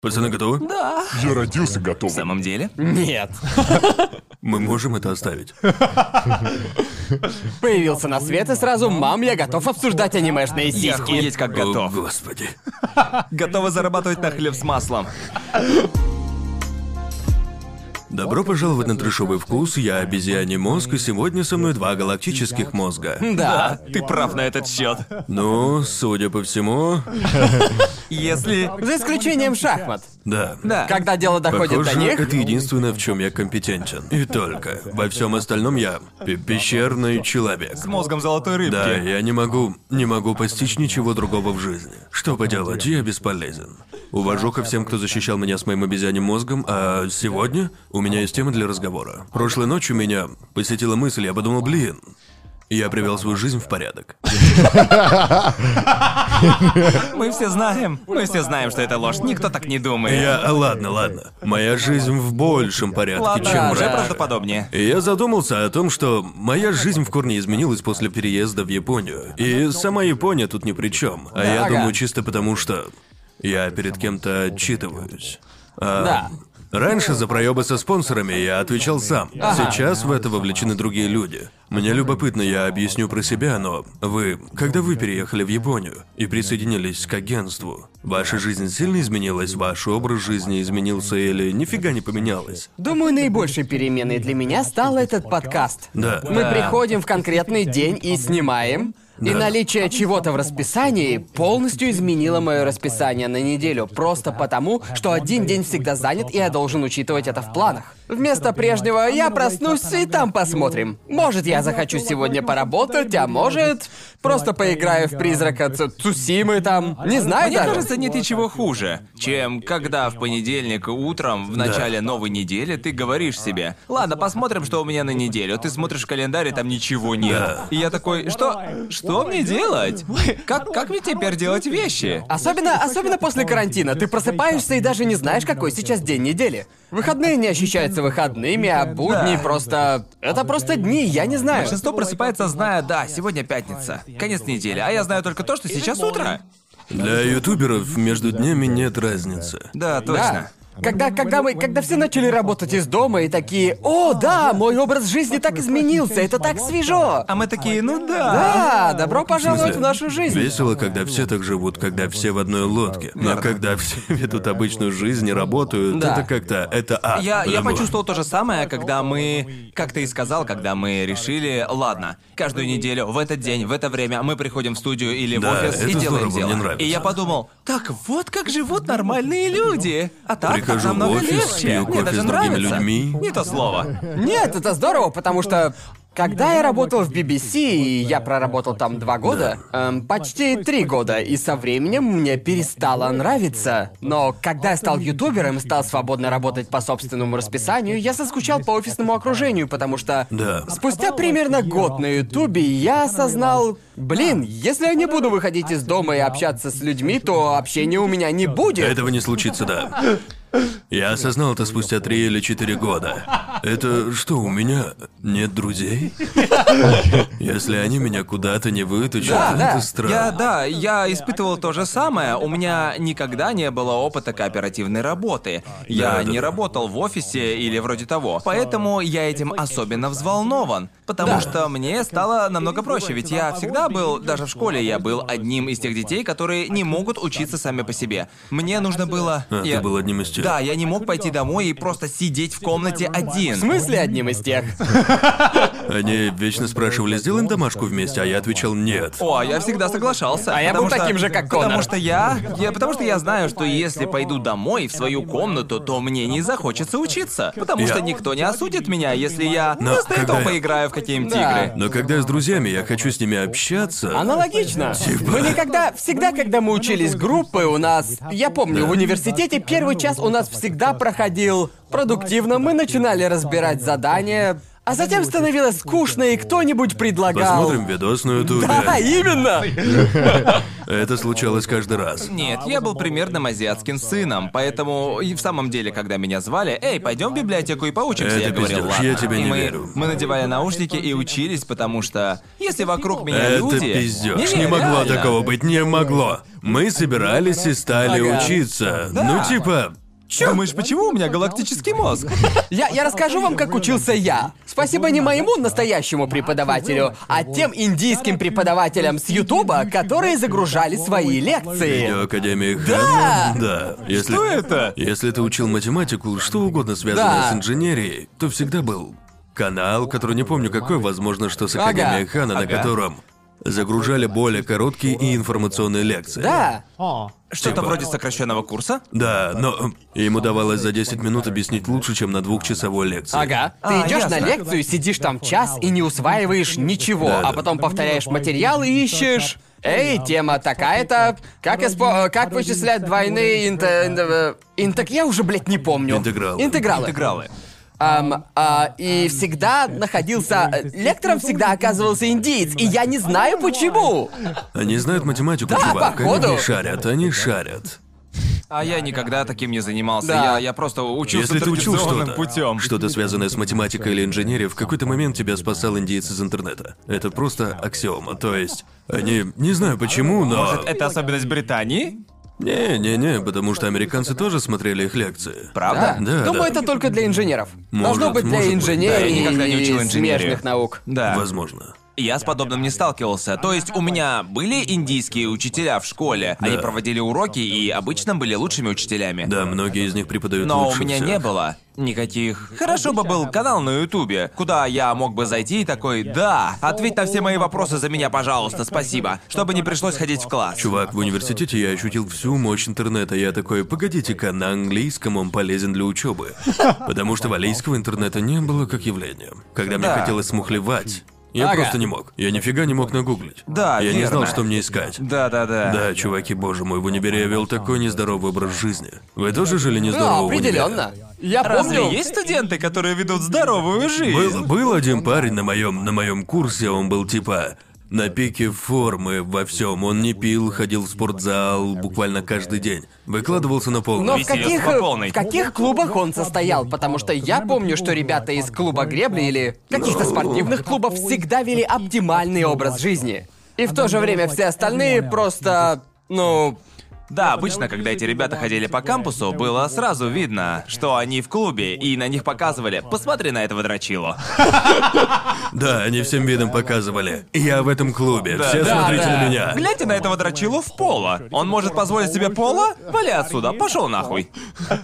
Пацаны готовы? Да. Я родился В готовым. самом деле? Нет. Мы можем это оставить. Появился на свет и сразу, мам, я готов обсуждать анимешные Я сиськи. охуеть как О, готов. господи. Готовы зарабатывать на хлеб с маслом. Добро пожаловать на трешовый вкус, я обезьяний мозг, и сегодня со мной два галактических мозга. Да. Ты прав на этот счет. Ну, судя по всему, Если... За исключением шахмат. да. Да. Когда дело доходит Похоже, до них, это единственное, в чем я компетентен. И только. Во всем остальном я пе- пещерный человек. С мозгом золотой рыбки. Да, я не могу, не могу постичь ничего другого в жизни. Что поделать, я бесполезен. Увожу ко всем, кто защищал меня с моим обезьяним мозгом, а сегодня у меня есть тема для разговора. Прошлой ночью меня посетила мысль, я подумал, блин, я привел свою жизнь в порядок. Мы все знаем. Мы все знаем, что это ложь. Никто так не думает. Я, ладно, ладно. Моя жизнь в большем порядке, Ладно, чем уже правдоподобнее. И я задумался о том, что моя жизнь в корне изменилась после переезда в Японию. И сама Япония тут ни при чем. А я думаю чисто потому, что я перед кем-то отчитываюсь. А, Да. Раньше за проебы со спонсорами я отвечал сам. Ага. Сейчас в это вовлечены другие люди. Мне любопытно, я объясню про себя, но вы, когда вы переехали в Японию и присоединились к агентству, ваша жизнь сильно изменилась, ваш образ жизни изменился или нифига не поменялось? думаю, наибольшей переменой для меня стал этот подкаст. Да. Мы приходим в конкретный день и снимаем. И наличие чего-то в расписании полностью изменило мое расписание на неделю, просто потому, что один день всегда занят, и я должен учитывать это в планах. Вместо прежнего я проснусь и там посмотрим. Может, я захочу сегодня поработать, а может, просто поиграю в призрака Цусимы там. Не знаю Мне даже. кажется, нет ничего хуже, чем когда в понедельник утром, в начале новой недели, ты говоришь себе, ладно, посмотрим, что у меня на неделю. Ты смотришь в календарь, и там ничего нет. И я такой, что? Что мне делать? Как, как мне теперь делать вещи? Особенно, особенно после карантина. Ты просыпаешься и даже не знаешь, какой сейчас день недели. Выходные не ощущаются выходными, а будни Да. просто... Это просто дни, я не знаю. Большинство просыпается, зная, да, сегодня пятница, конец недели, а я знаю только то, что сейчас утро. Для ютуберов между днями нет разницы. Да, точно. Да. Когда, когда мы, когда все начали работать из дома и такие, о, да, мой образ жизни так изменился, это так свежо. А мы такие, ну да. Да, добро пожаловать смысле? в нашу жизнь. Весело, когда все так живут, когда все в одной лодке. Но когда все ведут обычную жизнь и работают, Да. это как-то... Это ад. Я, я Потому- почувствовал то же самое, когда мы, как ты и сказал, когда мы решили, ладно, каждую неделю, в этот день, в это время мы приходим в студию или в Да, офис и это делаем здорово, дело. мне нравится. И я подумал, так вот как живут нормальные люди. А так Намного в офис, легче. пью Мне кофе даже с другими нравится. людьми. Не то слово. Нет, это здорово, потому что когда я работал в BBC, и я проработал там два года, эм, почти три года, и со временем мне перестало нравиться. Но когда я стал ютубером и стал свободно работать по собственному расписанию, я соскучал по офисному окружению, потому что Да. спустя примерно год на ютубе я осознал, блин, если я не буду выходить из дома и общаться с людьми, то общения у меня не будет. Этого не случится, да. Я осознал это спустя три или четыре года. Это что, у меня нет друзей? Если они меня куда-то не вытащат, Да, это да. странно. Я, да, я испытывал то же самое. У меня никогда не было опыта кооперативной работы. Я Да, не да. работал в офисе или вроде того. Поэтому я этим особенно взволнован. Потому Да. что мне стало намного проще. Ведь я всегда был, даже в школе, я был одним из тех детей, которые не могут учиться сами по себе. Мне нужно было... А, я- ты был одним из тех. Да, я не мог пойти домой и просто сидеть в комнате один. В смысле одним из тех? Они вечно спрашивали, сделаем домашку вместе, а я отвечал нет. О, я всегда соглашался. А я потому был что- таким же, как Потому Конор. что я, я... Потому что я знаю, что если пойду домой в свою комнату, то мне не захочется учиться. Потому Я- что никто не осудит меня, если я Но когда этого я- поиграю в какие-нибудь Да. игры. Но когда я с друзьями, я хочу с ними общаться. Аналогично. Мы никогда, всегда, когда мы учились группы, у нас, я помню, в университете первый час у нас всегда проходил продуктивно. Мы начинали разбирать задания, А затем становилось скучно, и кто-нибудь предлагал... Посмотрим видос на ютубе. Да, именно! Это случалось каждый раз. Нет, я был примерным азиатским сыном, поэтому и в самом деле, когда меня звали, эй, пойдем в библиотеку и поучимся, Это я говорил, пиздёж, ладно. я тебе И не мы, верю. Мы надевали наушники и учились, потому что если вокруг меня Это люди... пиздеж. Не, Не, могло реально. такого быть, не могло. Мы собирались и стали Ага. учиться. Ну, типа, Думаешь, почему у меня галактический мозг? Я, я расскажу вам, как учился я. Спасибо не моему настоящему преподавателю, а тем индийским преподавателям с Ютуба, которые загружали свои лекции. Видеоакадемия Да! Хан. Да. Если, Что это? Если ты учил математику, что угодно связанное Да. с инженерией, то всегда был канал, который не помню какой, возможно, что с Академией Ага. Хана, на Ага. котором загружали более короткие и информационные лекции. Да. Что-то Типа. вроде сокращенного курса? Да, но э, ему давалось за 10 минут объяснить лучше, чем на двухчасовой лекции. Ага. Ты А, идешь ясно. на лекцию, сидишь там час и не усваиваешь ничего, Да, а да. потом повторяешь материал и ищешь. Эй, тема такая-то. Как испо... как вычислять двойные инте... инте- интек- Я уже, блядь, не помню. Интегралы. Интегралы. Интегралы. Ам, а, и всегда находился... э, Лектором всегда оказывался индиец, и я не знаю почему. Они знают математику, Да, чувак. походу. Они шарят, они шарят. А я никогда таким не занимался. Да. Я, я просто учился Если ты учил традиционным что-то, путем. что-то связанное с математикой или инженерией, в какой-то момент тебя спасал индиец из интернета. Это просто аксиома. То есть, они... Не знаю почему, но... Может, это особенность Британии? Не-не-не, потому что американцы тоже смотрели их лекции. Правда? Да, Думаю, да. это только для инженеров. Может, Должно быть для может быть. инженерии Да, я никогда не учил и инженерию. смежных наук. Да. Возможно. Я с подобным не сталкивался. То есть у меня были индийские учителя в школе. Они Да. проводили уроки и обычно были лучшими учителями. Да, многие из них преподают Но у лучше меня всех. не было никаких. Хорошо бы был канал на Ютубе, куда я мог бы зайти и такой, да, ответь на все мои вопросы за меня, пожалуйста, спасибо, чтобы не пришлось ходить в класс. Чувак, в университете я ощутил всю мощь интернета. Я такой, погодите-ка, на английском он полезен для учебы. Потому что валийского интернета не было как явления. Когда мне Да. хотелось смухлевать, я Ага. просто не мог. Я нифига не мог нагуглить. Да, Я не верно. знал, что мне искать. Да, да, да. Да, чуваки, боже мой, в универе я вел такой нездоровый образ жизни. Вы тоже жили нездорово Ну, в универе? определенно. Я Разве помню. есть студенты, которые ведут здоровую жизнь? Был, был один парень на моем на моем курсе, он был типа на пике формы во всем. Он не пил, ходил в спортзал буквально каждый день. Выкладывался на полную. Но в каких, в каких клубах он состоял? Потому что я помню, что ребята из клуба гребли или каких-то спортивных клубов всегда вели оптимальный образ жизни. И в то же время все остальные просто, ну, Да, обычно, когда эти ребята ходили по кампусу, было сразу видно, что они в клубе, и на них показывали «Посмотри на этого дрочилу». Да, они всем видом показывали. Я в этом клубе. Все да, смотрите да. на меня. Гляньте на этого дрочилу в поло. Он может позволить себе поло? Вали отсюда, пошел нахуй.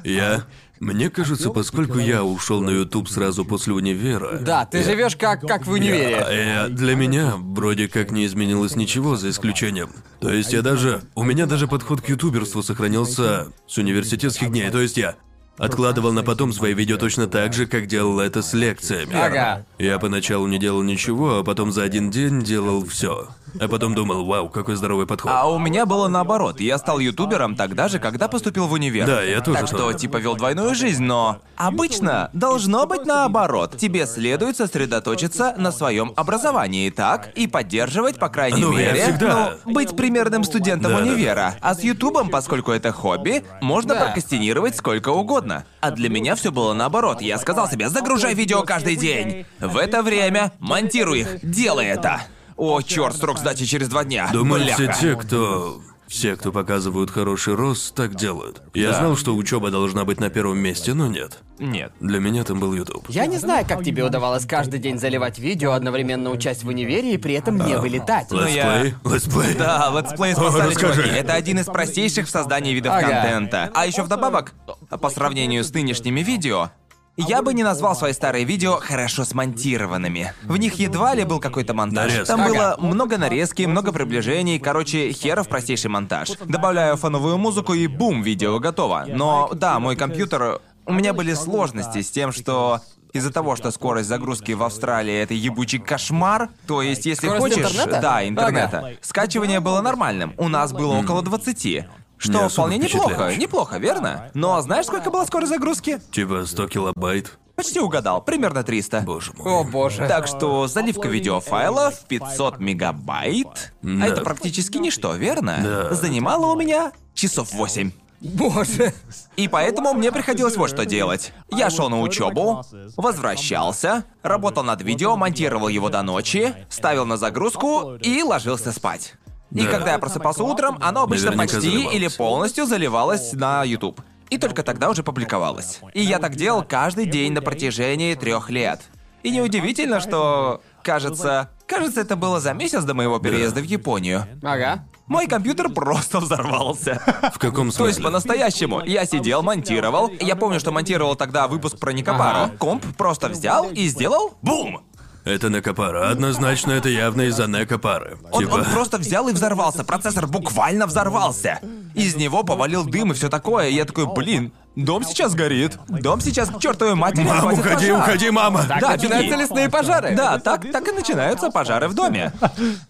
Я. Мне кажется, поскольку я ушел на YouTube сразу после универа. да, ты живешь как, как в универе. э, для меня вроде как не изменилось ничего, за исключением. То есть я даже... У меня даже подход к ютуберству сохранился с университетских дней. То есть я откладывал на потом свои видео точно так же, как делал это с лекциями. Ага. Я поначалу не делал ничего, а потом за один день делал все. А потом думал, вау, какой здоровый подход. А у меня было наоборот. Я стал ютубером тогда же, когда поступил в универ. Да, я тоже Так что, типа, вел двойную жизнь, но обычно должно быть наоборот. Тебе следует сосредоточиться на своем образовании, так? И поддерживать, по крайней Ну, я мере, всегда- ну, быть примерным студентом Да, да, да. универа. А с ютубом, поскольку это хобби, можно Да. прокастинировать сколько угодно. А для меня все было наоборот. Я сказал себе, загружай видео каждый день. В это время монтируй их, делай это. О, черт, срок сдачи через два дня. Думаю, все Бляха. те, кто... Все, кто показывают хороший рост, так делают. Я Да. знал, что учеба должна быть на первом месте, но нет. Нет. Для меня там был YouTube. Я не знаю, как тебе удавалось каждый день заливать видео, одновременно учась в универе и при этом не вылетать. Ну, я- Летсплей? Летсплей? Да, летсплей спасали расскажи. чуваки. Это один из простейших в создании видов Ага. контента. А еще вдобавок, по сравнению с нынешними видео, я бы не назвал свои старые видео хорошо смонтированными. В них едва ли был какой-то монтаж. Нарезка. Там было много нарезки, много приближений, короче, херов простейший монтаж. Добавляю фоновую музыку и бум, видео готово. Но да, мой компьютер... У меня были сложности с тем, что из-за того, что скорость загрузки в Австралии это ебучий кошмар, то есть если Скорость хочешь, интернета? да, интернета, Ага. скачивание было нормальным. У нас было около 20. Что Не вполне неплохо, неплохо, верно? Но знаешь, сколько была скорость загрузки? Типа 100 килобайт. Почти угадал, примерно 300. Боже мой. О боже. Так что заливка видеофайлов 500 мегабайт, Да. а это практически ничто, верно? Да. Занимало у меня часов 8. Боже. И поэтому мне приходилось вот что делать. Я шел на учебу, возвращался, работал над видео, монтировал его до ночи, ставил на загрузку и ложился спать. И Да. когда я просыпался утром, оно обычно Наверняка почти заливалось. или полностью заливалось на YouTube. И только тогда уже публиковалось. И я так делал каждый день на протяжении трех лет. И неудивительно, что, кажется, кажется, это было за месяц до моего переезда в Японию. Ага. Мой компьютер просто взорвался. В каком То есть смысле? по-настоящему. Я сидел, монтировал. Я помню, что монтировал тогда выпуск про Никопару. Ага. Комп просто взял и сделал бум! Это Некопара. Однозначно, это явно из-за Некопары. Он, Типа... он просто взял и взорвался. Процессор буквально взорвался. Из него повалил дым и все такое. И я такой, блин, дом сейчас горит. Дом сейчас к чертовой матери Мам, уходи, пожар». уходи, мама! Так Да, начинаются лесные пожары. Да, так, так и начинаются пожары в доме.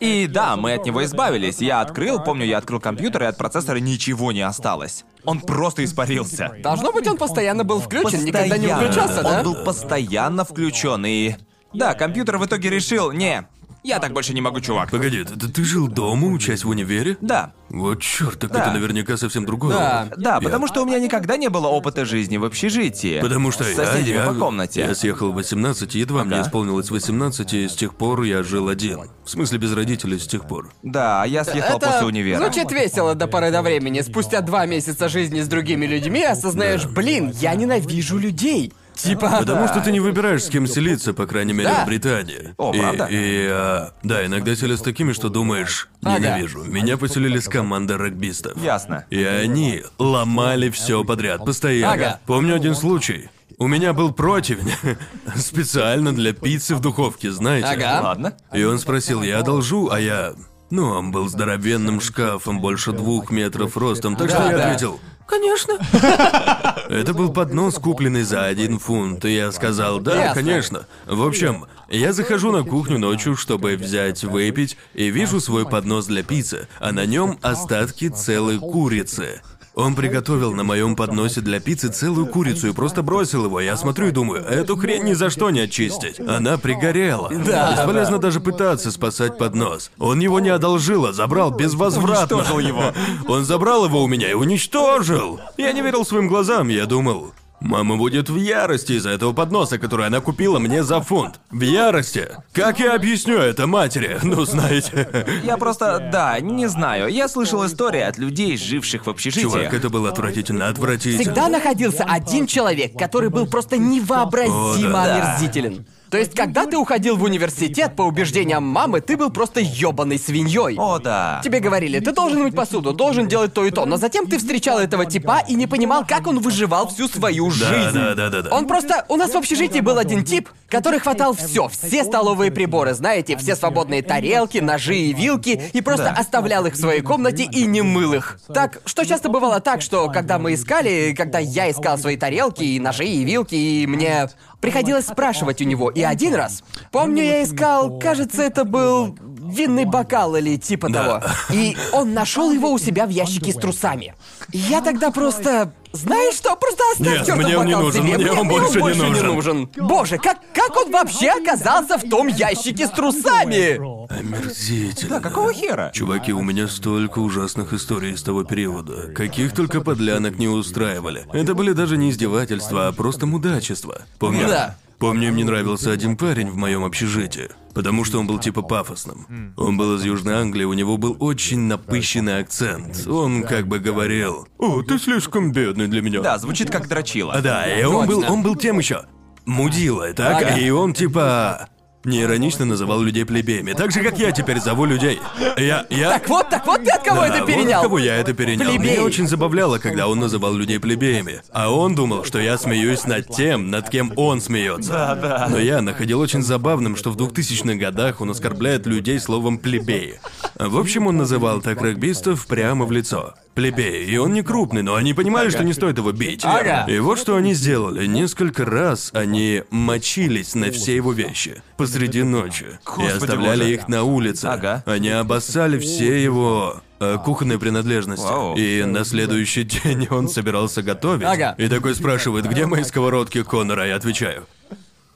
И да, мы от него избавились. Я открыл, помню, я открыл компьютер, и от процессора ничего не осталось. Он просто испарился. Должно быть, он постоянно был включен, никогда не Постоянно. выключался, да? Он был постоянно включен и. Да, компьютер в итоге решил, не, я так больше не могу, чувак. Погоди, ты, ты жил дома, учась в универе? Да. Вот черт, так Да. это наверняка совсем другое. Да. Да, Я- потому что у меня никогда не было опыта жизни в общежитии. Потому что с я, соседями я, по комнате. я съехал в 18, едва мне исполнилось 18, и с тех пор я жил один. В смысле, без родителей с тех пор. Да, а я съехал Это после универа. звучит весело до поры до времени. Спустя два месяца жизни с другими людьми осознаешь, блин, я ненавижу людей. Типа... Потому что ты не выбираешь, с кем селиться, по крайней мере, Да. в Британии. О, и, правда? И, а, да, иногда селят с такими, что думаешь, Ага. ненавижу. Меня поселили с командой регбистов. Ясно. И они ломали все подряд, постоянно. Ага. Помню один случай. У меня был противень специально для пиццы в духовке, знаете. Ага. Ладно. И он спросил, я одолжу, а я... Ну, он был здоровенным шкафом, больше двух метров ростом, так что Да, я да. ответил, конечно. Это был поднос, купленный за один фунт, и я сказал, да, Ясно. конечно. В общем, я захожу на кухню ночью, чтобы взять выпить, и вижу свой поднос для пиццы, а на нем остатки целой курицы. Он приготовил на моем подносе для пиццы целую курицу и просто бросил его. Я смотрю и думаю, эту хрень ни за что не очистить. Она пригорела. Да, Бесполезно даже пытаться спасать поднос. Он его не одолжил, а забрал безвозвратно. Уничтожил его. Он забрал его у меня и уничтожил. Я не верил своим глазам, я думал... Мама будет в ярости из-за этого подноса, который она купила мне за фунт. В ярости. Как я объясню это матери? Ну, знаете. Я просто, да, не знаю. Я слышал истории от людей, живших в общежитиях. Чувак, это было отвратительно, отвратительно. Всегда находился один человек, который был просто невообразимо О, да. омерзителен. То есть, когда ты уходил в университет, по убеждениям мамы, ты был просто ёбаной свиньей. О, да. Тебе говорили, ты должен мыть посуду, должен делать то и то, но затем ты встречал этого типа и не понимал, как он выживал всю свою Да, жизнь. да, да, да, да. Он просто... У нас в общежитии был один тип, который хватал все, все столовые приборы, знаете, все свободные тарелки, ножи и вилки, и просто Да. оставлял их в своей комнате и не мыл их. Так, что часто бывало так, что когда мы искали, когда я искал свои тарелки и ножи и вилки, и мне приходилось спрашивать у него. И один раз, помню, я искал, кажется, это был винный бокал или типа того. И он нашел его у себя в ящике с трусами. Я тогда просто... Знаешь что? Просто оставь Нет, мне он не бокал нужен, себе. мне он больше не нужен. нужен. Боже, как, как он вообще оказался в том ящике с трусами? Омерзительно. Да, какого хера? Чуваки, у меня столько ужасных историй из того периода. Каких только подлянок не устраивали. Это были даже не издевательства, а просто мудачество. Помню. Да. Помню, мне нравился один парень в моем общежитии, потому что он был типа пафосным. Он был из Южной Англии, у него был очень напыщенный акцент. Он как бы говорил: "О, ты слишком бедный для меня". Да, звучит как дрочила. А, Да, и он был, он был тем еще мудилой, так? Ага. И он типа неиронично называл людей плебеями, так же как я теперь зову людей. Я, я. Так вот, так вот ты от кого Да, это вот перенял? от кого я это перенял. Плебей. Меня очень забавляло, когда он называл людей плебеями. А он думал, что я смеюсь над тем, над кем он смеется. Да, да. Но я находил очень забавным, что в 2000-х годах он оскорбляет людей словом плебеи. В общем, он называл так регбистов прямо в лицо. Плебеи. И он не крупный, но они понимали, что не стоит его бить. Ага. И вот что они сделали. Несколько раз они мочились на все его вещи. Посреди ночи. и Господи оставляли боже. их на улице. Ага. Они обоссали все его э, кухонные принадлежности. Вау. И на следующий день он собирался готовить. Ага. И такой спрашивает, где мои сковородки Конора? Я отвечаю,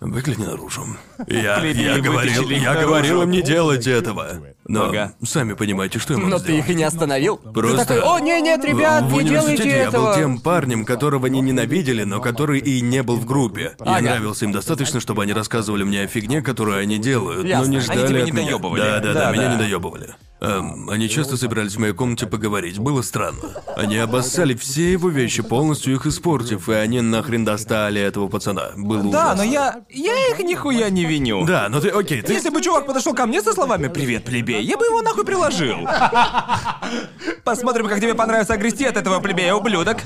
Выгляни наружу. Я, я говорил, я говорил им не делать этого. Но Ага. сами понимаете, что я могу Но ты их и не остановил. Просто- Ты такой, о, не, нет, ребят, в не университете делайте я был этого. тем парнем, которого они ненавидели, но который и не был в группе. Я Ага. нравился им достаточно, чтобы они рассказывали мне о фигне, которую они делают, но Ясно. не Они ждали тебя от меня. доёбывали. Да, да, да, Да, меня да. не доебывали. Эм, они часто собирались в моей комнате поговорить. Было странно. Они обоссали все его вещи, полностью их испортив, и они нахрен достали этого пацана. Было Да, ужасно. но я... Я их нихуя не виню. Да, но ты, окей, ты... Если бы чувак подошел ко мне со словами «Привет, плебей», я бы его нахуй приложил. Посмотрим, как тебе понравится огрести от этого плебея, ублюдок.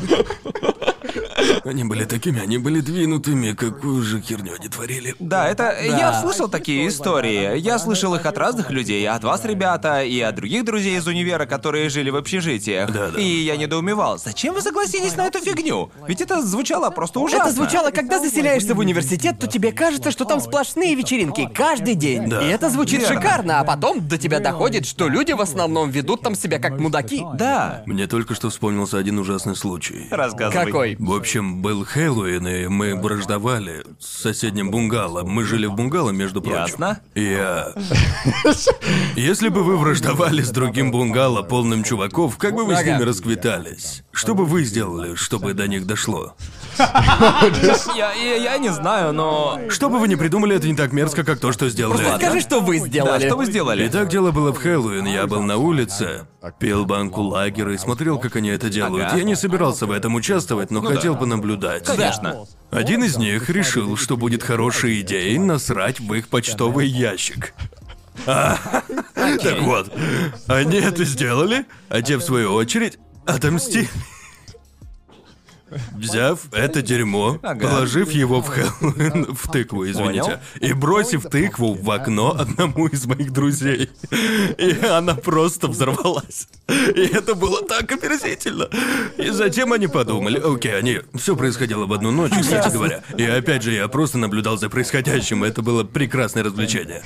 Они были такими, они были двинутыми, какую же херню они творили. Да, это... Я слышал такие истории. Я слышал их от разных людей. От вас, ребята, и от других друзей из универа, которые жили в общежитиях. Да-да. И я недоумевал, зачем вы согласились на эту фигню? Ведь это звучало просто ужасно. Это звучало, когда заселяешься в университет, то тебе кажется, что там сплошные вечеринки каждый день. Да. И это звучит Верно. шикарно, а потом до тебя доходит, что люди в основном ведут там себя как мудаки. Да. Мне только что вспомнился один ужасный случай. Рассказывай. Какой? Общем, был Хэллоуин, и мы враждовали с соседним бунгало. Мы жили в бунгало, между прочим. Ясно. Я... Если бы вы враждовали с другим бунгало, полным чуваков, как бы вы с ними расквитались? Что бы вы сделали, чтобы до них дошло? Я, я, я не знаю, но... Что бы вы ни придумали, это не так мерзко, как то, что сделали они. Скажи, что вы Да, сделали. что вы сделали? Итак, дело было в Хэллоуин, я был на улице, пил банку лагера и смотрел, как они это делают. Ага. Я не собирался в этом участвовать, но хотел понаблюдать. Конечно. Один из них решил, что будет хорошей идеей насрать в их почтовый ящик. А, Так вот, они это сделали, а те, в свою очередь, отомстили. Взяв это дерьмо, Ага. положив его в, Хэллоуин- в тыкву, извините, Понял. и бросив тыкву в окно одному из моих друзей. И она просто взорвалась. И это было так омерзительно. И затем они подумали, окей, они... Все происходило в одну ночь, кстати говоря. И опять же, я просто наблюдал за происходящим, и это было прекрасное развлечение.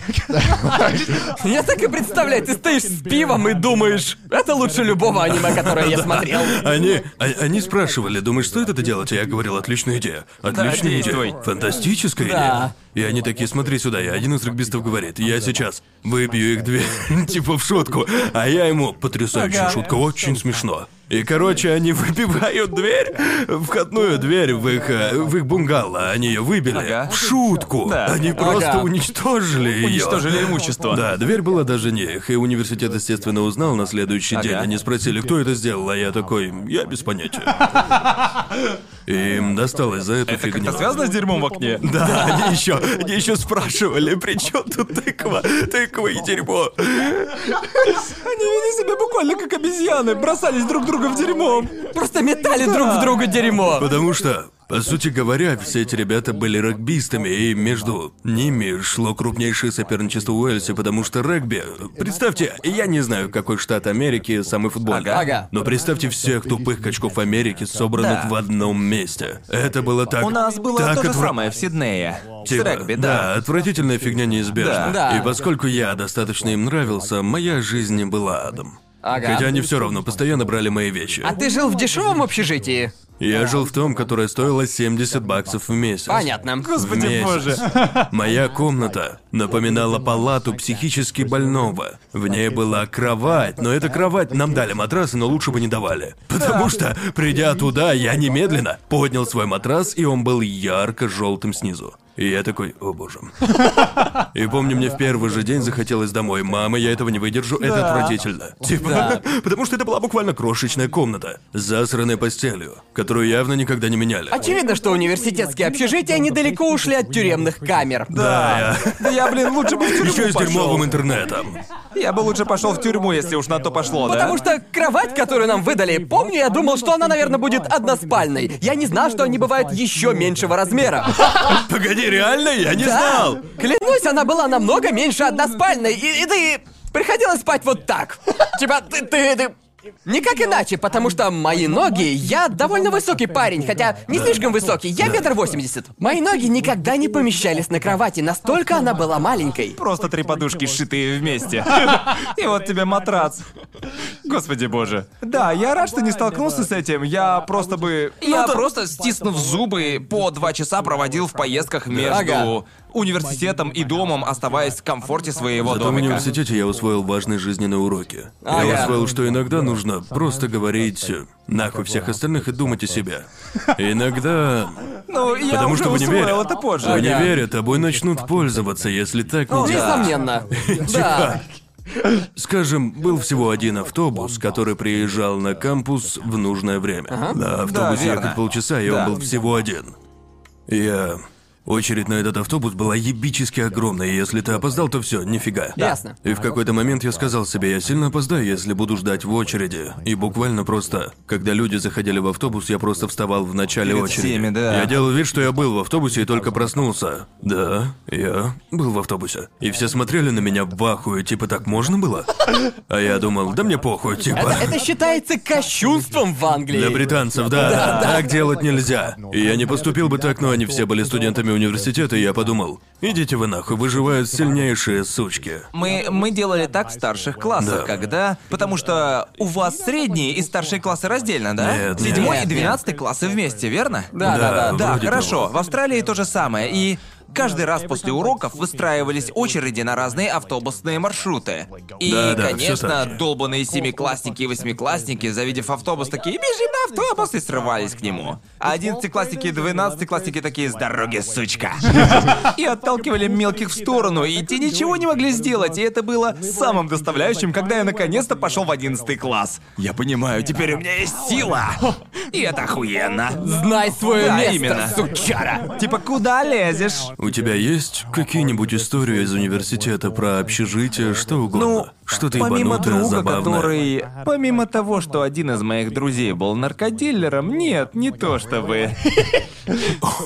Я так и представляю, ты стоишь с пивом и думаешь, это лучше любого аниме, которое я смотрел. Они, а- они спрашивали, думаешь, стоит это делать? Я говорил, отличная идея. Отличная действуй. идея. Фантастическая Да. идея. И они такие, смотри сюда, и один из регбистов говорит, я сейчас выбью их дверь, типа в шутку. А я ему, потрясающая шутка, очень смешно. И, короче, они выбивают дверь, входную дверь в их, э, в их бунгало. Они ее выбили. Ага. В шутку. Да. Они просто Ага. уничтожили ее. Уничтожили имущество. Да, дверь была даже не их, и университет, естественно, узнал на следуащий Ага. день. Они спросили, кто это сделал, а я такой, я без понятия. И им досталось за эту Это фигню. как-то связано с дерьмом в окне? Да, они еще, они еще спрашивали, при чем тут тыква, тыква и дерьмо. Они вели себя буквально как обезьяны, бросались друг друга в дерьмо. Просто метали друг в друга дерьмо. Потому что, по сути говоря, все эти ребята были регбистами, и между ними шло крупнейшее соперничество в Уэльсе, потому что регби... Представьте, я не знаю, какой штат Америки самый футбольный. Ага. Ага. Но представьте всех тупых качков Америки, собранных Да. в одном месте. Это было так... У нас было так то же отвра- самое в Сиднее. С Типа, регби, да, да. отвратительная фигня неизбежна. Да. Да. И поскольку я достаточно им нравился, моя жизнь не была адом. Ага. Хотя они все равно постоянно брали мои вещи. А ты жил в дешевом общежитии? Я жил в том, которое стоило 70 баксов в месяц. Понятно. Господи В месяц. боже. Моя комната напоминала палату психически больного. В ней была кровать, но эта кровать нам дали матрасы, но лучше бы не давали. Потому что, придя туда, я немедленно поднял свой матрас, и он был ярко-желтым снизу. И я такой, о боже. И помню, мне в первый же день захотелось домой. Мама, я этого не выдержу, это отвратительно. Типа, потому что это была буквально крошечная комната, с засранной постелью, которую явно никогда не меняли. Очевидно, что университетские общежития недалеко ушли от тюремных камер. Да, Да я, блин, лучше бы в тюрьму еще и с пошел. дерьмовым интернетом. Я бы лучше пошел в тюрьму, если уж на то пошло, да? Потому что кровать, которую нам выдали, помню, я думал, что она, наверное, будет односпальной. Я не знал, что они бывают еще меньшего размера. Погоди, реально? Я не Да. знал. Клянусь, она была намного меньше односпальной, и, и ты приходилось спать вот так. Типа, ты, ты, ты... Никак иначе, потому что мои ноги... Я довольно высокий парень, хотя не слишком высокий, я метр восемьдесят. Мои ноги никогда не помещались на кровати, настолько она была маленькой. Просто три подушки, сшитые вместе. И вот тебе матрац. Господи боже. Да, я рад, что не столкнулся с этим. Я просто бы... Я просто, стиснув зубы, по два часа проводил в поездках между Ага. Университетом и домом, оставаясь в комфорте своего Зато в домика. университете я усвоил важные жизненные уроки. Ага. Я усвоил, что иногда нужно просто говорить э, нахуй всех остальных и думать о себе. Иногда... Ну, я Потому уже что в универе... это позже. В универе тобой начнут пользоваться, если так нельзя. Несомненно. Да. Скажем, был всего один автобус, который приезжал на кампус в нужное время. На автобусе верно. ехать полчаса, и Да. он был всего один. Я... Очередь на этот автобус была ебически огромная, и если ты опоздал, то все, нифига. Ясно. И в какой-то момент я сказал себе, я сильно опоздаю, если буду ждать в очереди. И буквально просто, когда люди заходили в автобус, я просто вставал в начале Перед очереди. всеми, да. Я делал вид, что я был в автобусе и только проснулся. Да, я был в автобусе. И все смотрели на меня в ахуе, типа, так можно было? А я думал, да мне похуй, типа. Это, это считается кощунством в Англии. Для британцев, да, так делать нельзя. И я не поступил бы так, но они все были студентами университета, и я подумал, идите вы нахуй, выживают сильнейшие сучки. Мы, мы делали так в старших классах, Да. когда... Потому что у вас средние и старшие классы раздельно, да? Нет, Седьмой нет. и двенадцатый классы вместе, верно? Да, да, да. Да, вроде хорошо. того. В Австралии то же самое. И каждый раз после уроков выстраивались очереди на разные автобусные маршруты. И, Да, да, конечно, долбанные семиклассники и восьмиклассники, завидев автобус, такие «Бежим на автобус!» и срывались к нему. А одиннадцатиклассники и двенадцатиклассники такие «С дороги, сучка!» И отталкивали мелких в сторону, и те ничего не могли сделать, и это было самым доставляющим, когда я наконец-то пошел в одиннадцатый класс. Я понимаю, теперь у меня есть сила! И это охуенно! Знай свое Да, место, именно. сучара. Типа, куда лезешь? У тебя есть какие-нибудь истории из университета про общежитие, что угодно? Ну, Что-то помимо ебанутое, друга, забавное. который... Помимо того, что один из моих друзей был наркодилером, нет, не то чтобы...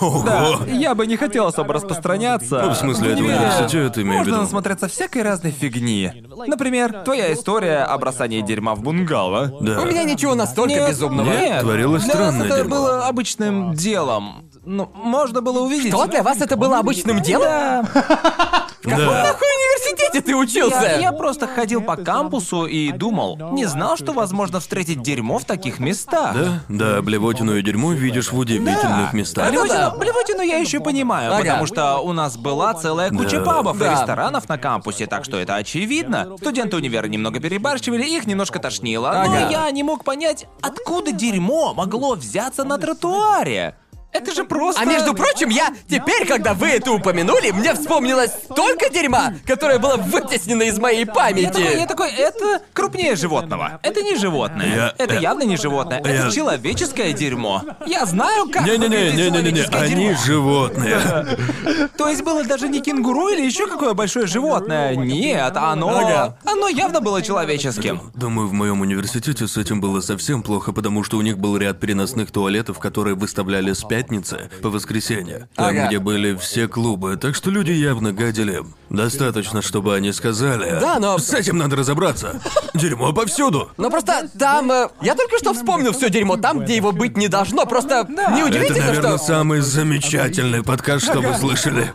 Да, я бы не хотел особо распространяться. Ну, в смысле, это универе университет, имею в Можно виду. насмотреться всякой разной фигни. Например, твоя история о бросании дерьма в бунгало. Да. У меня ничего настолько безумного. Нет, творилось для странное нас это дерьмо. было обычным делом. Ну, можно было увидеть. Что для вас это было обычным делом? Да. В каком Да. нахуй университете ты учился? Я, я просто ходил по кампусу и думал, не знал, что возможно встретить дерьмо в таких местах. Да, да, блевотину и дерьмо видишь в удивительных местах. Блевотину, да. блевотину я еще понимаю, Ага. потому что у нас была целая куча Да. пабов и Да. ресторанов на кампусе, так что это очевидно. Студенты универа немного перебарщивали, их немножко тошнило, но Ага. я не мог понять, откуда дерьмо могло взяться на тротуаре. Это же просто... А между прочим, я теперь, когда вы это упомянули, мне вспомнилось столько дерьма, которое было вытеснено из моей Я такой, я памяти. такой, это крупнее животного. Это не животное. Я- это я- явно не животное. я- Это человеческое дерьмо. Я знаю, как выглядит Не-не-не-не-не-не, человеческое они дерьмо. животные. То есть было даже не кенгуру или еще какое большое животное. Нет, оно... Ага. Оно явно было человеческим. Думаю, в моем университете с этим было совсем плохо, потому что у них был ряд переносных туалетов, которые выставляли с пятницы по воскресенье. Там, Ага. где были все клубы, так что люди явно гадили. Достаточно, чтобы они сказали. Да, но- С этим надо разобраться. Дерьмо повсюду. Но просто там... э, я только что вспомнил все дерьмо там, где его быть не должно. Просто не Это, удивительно, наверное, что... самый замечательный подкаст, что вы слышали.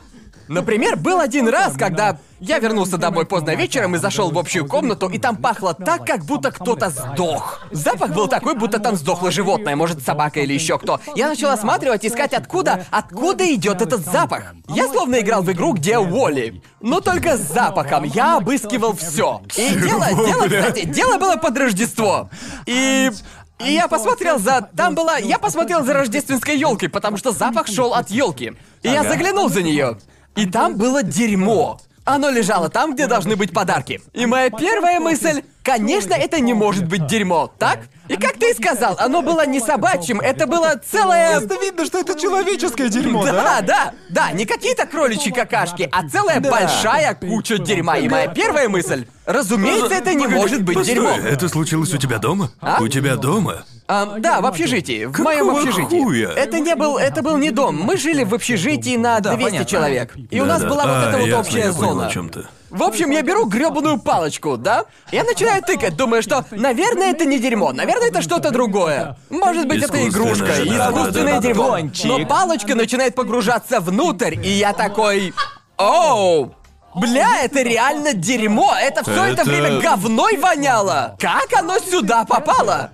Например, был один раз, когда я вернулся домой поздно вечером и зашел в общую комнату, и там пахло так, как будто кто-то сдох. Запах был такой, будто там сдохло животное, может, собака или еще кто. Я начал осматривать, искать откуда, откуда идет этот запах. Я словно играл в игру, где Уолли. Но только с запахом. Я обыскивал все. И дело, дело, кстати, дело было под Рождество. И и я посмотрел за... Там была... Я посмотрел за рождественской елкой, потому что запах шел от елки. И я заглянул за нее. И там было дерьмо. Оно лежало там, где должны быть подарки. И моя первая мысль... Конечно, это не может быть дерьмо, так? И как ты и сказал, оно было не собачьим, это было целое... Это видно, что это человеческое дерьмо, Да, да, да, не какие-то кроличьи какашки, а целая Да. большая куча дерьма. И моя первая мысль, разумеется, это не Погоди, может быть постой, дерьмо. Это случилось у тебя дома? А? У тебя дома? А, да, в общежитии. В моем Какого общежитии. хуя? Это не был, это был не дом. Мы жили в общежитии на 200 понятно. человек. И у нас Да-да. была вот А, эта вот ясно, общая я понял, зона. ты. В общем, я беру грёбаную палочку, да? Я начинаю тыкать, думая, что, наверное, это не дерьмо, наверное, это что-то другое. Может быть, это игрушка, да, искусственное да, да. дерьмо. Но палочка начинает погружаться внутрь, и я такой... Оу! Бля, это реально дерьмо! Это все это... Это- время говной воняло! Как оно сюда попало?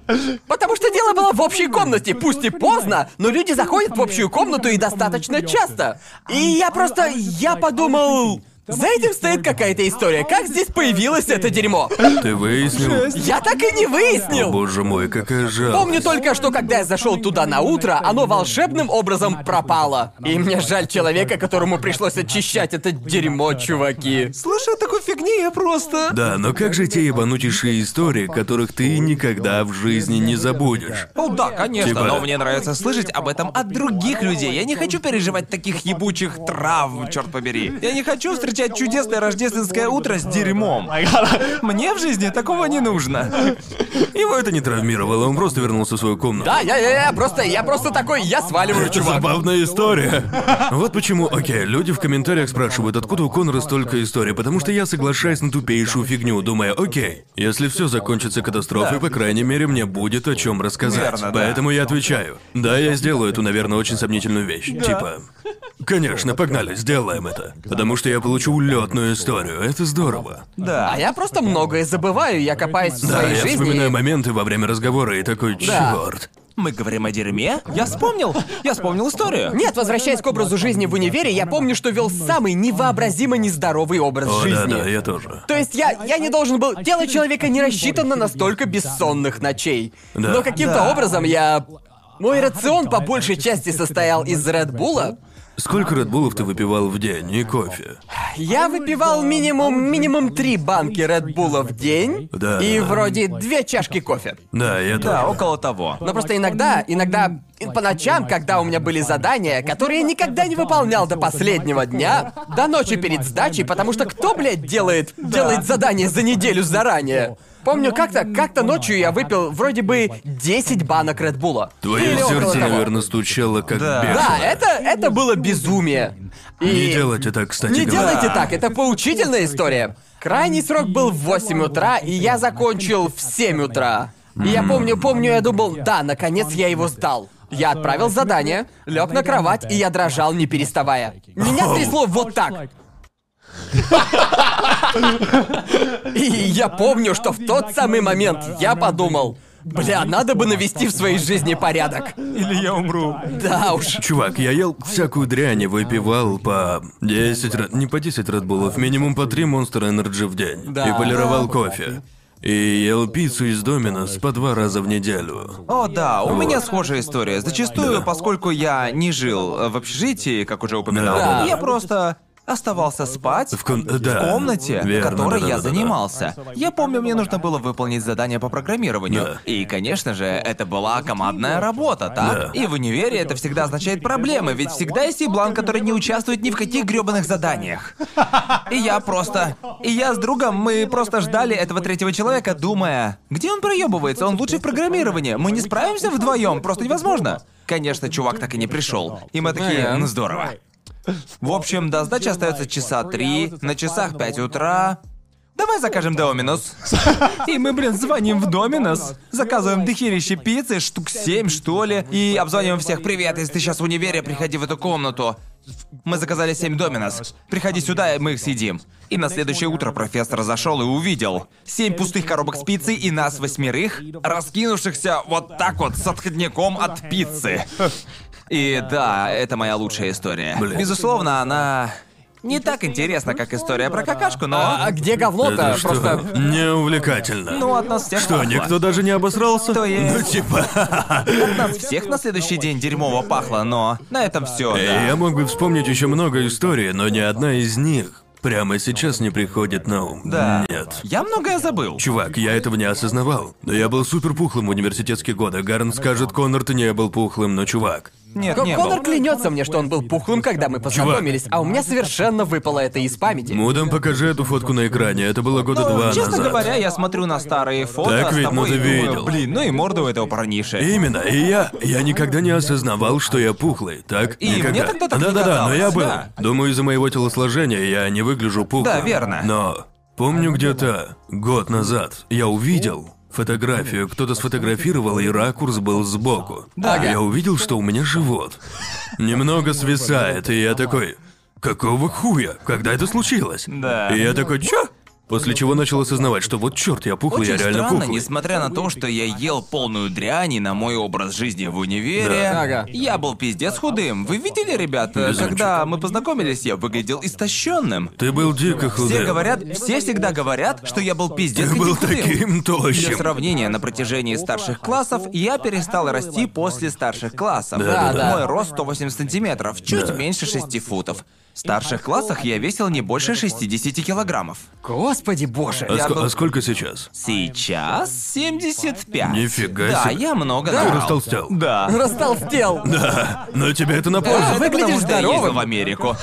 Потому что дело было в общей комнате, пусть и поздно, но люди заходят в общую комнату и достаточно часто. И я просто... я подумал... За этим стоит какая-то история. Как здесь появилось это дерьмо? Ты выяснил? Я так и не выяснил! Боже мой, какая жалость. Помню только, что когда я зашел туда на утро, оно волшебным образом пропало. И мне жаль человека, которому пришлось очищать это дерьмо, чуваки. Слушай, такой фигни я просто... Да, но как же те ебанутейшие истории, которых ты никогда в жизни не забудешь? О, да, конечно, Типа- но мне нравится слышать об этом от других людей. Я не хочу переживать таких ебучих травм, черт побери. Я не хочу встречать чудесное рождественское утро с дерьмом. Мне в жизни такого не нужно. Его это не травмировало, он просто вернулся в свою комнату. Да, я, я, я просто, я просто такой, я сваливаю, Это чувак. забавная история. Вот почему, окей, люди в комментариях спрашивают, откуда у Конора столько историй, потому что я соглашаюсь на тупейшую фигню, думая, окей, если все закончится катастрофой, по крайней мере, мне будет о чем рассказать. Верно, да. Поэтому я отвечаю. Да, я сделаю эту, наверное, очень сомнительную вещь. Типа. Конечно, погнали, сделаем это. Потому что я получу улетную историю. Это здорово. Да. А я просто многое забываю, я копаюсь в Да, своей я жизни. вспоминаю моменты во время разговора и такой, Да. черт. Мы говорим о дерьме? Я вспомнил. Я вспомнил историю. Нет, возвращаясь к образу жизни в универе, я помню, что вел самый невообразимо нездоровый образ О, да, жизни. да, я тоже. То есть я, я не должен был... Тело человека не рассчитано на столько бессонных ночей. Да. Но каким-то Да. образом я... Мой рацион по большей части состоял из Редбула. Сколько редбулов ты выпивал в день и кофе? Я выпивал минимум минимум три банки Редбула в день Да, и вроде две чашки кофе. Да, я тоже. Да, около того. Но просто иногда, иногда по ночам, когда у меня были задания, которые я никогда не выполнял до последнего дня, до ночи перед сдачей, потому что кто, блядь, делает, делает задание за неделю заранее? Помню, как-то как-то ночью я выпил вроде бы 10 банок Редбула. Твое Или около сердце, того. наверное, стучало как Да. бешеное. Да, это, это было безумие. И... Не делайте так, кстати Не говоря. делайте так, это поучительная история. Крайний срок был в 8 утра, и я закончил в 7 утра. И я помню, помню, я думал, да, наконец я его сдал. Я отправил задание, лег на кровать, и я дрожал, не переставая. Меня трясло вот так. И я помню, что в тот самый момент я подумал, бля, надо бы навести в своей жизни порядок. Или я умру. Да уж. Чувак, я ел всякую дрянь и выпивал по 10 ред... не по 10 редбулов, минимум по 3 Monster Energy в день. Да. И полировал кофе. И ел пиццу из Доминос по два раза в неделю. О, да, у Вот. меня схожая история. Зачастую, Да. поскольку я не жил в общежитии, как уже упоминал, Да. я просто оставался спать В кон- да. в комнате, Верно, в которой я да-да-да-да. занимался. Я помню, мне нужно было выполнить задание по программированию. Да. И, конечно же, это была командная работа, так? Да. И в универе это всегда означает проблемы, ведь всегда есть еблан, который не участвует ни в каких грёбаных заданиях. И я просто... И я с другом, мы просто ждали этого третьего человека, думая, где он проебывается, он лучший в программировании, мы не справимся вдвоем, просто невозможно. Конечно, чувак так и не пришел. И мы такие, ну здорово. В общем, до сдачи остается часа три, на часах 5 утра. Давай закажем Доминос. И мы, блин, звоним в Доминос, заказываем дохерище пиццы, штук 7, что ли, и обзваниваем всех. Привет, если ты сейчас в универе, приходи в эту комнату. Мы заказали 7 Доминос. Приходи сюда, и мы их съедим. И на следующее утро профессор зашел и увидел семь пустых коробок с пиццей и нас восьмерых, раскинувшихся вот так вот с отходняком от пиццы. И да, это моя лучшая история. Блин. Безусловно, она не так интересна, как история про какашку, но... А, а где говно-то? Это что? Просто... Не увлекательно. Ну, от нас всех Что, пахло. никто даже не обосрался? То есть- Ну, типа... От нас всех на следующий день дерьмово пахло, но на этом все, да. Я мог бы вспомнить еще много историй, но ни одна из них прямо сейчас не приходит на ум. Да. Нет. Я многое забыл. Чувак, я этого не осознавал. Но я был супер пухлым в университетские годы. Гарн скажет, Коннор, ты не был пухлым, но чувак. Нет, Ко- не Конор был. клянется мне, что он был пухлым, когда мы познакомились, а у меня совершенно выпало это из памяти. Мудом, покажи эту фотку на экране. Это было года Ну, два честно назад. говоря, я смотрю на старые фото Так с ведь, тобой ну и ты думаю, видел. блин, ну и морда у этого парниши. Именно, и я, я никогда не осознавал, что я пухлый, так? И никогда. мне тогда так не Да-да-да, но я казалось, был. да. Думаю, из-за моего телосложения я не выгляжу пухлым. Да, верно. Но помню где-то год назад я увидел фотографию, кто-то сфотографировал, и ракурс был сбоку. Да. Я увидел, что у меня живот немного свисает, и я такой... какого хуя? Когда это случилось? Да. И я такой, чё? После чего начал осознавать, что вот черт, я пухлый, Очень я реально странно, пухлый. несмотря на то, что я ел полную дрянь и на мой образ жизни в универе, Да. Ага. я был пиздец худым. Вы видели, ребята, Везунчик. когда мы познакомились, я выглядел истощенным. Ты был дико худым. Все говорят, все всегда говорят, что я был пиздец Ты был худым. таким Для тощим. сравнения, на протяжении старших классов я перестал расти после старших классов. Да, да, да. Мой рост 180 сантиметров, чуть Да. меньше 6 футов. В старших классах я весил не больше 60 килограммов. Господи боже. А, Я ск- был- а сколько сейчас? Сейчас 75. Нифига Да, себе. я много Ты набрал. растолстел. Да. Растолстел. Да, но тебе это на пользу. Это выглядишь потому, что я ездил в Америку.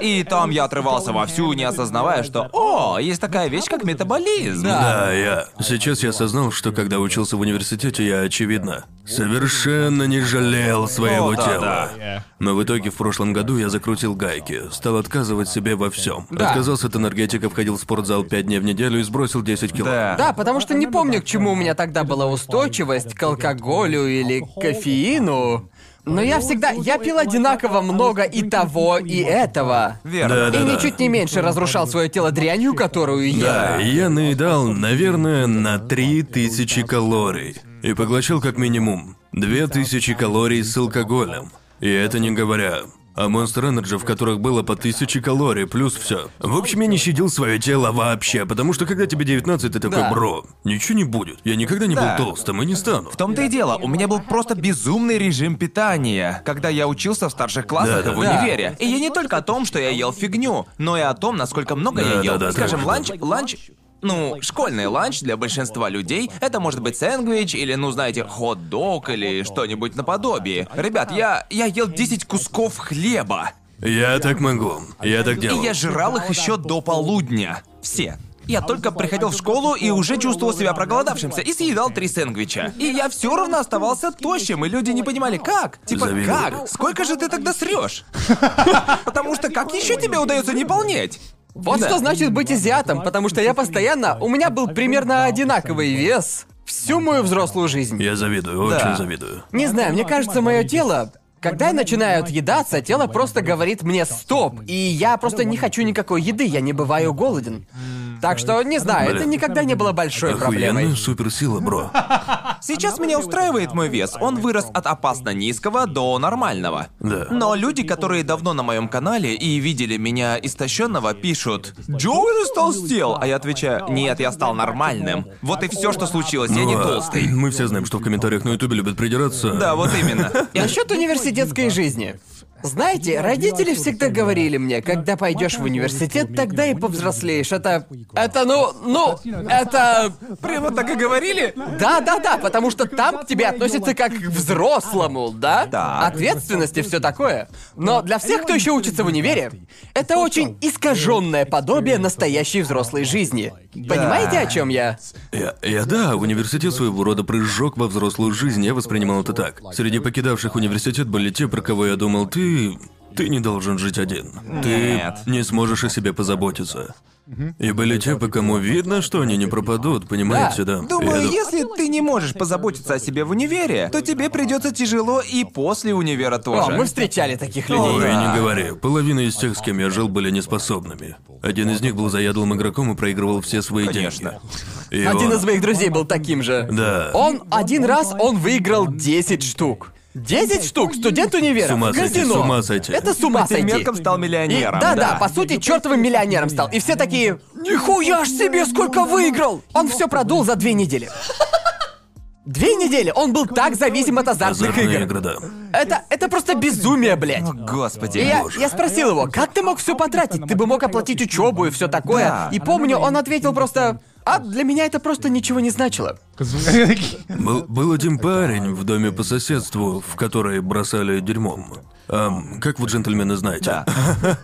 И там я отрывался вовсю, не осознавая, что «О, есть такая вещь, как метаболизм». Да, я. Сейчас я осознал, что когда учился в университете, я, очевидно, совершенно не жалел своего О, да, тела. да. Но в итоге в прошлом году я закрутил гайки, стал отказывать себе во всем. Да. Отказался от энергетиков, ходил в спортзал 5 дней в неделю и сбросил 10 кило. Да. Да, потому что не помню, к чему у меня тогда была устойчивость, к алкоголю или к кофеину. Но я всегда... Я пил одинаково много и того, и этого. Верно. Да, да, И да. ничуть не меньше разрушал свое тело дрянью, которую Да, я. и я наедал, наверное, на 3000 калорий. И поглощал как минимум 2000 калорий с алкоголем. И это не говоря о Monster Energy, в которых было по 1000 калорий, плюс все. В общем, я не щадил свое тело вообще, потому что когда тебе 19, ты такой, Да. бро, ничего не будет. Я никогда не Да. был толстым и не стану. В том-то и дело, у меня был просто безумный режим питания, когда я учился в старших классах Да, и в да. универе. И я не только о том, что я ел фигню, но и о том, насколько много я Да, ел. да, да, Скажем, точно. ланч, ланч, ну, школьный ланч для большинства людей это может быть сэндвич или, ну, знаете, хот-дог или что-нибудь наподобие. Ребят, я, я ел 10 кусков хлеба. Я так могу. Я так И делал. я жрал их еще до полудня. Все. Я только приходил в школу и уже чувствовал себя проголодавшимся и съедал три сэндвича. И я все равно оставался тощим, и люди не понимали, как? Типа, Завидую. как? Сколько же ты тогда срешь? Потому что как еще тебе удается не полнеть? Вот Да. что значит быть азиатом, потому что я постоянно... У меня был примерно одинаковый вес всю мою взрослую жизнь. Я завидую, Да. очень завидую. Не знаю, мне кажется, мое тело... Когда я начинаю отъедаться, тело просто говорит мне «стоп», и я просто не хочу никакой еды, я не бываю голоден. Так что, не знаю, это Блин. никогда не было большой проблемой. Охуенная суперсила, бро. Сейчас меня устраивает мой вес. Он вырос от опасно низкого до нормального. Да. Но люди, которые давно на моем канале и видели меня истощенного, пишут: Джоуи растолстел! А я отвечаю: Нет, я стал нормальным. Вот и все, что случилось, я не Ну, а толстый. Мы все знаем, что в комментариях на Ютубе любят придираться. Да, вот именно. Насчет университетской жизни. Знаете, родители всегда говорили мне, когда пойдешь в университет, тогда и повзрослеешь. Это... Это, ну, ну, это... Прямо так и говорили? Да-да-да, потому что там к тебе относятся как к взрослому, да? Да. Ответственность и все такое. Но для всех, кто еще учится в универе, это очень искаженное подобие настоящей взрослой жизни. Понимаете, о чем я? Я, я да, университет своего рода прыжок во взрослую жизнь, я воспринимал это так. Среди покидавших университет были те, про кого я думал, ты... Ты не должен жить один. Нет. Ты не сможешь о себе позаботиться. И были те, по кому видно, что они не пропадут, понимаете, да? Думаю, Я если ты не можешь позаботиться о себе в универе, то тебе придется тяжело и после универа О, тоже. мы встречали таких Ой, людей. не говори. Половина из тех, с кем я жил, были неспособными. Один из них был заядлым игроком и проигрывал все свои Конечно. деньги. И Один он- из моих друзей был таким же. Да. Он один раз он выиграл 10 штук. 10 штук, студент универа, С ума сойти, казино. с ума сойти. Это с ума сойти. меркам стал И- миллионером. да, да, по сути, чертовым миллионером стал. И все такие, нихуя ж себе, сколько выиграл! Он все продул за две недели. Две недели! Он был так зависим от азартных Азартные игр. игры, да. Это, это просто безумие, блядь. Господи. И я, я спросил его, как ты мог все потратить? Ты бы мог оплатить учебу и все такое. Да. И помню, он ответил просто. А для меня это просто ничего не значило. Был, был один парень в доме по соседству, в который бросали дерьмом. Ам, как вы, джентльмены, знаете. Да.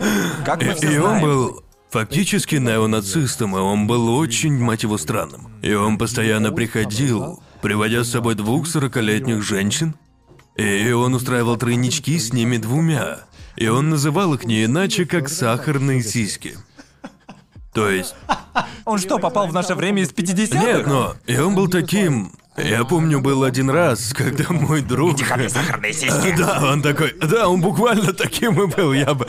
Как мы И, все и он знаем. был фактически неонацистом, и он был очень, мать его, странным. И он постоянно приходил, приводя с собой двух сорокалетних женщин, и он устраивал тройнички с ними двумя. И он называл их не иначе, как сахарные сиськи. То есть, Он что, попал в наше время из 50-х? нет, но... И он был таким... Я помню, был один раз, когда мой друг... Сахарные сиськи. Да, он такой... Да, он буквально таким и был, я бы...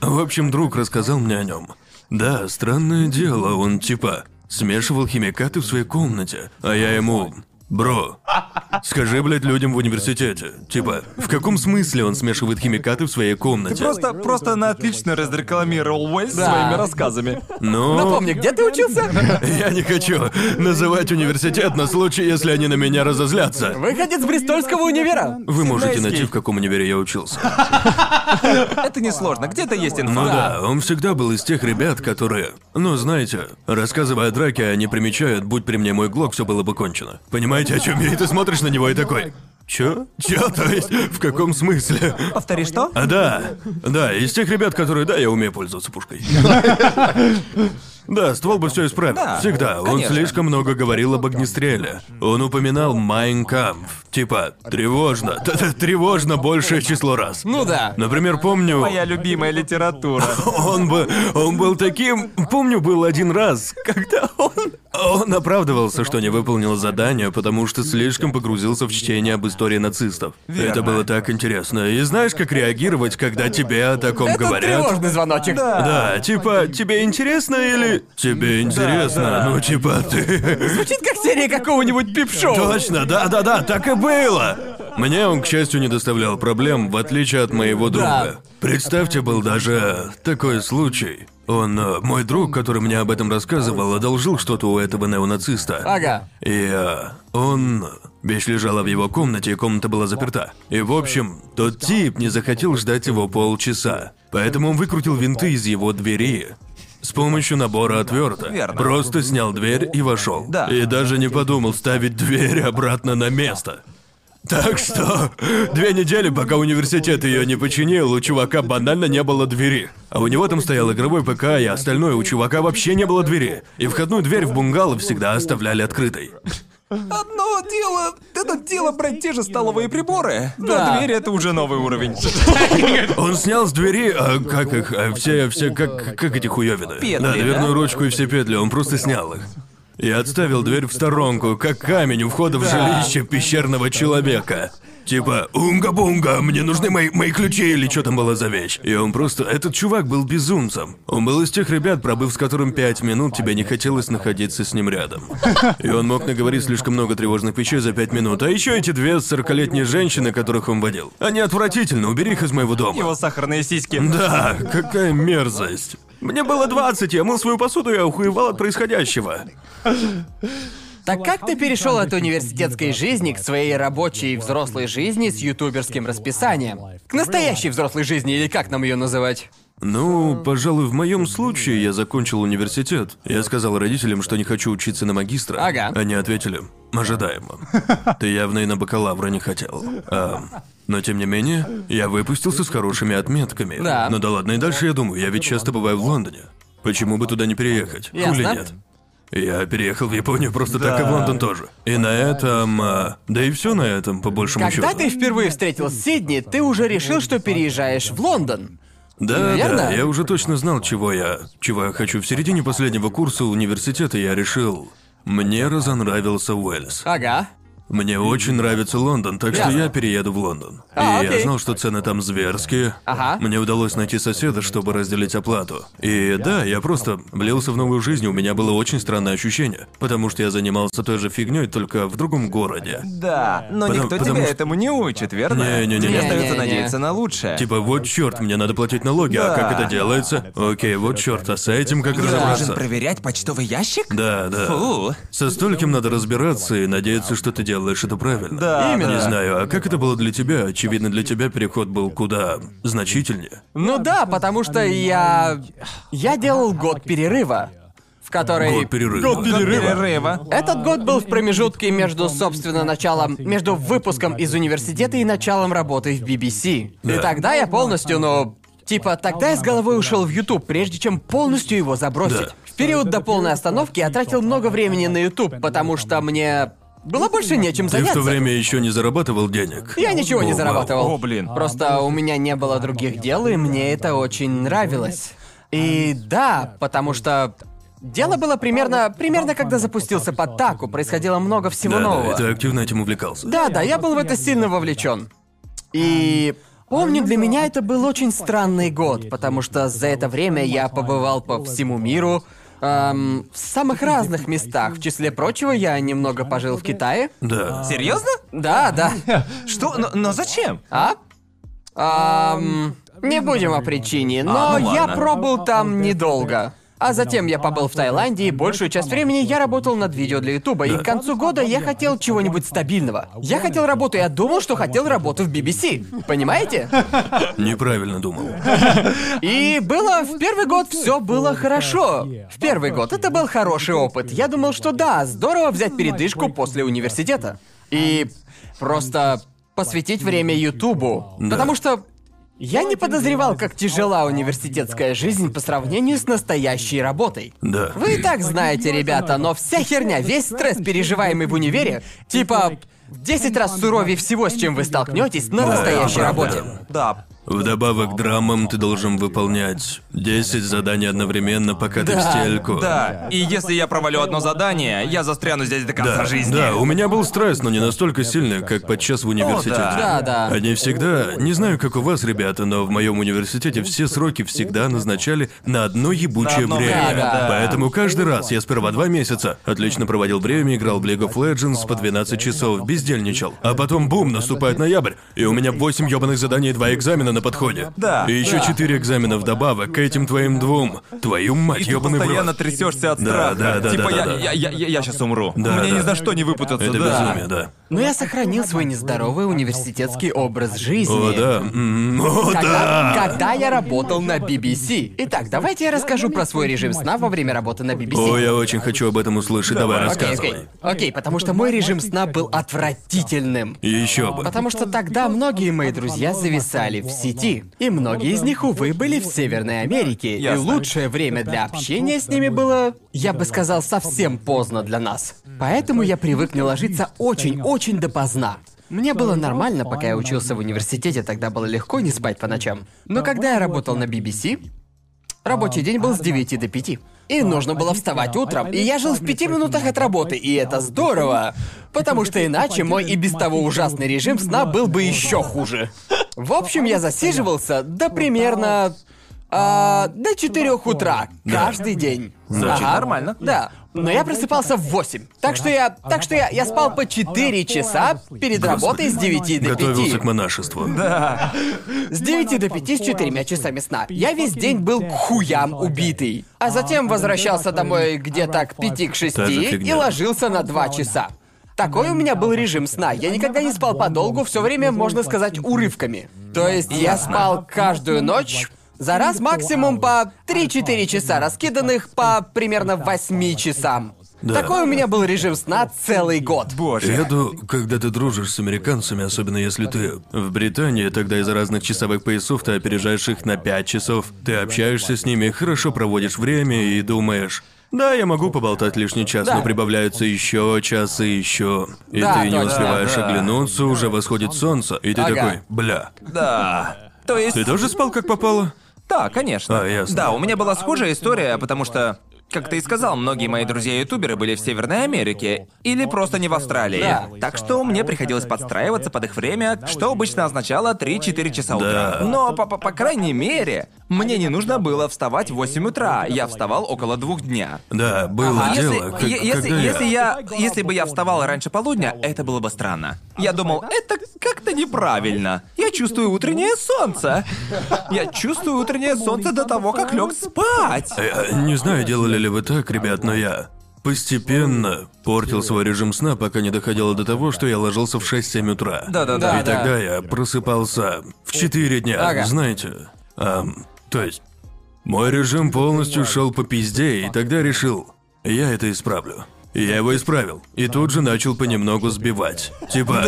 В общем, друг рассказал мне о нем. Да, странное дело, он типа смешивал химикаты в своей комнате, а я ему... Бро, скажи, блядь, людям в университете. Типа, в каком смысле он смешивает химикаты в своей комнате? Просто, просто на отлично разрекламировал Уэльс Да. своими рассказами. Ну, Напомни, где ты учился? я не хочу называть университет на случай, если они на меня разозлятся. Выходец Бристольского универа. Вы можете Сиднейский. найти, в каком универе я учился. Это несложно, где-то есть инфа. Ну да, он всегда был из тех ребят, которые... Ну, знаете, рассказывая о драке, они примечают, будь при мне мой глок, все было бы кончено. Понимаете, о чем я? И ты смотришь на него и такой... Чё? Чё? То есть, в каком смысле? Повтори, что? А, да. Да, из тех ребят, которые, да, я умею пользоваться пушкой. Да, ствол бы все исправил. Да, Всегда. Он конечно. слишком много говорил об огнестреле. Он упоминал Майнкамф. Типа, тревожно. Тревожно большее число раз. Ну да. Например, помню... Моя любимая литература. Он бы, он был таким... Помню, был один раз, когда он... Он оправдывался, что не выполнил задание, потому что слишком погрузился в чтение об истории нацистов. Это было так интересно. И знаешь, как реагировать, когда тебе о таком Это говорят? тревожный звоночек. Да, типа, тебе интересно или... Тебе интересно, да. ну типа ты... Звучит как серия какого-нибудь пип-шоу. Точно, да-да-да, так и было. Мне он, к счастью, не доставлял проблем, в отличие от моего друга. Представьте, был даже такой случай. Он, э, мой друг, который мне об этом рассказывал, одолжил что-то у этого неонациста. Ага. И э, он... Вещь лежала в его комнате, и комната была заперта. И, в общем, тот тип не захотел ждать его полчаса. Поэтому он выкрутил винты из его двери с помощью набора отверток. Верно. Просто снял дверь и вошел. Да. И даже не подумал ставить дверь обратно на место. Так что, две недели, пока университет ее не починил, у чувака банально не было двери. А у него там стоял игровой ПК, и остальное у чувака вообще не было двери. И входную дверь в бунгало всегда оставляли открытой. Одно дело, это дело брать те же столовые приборы. Да. Но дверь это уже новый уровень. Он снял с двери, а, как их, а, все, все, как, как эти хуёвины? Петли, да, дверную да? ручку и все петли, он просто снял их. И отставил дверь в сторонку, как камень у входа в жилище пещерного человека. Типа, унга-бунга, мне нужны мои, мои ключи или что там было за вещь. И он просто... Этот чувак был безумцем. Он был из тех ребят, пробыв с которым пять минут, тебе не хотелось находиться с ним рядом. И он мог наговорить слишком много тревожных вещей за пять минут. А еще эти две сорокалетние женщины, которых он водил. Они отвратительны, убери их из моего дома. Его сахарные сиськи. Да, какая мерзость. Мне было 20, я мыл свою посуду и охуевал от происходящего. Так как ты перешел от университетской жизни к своей рабочей взрослой жизни с ютуберским расписанием? К настоящей взрослой жизни, или как нам ее называть? Ну, пожалуй, в моем случае я закончил университет. Я сказал родителям, что не хочу учиться на магистра. Ага. Они ответили, ожидаемо. Ты явно и на бакалавра не хотел. А, но тем не менее, я выпустился с хорошими отметками. Да. Ну да ладно, и дальше я думаю, я ведь часто бываю в Лондоне. Почему бы туда не переехать? Ясно. Хули нет? Я переехал в Японию просто так и в Лондон тоже. И на этом... а, да и все на этом, по большему Когда счету. ты впервые встретил Сидни, ты уже решил, что переезжаешь в Лондон. Да, Верно? да, я уже точно знал, чего я, чего я хочу. В середине последнего курса университета я решил, мне разонравился Уэльс. Ага. Мне очень нравится Лондон, так что Ясно. я перееду в Лондон. А, и я окей. знал, что цены там зверские. Ага. Мне удалось найти соседа, чтобы разделить оплату. И да, я просто влился в новую жизнь, у меня было очень странное ощущение. Потому что я занимался той же фигней, только в другом городе. Да, но Потому- никто потому тебя что- этому не учит, верно? Не-не-не. Тебе остается Не-не-не. надеяться на лучшее. Типа, вот черт, мне надо платить налоги, а Да. как это делается? Окей, вот черт, а с этим как Я должен разобраться? проверять почтовый ящик? Да, да. Фу. Со стольким надо разбираться и надеяться, что ты делаешь это правильно. Да, Именно. Не знаю, а как это было для тебя? Очевидно, для тебя переход был куда значительнее. Ну да, потому что я... Я делал год перерыва, в который... Год перерыва. Год перерыва. Этот год был в промежутке между, собственно, началом... Между выпуском из университета и началом работы в BBC. И Да. тогда я полностью, ну... Типа, тогда я с головой ушел в YouTube, прежде чем полностью его забросить. Да. В период до полной остановки я тратил много времени на YouTube, потому что мне... Было больше нечем Ты в заняться. то время еще не зарабатывал денег. Я ничего не О, зарабатывал. О, блин. Просто у меня не было других дел, и мне это очень нравилось. И да, потому что Дело было примерно, примерно когда запустился Подтаку, происходило много всего Да, да, нового. и ты активно этим увлекался. Да, да, я был в это сильно вовлечен. И помню, для меня это был очень странный год, потому что за это время я побывал по всему миру, эм, в самых разных местах. В числе прочего, я немного пожил в Китае. Да. Серьезно? Да, да. Что? Но, но зачем? А? Ам, не будем о причине, но А, ну я ладно. пробыл там недолго. А затем я побыл в Таиланде, и большую часть времени я работал над видео для Ютуба, и к концу года я хотел чего-нибудь стабильного. Я хотел работу, я думал, что хотел работу в BBC. Понимаете? Неправильно думал. И было в первый год все было хорошо. В первый год это был хороший опыт. Я думал, что да, здорово взять передышку после университета. И просто посвятить время Ютубу. Да. Потому что я не подозревал, как тяжела университетская жизнь по сравнению с настоящей работой. Да. Вы и так знаете, ребята, но вся херня, весь стресс, переживаемый в универе, типа в 10 раз суровее всего, с чем вы столкнетесь на настоящей работе. Да. Вдобавок к драмам ты должен выполнять 10 заданий одновременно, пока ты в стельку. Да. И если я провалю одно задание, я застряну здесь до конца Да, жизни. да, у меня был стресс, но не настолько сильный, как подчас в университете. да. Да, да. Они всегда, не знаю, как у вас, ребята, но в моем университете все сроки всегда назначали на одно ебучее На одно время. время, да. Поэтому каждый раз я сперва два месяца отлично проводил время, играл в League of Legends по 12 часов, бездельничал. А потом бум, наступает ноябрь, и у меня 8 ёбаных заданий и два экзамена на подходе. Да. И еще. 4 экзамена вдобавок к этим твоим двум. Твою мать, И ты ёбаный в постоянно трясешься от Да, страха. да, да, типа да, я, да, да. я, я, я, сейчас умру. Да, Мне да. ни за что не выпутаться. Это да. безумие, да. Но я сохранил свой нездоровый университетский образ жизни. О, да. М, О, Когда, да. когда я работал на BBC. Итак, давайте я расскажу про свой режим сна во время работы на BBC. О, я очень хочу об этом услышать. Давай, Окей, рассказывай. окей. Окей, потому что мой режим сна был отвратительным. И еще бы. Потому что тогда многие мои друзья зависали в сети. И многие из них, увы, были в Северной Америке. И Ясно. лучшее время для общения с ними было, я бы сказал, совсем поздно для нас. Поэтому я привык не ложиться очень-очень допоздна. Мне было нормально, пока я учился в университете, тогда было легко не спать по ночам. Но когда я работал на BBC, рабочий день был с 9 до 5. И нужно было вставать утром. И я жил в пяти минутах от работы, и это здорово. Потому что иначе мой и без того ужасный режим сна был бы еще хуже. В общем, я засиживался до примерно... а, до 4 утра каждый день. Звучит нормально. Да. Но я просыпался в 8. Так что я. Так что я, я спал по 4 часа перед работой с 9 до 5. Готовился к монашеству. С 9 до 5 с 4 часами сна. Я весь день был к хуям убитый. А затем возвращался домой где-то к 5 к 6 Та же и ложился на 2 часа. Такой у меня был режим сна. Я никогда не спал подолгу, все время, можно сказать, урывками. То есть я спал каждую ночь за раз максимум по 3-4 часа, раскиданных по примерно 8 часам. Да. Такой у меня был режим сна целый год. Боже. Еду, когда ты дружишь с американцами, особенно если ты в Британии, тогда из-за разных часовых поясов ты опережаешь их на 5 часов. Ты общаешься с ними, хорошо проводишь время и думаешь. Да, я могу поболтать лишний час, Да. но прибавляются еще час и еще. И Да, ты не точно. успеваешь Да. оглянуться, уже восходит солнце, и ты Ага. такой, бля. Да. То есть... Ты тоже спал как попало? Да, конечно. А, ясно. Да, у меня была схожая история, потому что, как ты и сказал, многие мои друзья-ютуберы были в Северной Америке или просто не в Австралии. Да. Так что мне приходилось подстраиваться под их время, что обычно означало 3-4 часа утра. Да. Но, по, по, по крайней мере, мне не нужно было вставать в 8 утра. Я вставал около двух дня. Да, было Ага. дело, Если, как- если, когда если я, если бы я вставал раньше полудня, это было бы странно. Я думал, это как-то неправильно. Я чувствую утреннее солнце. Я чувствую утреннее солнце до того, как лег спать. Я не знаю, делали ли вы так, ребят, но я постепенно портил свой режим сна, пока не доходило до того, что я ложился в 6-7 утра. Да-да-да. И тогда я просыпался в 4 дня, Ага. знаете. Ам, то есть, мой режим полностью шел по пизде, и тогда решил, я это исправлю. Я его исправил. И тут же начал понемногу сбивать. Типа,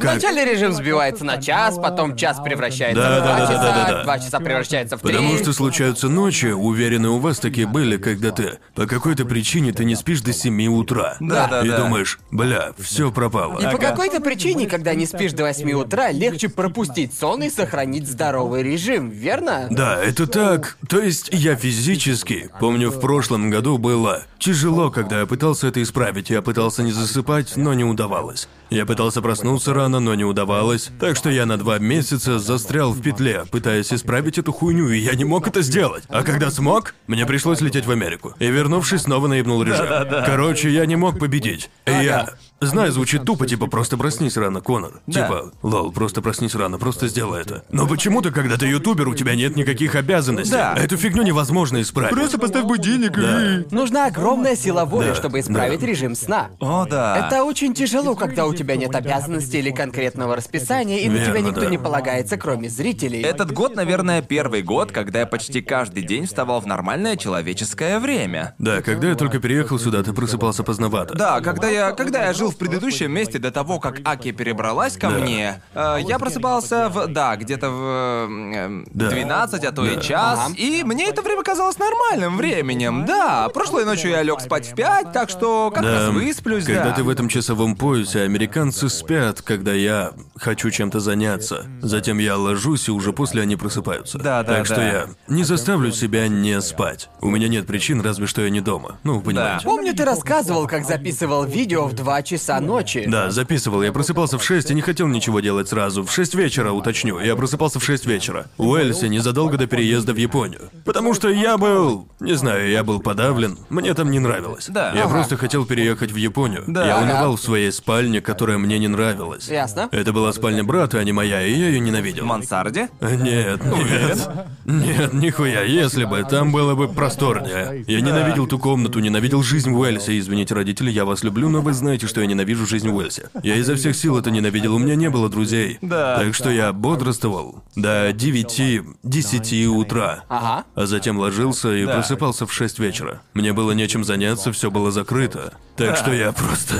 как... Вначале режим сбивается на час, потом час превращается Да, в два да, да, да, часа, да, да. два часа превращается в три. Потому что случаются ночи, уверены, у вас такие были, когда ты по какой-то причине ты не спишь до 7 утра. Да, да, И да. думаешь, бля, все пропало. И по какой-то причине, когда не спишь до 8 утра, легче пропустить сон и сохранить здоровый режим, верно? Да, это так. То есть я физически, помню, в прошлом году было тяжело, когда я пытался это исправить. Я пытался не засыпать, но не удавалось. Я пытался проснуться рано, но не удавалось. Так что я на два месяца застрял в петле, пытаясь исправить эту хуйню, и я не мог это сделать. А когда смог, мне пришлось лететь в Америку. И вернувшись, снова наебнул режим. Короче, я не мог победить. И я... Знаю, звучит тупо, типа просто проснись рано, Конор. Типа, лол, просто проснись рано, просто сделай это. Но почему-то, когда ты ютубер, у тебя нет никаких обязанностей. Да. Эту фигню невозможно исправить. поставь будильник Да. Нужна огромная сила воли, Да, чтобы исправить да. режим сна. О, да. Это очень тяжело, когда у тебя нет обязанностей или конкретного расписания, и на Верно, тебя никто да. не полагается, кроме зрителей. Этот год, наверное, первый год, когда я почти каждый день вставал в нормальное человеческое время. Да, когда я только переехал сюда, ты просыпался поздновато. Да, когда я, когда я жил в предыдущем месте до того, как Аки перебралась ко Да. мне, э, я просыпался в, да, где-то в э, Да. 12, а то и Да. час, Ага. и мне это время казалось нормальным временем. Да, прошлой ночью я лег спать в 5, так что как раз высплюсь, когда да. ты в этом часовом поясе, американцы спят, когда я хочу чем-то заняться. Затем я ложусь, и уже после они просыпаются. Да, да, Так что да. я не заставлю себя не спать. У меня нет причин, разве что я не дома. Ну, понимаете. Помню, ты рассказывал, как записывал видео в 2 часа ночи. Да, записывал. Я просыпался в 6 и не хотел ничего делать сразу. В 6 вечера, уточню. Я просыпался в 6 вечера. В Уэльсе незадолго до переезда в Японию. Потому что я был... Не знаю, я был подавлен. Мне там не нравилось. Да. Я Ага. просто хотел переехать в Японию. Да. Я унывал в своей спальне, которая мне не нравилась. Ясно. Это была спальня брата, а не моя, и я ее В ненавидел. мансарде? Нет, нет. Нет, нихуя, если бы, там было бы просторнее. Я ненавидел ту комнату, ненавидел жизнь в Уэльсе. Извините, родители, я вас люблю, но вы знаете, что я ненавижу жизнь в Уэльсе. Я изо всех сил это ненавидел, у меня не было друзей. Да. Так что я бодрствовал до 9-10 утра. Ага. А затем ложился и Да. просыпался в 6 вечера. Мне было нечем заняться, все было закрыто. Так что я просто...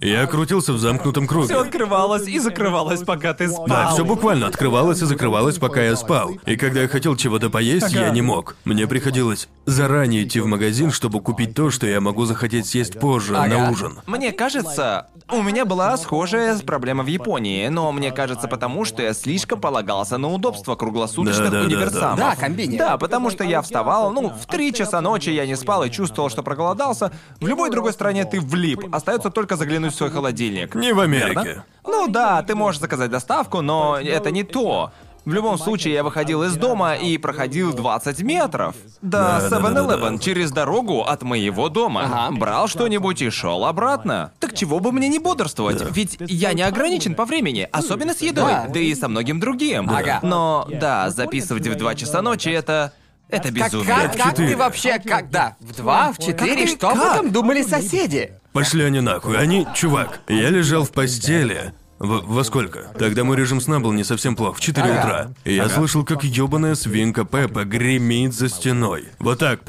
Я крутился в замкнутом круге. Все открывалось и закрывалось, пока ты спал. Да, все буквально открывалось и закрывалось, пока я спал. И когда я хотел чего-то поесть, я не мог. Мне приходилось заранее идти в магазин, чтобы купить то, что я могу захотеть съесть позже, на Ага. ужин. Мне кажется, у меня была схожая проблема в Японии, но мне кажется потому, что я слишком полагался на удобство круглосуточных Да, да, да, универсамов. да. Да, комбини. Да, потому что я вставал, ну, в три часа ночи я не спал и чувствовал, что проголодался. В любой другой стране ты влип, остается только заглянуть в свой холодильник. Не в Америке. Верно? Ну да, ты можешь заказать доставку, но это не то. В любом случае, я выходил из дома и проходил 20 метров до Да, да, да, да, 7-Eleven да. через дорогу от моего дома. Ага. Брал что-нибудь и шел обратно. Так чего бы мне не бодрствовать? Ведь я не ограничен по времени, особенно с едой, Да. да, и со многим другим. Ага. Но да, записывать в 2 часа ночи это. Это Как, безумие. как, как ты четыре. вообще, когда? В два, в четыре? ты- Что об как? этом думали соседи? Пошли они нахуй. Они, чувак, я лежал в постели. В- во сколько? Тогда мой режим сна был не совсем плох, в 4 Ага. утра. И я слышал, как ёбаная свинка Пеппа гремит за стеной. Вот так.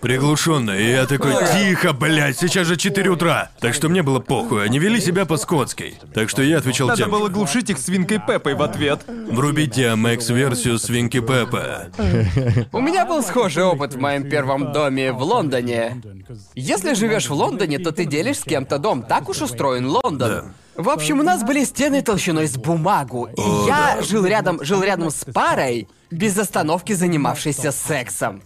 Приглушенно, и я такой, тихо, блядь, сейчас же 4 утра. Так что мне было похуй, они вели себя по-скотски. Так что я отвечал Надо тем, было глушить их свинкой Пеппой в ответ. врубите MX-версию свинки Пеппа. У меня был схожий опыт в моем первом доме в Лондоне. Если живешь в Лондоне, то ты делишь с кем-то дом. Так уж устроен Лондон. В общем, у нас были стены толщиной с бумагу, и О, я да. жил рядом, жил рядом с парой, без остановки занимавшейся сексом.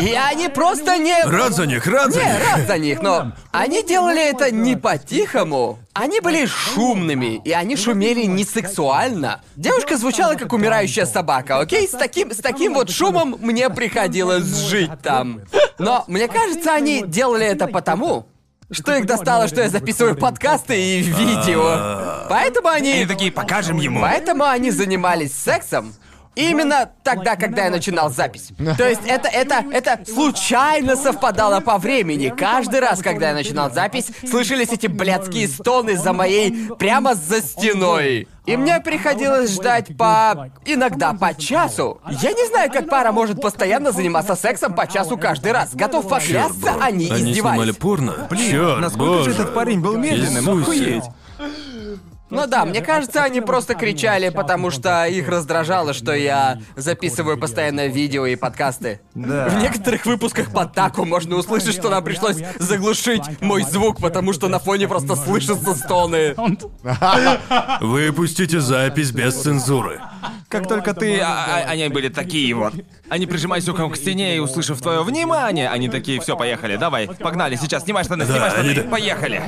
И они просто не... Рад за них, рад за Не, них. рад за них, но они делали это не по-тихому. Они были шумными, и они шумели не сексуально. Девушка звучала как умирающая собака, окей? С таким, с таким вот шумом мне приходилось жить там. Но мне кажется, они делали это потому, что их достало, что я записываю подкасты и видео. Поэтому они... Они такие, покажем ему. Поэтому они занимались сексом Именно тогда, когда я начинал запись. То есть это, это, это случайно совпадало по времени. Каждый раз, когда я начинал запись, слышались эти блядские стоны за моей... прямо за стеной. И мне приходилось ждать по... иногда по часу. Я не знаю, как пара может постоянно заниматься сексом по часу каждый раз. Готов поклясться, Чёрт, они Они издевались. снимали порно? Блин, Чёрт, насколько же боже. этот парень был медленным, Иисусе. охуеть. Ну да, мне кажется, они просто кричали, потому что их раздражало, что я записываю постоянно видео и подкасты. Да. В некоторых выпусках по таку можно услышать, что нам пришлось заглушить мой звук, потому что на фоне просто слышатся стоны. Выпустите запись без цензуры. Как только ты... а- а- они были такие вот. Они прижимались ухом к стене и, услышав твое внимание, они такие, все, поехали, давай, погнали, сейчас, снимай штаны, снимай штаны, поехали.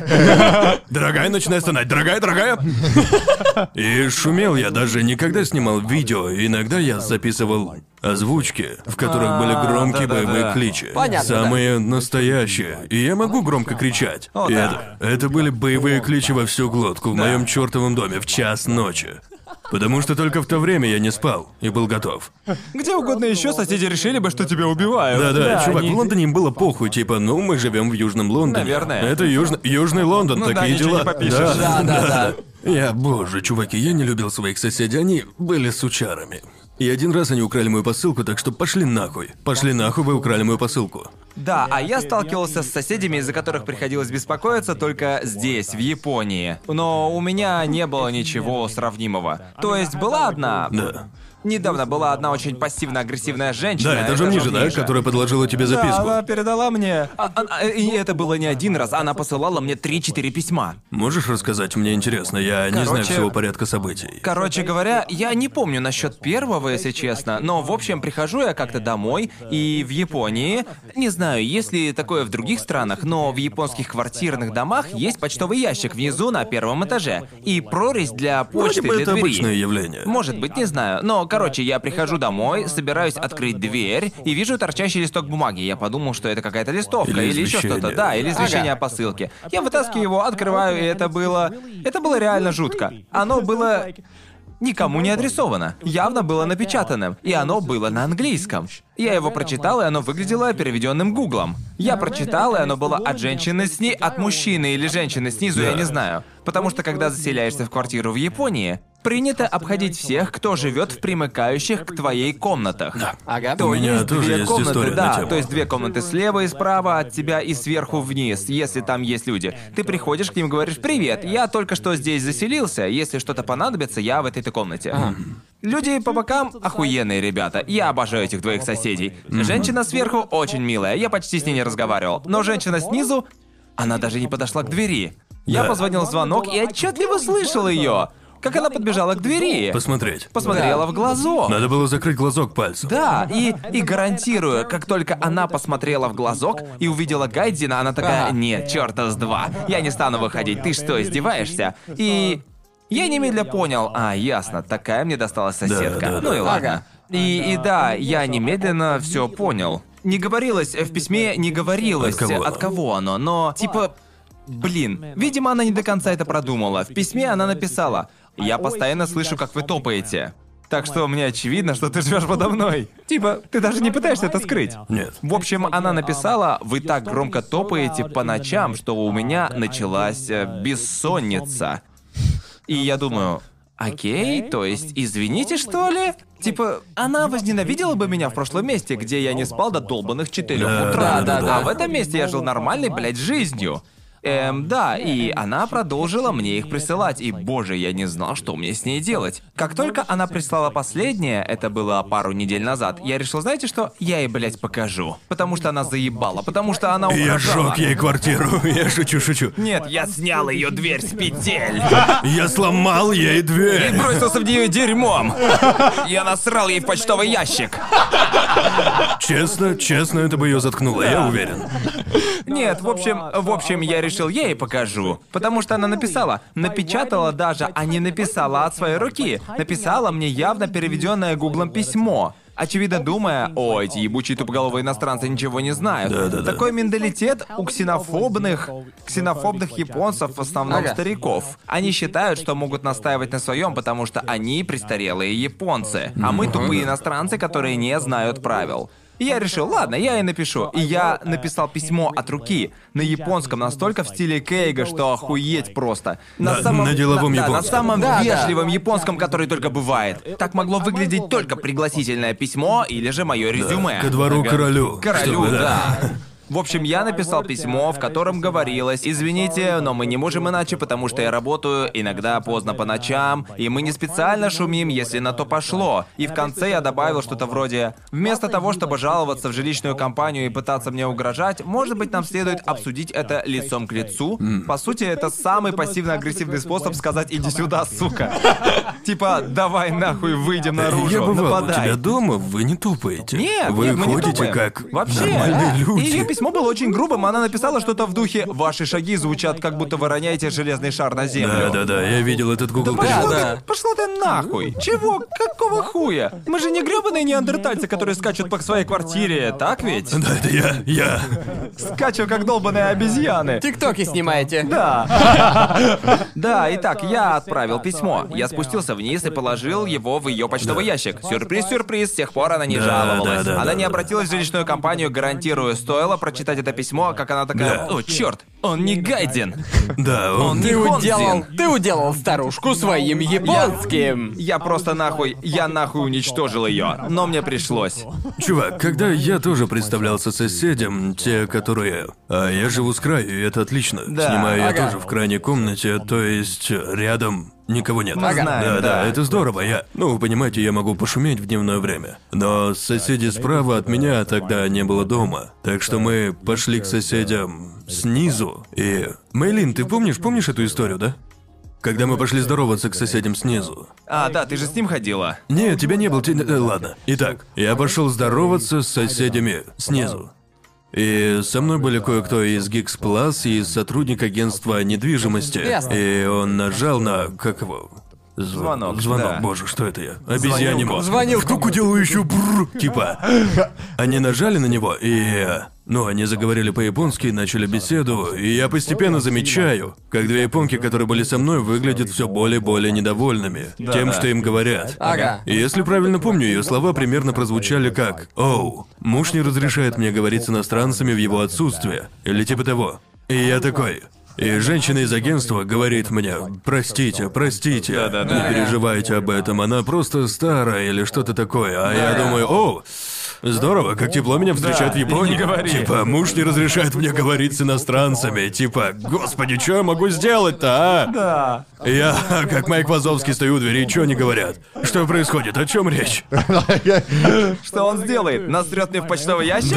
Дорогая, начинай стонать. Дорогая, дорогая. И шумел я даже никогда снимал видео. Иногда я записывал озвучки, в которых были А, громкие боевые кличи. Самые настоящие. И я могу громко кричать. И это, это были боевые кличи во всю глотку в моем чертовом доме в час ночи. Потому что только в то время я не спал и был готов. Где угодно еще соседи решили бы, что тебя убивают. Да-да, чувак, они- в Лондоне им было похуй, типа, ну, мы живем в Южном Лондоне. Наверное. Это южно- Южный Лондон, Ну да, такие ничего дела. не попишешь. Да, да, да. Я, боже, чуваки, я не любил своих соседей, они были сучарами. И один раз они украли мою посылку, так что пошли нахуй. Пошли нахуй, вы украли мою посылку. Да, а я сталкивался с соседями, из-за которых приходилось беспокоиться только здесь, в Японии. Но у меня не было ничего сравнимого. То есть была одна... Да. Недавно была одна очень пассивно-агрессивная женщина. Да, этажом ниже, да, ниже. которая подложила тебе Да, записку. она передала мне... А- а- и это было не один раз, она посылала мне 3-4 письма. Можешь рассказать? Мне интересно, я не знаю Короче- всего порядка событий. Короче говоря, я не помню насчет первого, если честно, но в общем прихожу я как-то домой, и в Японии, не знаю, есть ли такое в других странах, но в японских квартирных домах есть почтовый ящик внизу на первом этаже и прорезь для почты Вроде бы для это двери. обычное явление. Может быть, не знаю. Но, короче, я прихожу домой, собираюсь открыть дверь и вижу торчащий листок бумаги. Я подумал, что это какая-то листовка Или или, еще что-то. Да, или извещение Ага. о посылке. Я вытаскиваю его, открываю, и это было... Это было реально жутко. Оно было никому не адресовано. Явно было напечатанным. И оно было на английском. Я его прочитал, и оно выглядело переведенным гуглом. Я прочитал, и оно было от женщины сни... от мужчины или женщины снизу, я не знаю. Потому что когда заселяешься в квартиру в Японии, принято обходить всех, кто живет в примыкающих к твоей комнатах. Ага. То У меня есть тоже две есть комнаты, история на да, тему. то есть две комнаты слева и справа от тебя и сверху вниз, если там есть люди. Ты приходишь к ним, говоришь: "Привет, я только что здесь заселился. Если что-то понадобится, я в этой-то комнате". Люди по бокам охуенные ребята. Я обожаю этих двоих соседей. Женщина сверху очень милая, я почти с ней не разговаривал. Но женщина снизу, она даже не подошла к двери. Я Да. позвонил в звонок и отчетливо слышал ее, как она подбежала к двери. Посмотреть. Посмотрела Да. в глазок. Надо было закрыть глазок пальцем. Да, и, и гарантирую, как только она посмотрела в глазок и увидела Гайдзина, она такая, нет, черта с два, я не стану выходить, ты что, издеваешься? И я немедля понял, а, ясно, такая мне досталась соседка. да, ну и да. ладно. И, и да, я немедленно все понял. Не говорилось, в письме не говорилось, От кого от кого оно, но типа... Блин, видимо, она не до конца это продумала. В письме она написала, я постоянно слышу, как вы топаете. Так что мне очевидно, что ты живешь подо мной. Типа, ты даже не пытаешься это скрыть. Нет. В общем, она написала, вы так громко топаете по ночам, что у меня началась э, бессонница. И я думаю, окей, то есть извините, что ли? Типа, она возненавидела бы меня в прошлом месте, где я не спал до долбанных 4 Да, утра. да, да, да. А в этом месте я жил нормальной, блядь, жизнью. Эм, да, и она продолжила мне их присылать, и, боже, я не знал, что мне с ней делать. Как только она прислала последнее, это было пару недель назад, я решил, знаете что, я ей, блядь, покажу. Потому что она заебала, потому что она я угрожала. сжег ей квартиру. Я шучу, шучу. Нет, я снял ее дверь с петель. Я сломал ей И дверь. бросился в нее дерьмом. Я насрал ей в почтовый ящик. Честно, честно, это бы ее заткнуло, я уверен. Нет, в общем, в общем, я решил, я ей покажу. Потому что она написала, напечатала даже, а не написала от своей руки. Написала мне явно переведенное гуглом письмо. очевидно думая, о, эти ебучие тупоголовые иностранцы ничего не знают. Да-да-да. Такой менталитет у ксенофобных, ксенофобных японцев, в основном Ага. стариков. Они считают, что могут настаивать на своем, потому что они престарелые японцы, а мы тупые иностранцы, которые не знают правил. И я решил, ладно, я и напишу. И я написал письмо от руки на японском, настолько в стиле Кейга, что охуеть просто. На- на деловом да, да, на японском. самом Да, да. вежливом японском, который только бывает. Так могло выглядеть только пригласительное письмо или же мое резюме. Ко двору королю. Королю, чтобы, да. В общем, я написал письмо, в котором говорилось, извините, но мы не можем иначе, потому что я работаю иногда поздно по ночам, и мы не специально шумим, если на то пошло. И в конце я добавил что-то вроде, вместо того, чтобы жаловаться в жилищную компанию и пытаться мне угрожать, может быть, нам следует обсудить это лицом к лицу. По сути, это самый пассивно-агрессивный способ сказать «иди сюда, сука». Типа, давай нахуй выйдем наружу, Я бывал у тебя дома, вы не тупаете. Нет, вы ходите как Вообще. нормальные люди. Письмо было очень грубым. Она написала что-то в духе «Ваши шаги звучат, как будто вы роняете железный шар на землю». Да-да-да, я видел этот Google перевод. да. ты, пошла ты нахуй! Чего? Какого хуя? Мы же не гребаные неандертальцы, которые скачут по своей квартире, так ведь? Да, это я, я. Скачу, как долбаные обезьяны. Тиктоки снимаете. Да. Да, итак, я отправил письмо. Я спустился вниз и положил его в ее почтовый ящик. Сюрприз-сюрприз, с тех пор она не Да, жаловалась. да, да, она да, не да. обратилась в жилищную компанию, гарантирую, стоило прочитать это письмо, как она такая, Да. о, черт, он не гайден. Да, он... Он не Ты уделал, ты уделал старушку своим японским. Я просто нахуй, я нахуй уничтожил ее, но мне пришлось. Чувак, когда я тоже представлялся соседям, те, которые... А я живу с краю, и это отлично. Да, Снимаю я ага. тоже в крайней комнате, то есть э, рядом никого нет. Мы знаем, да, да. это здорово. Я, ну, вы понимаете, я могу пошуметь в дневное время. Но соседи справа от меня тогда не было дома. Так что мы пошли к соседям снизу. И... Мейлин, ты помнишь, помнишь эту историю, да? Когда мы пошли здороваться к соседям снизу. А, да, ты же с ним ходила. Нет, тебя не было. те- э, ладно. Итак, я пошел здороваться с соседями снизу. И со мной были кое-кто из Geeks Plus и сотрудник агентства недвижимости. Ясно. И он нажал на... как его? Зв- Звонок, Звонок, да. боже, что это я? Звонилку. мозг. Звонилку. Штуку делаю еще бррр, типа. Они нажали на него, и... Ну, они заговорили по-японски, начали беседу, и я постепенно замечаю, как две японки, которые были со мной, выглядят все более и более недовольными тем, да. что им говорят. Ага. И если правильно помню, ее слова примерно прозвучали как «Оу, муж не разрешает мне говорить с иностранцами в его отсутствие», или типа того. И я такой... И женщина из агентства говорит мне, простите, простите, Да-да-да. не переживайте об этом, она просто старая или что-то такое. А я думаю, о, здорово, как тепло меня встречают Да, в Японии. не говори. Типа, муж не разрешает мне говорить с иностранцами. Типа, господи, что я могу сделать-то, а? Да. Я, как Майк Вазовский, стою у двери, и что они говорят? Что происходит? О чем речь? Что он сделает? Насрет мне в почтовый ящик?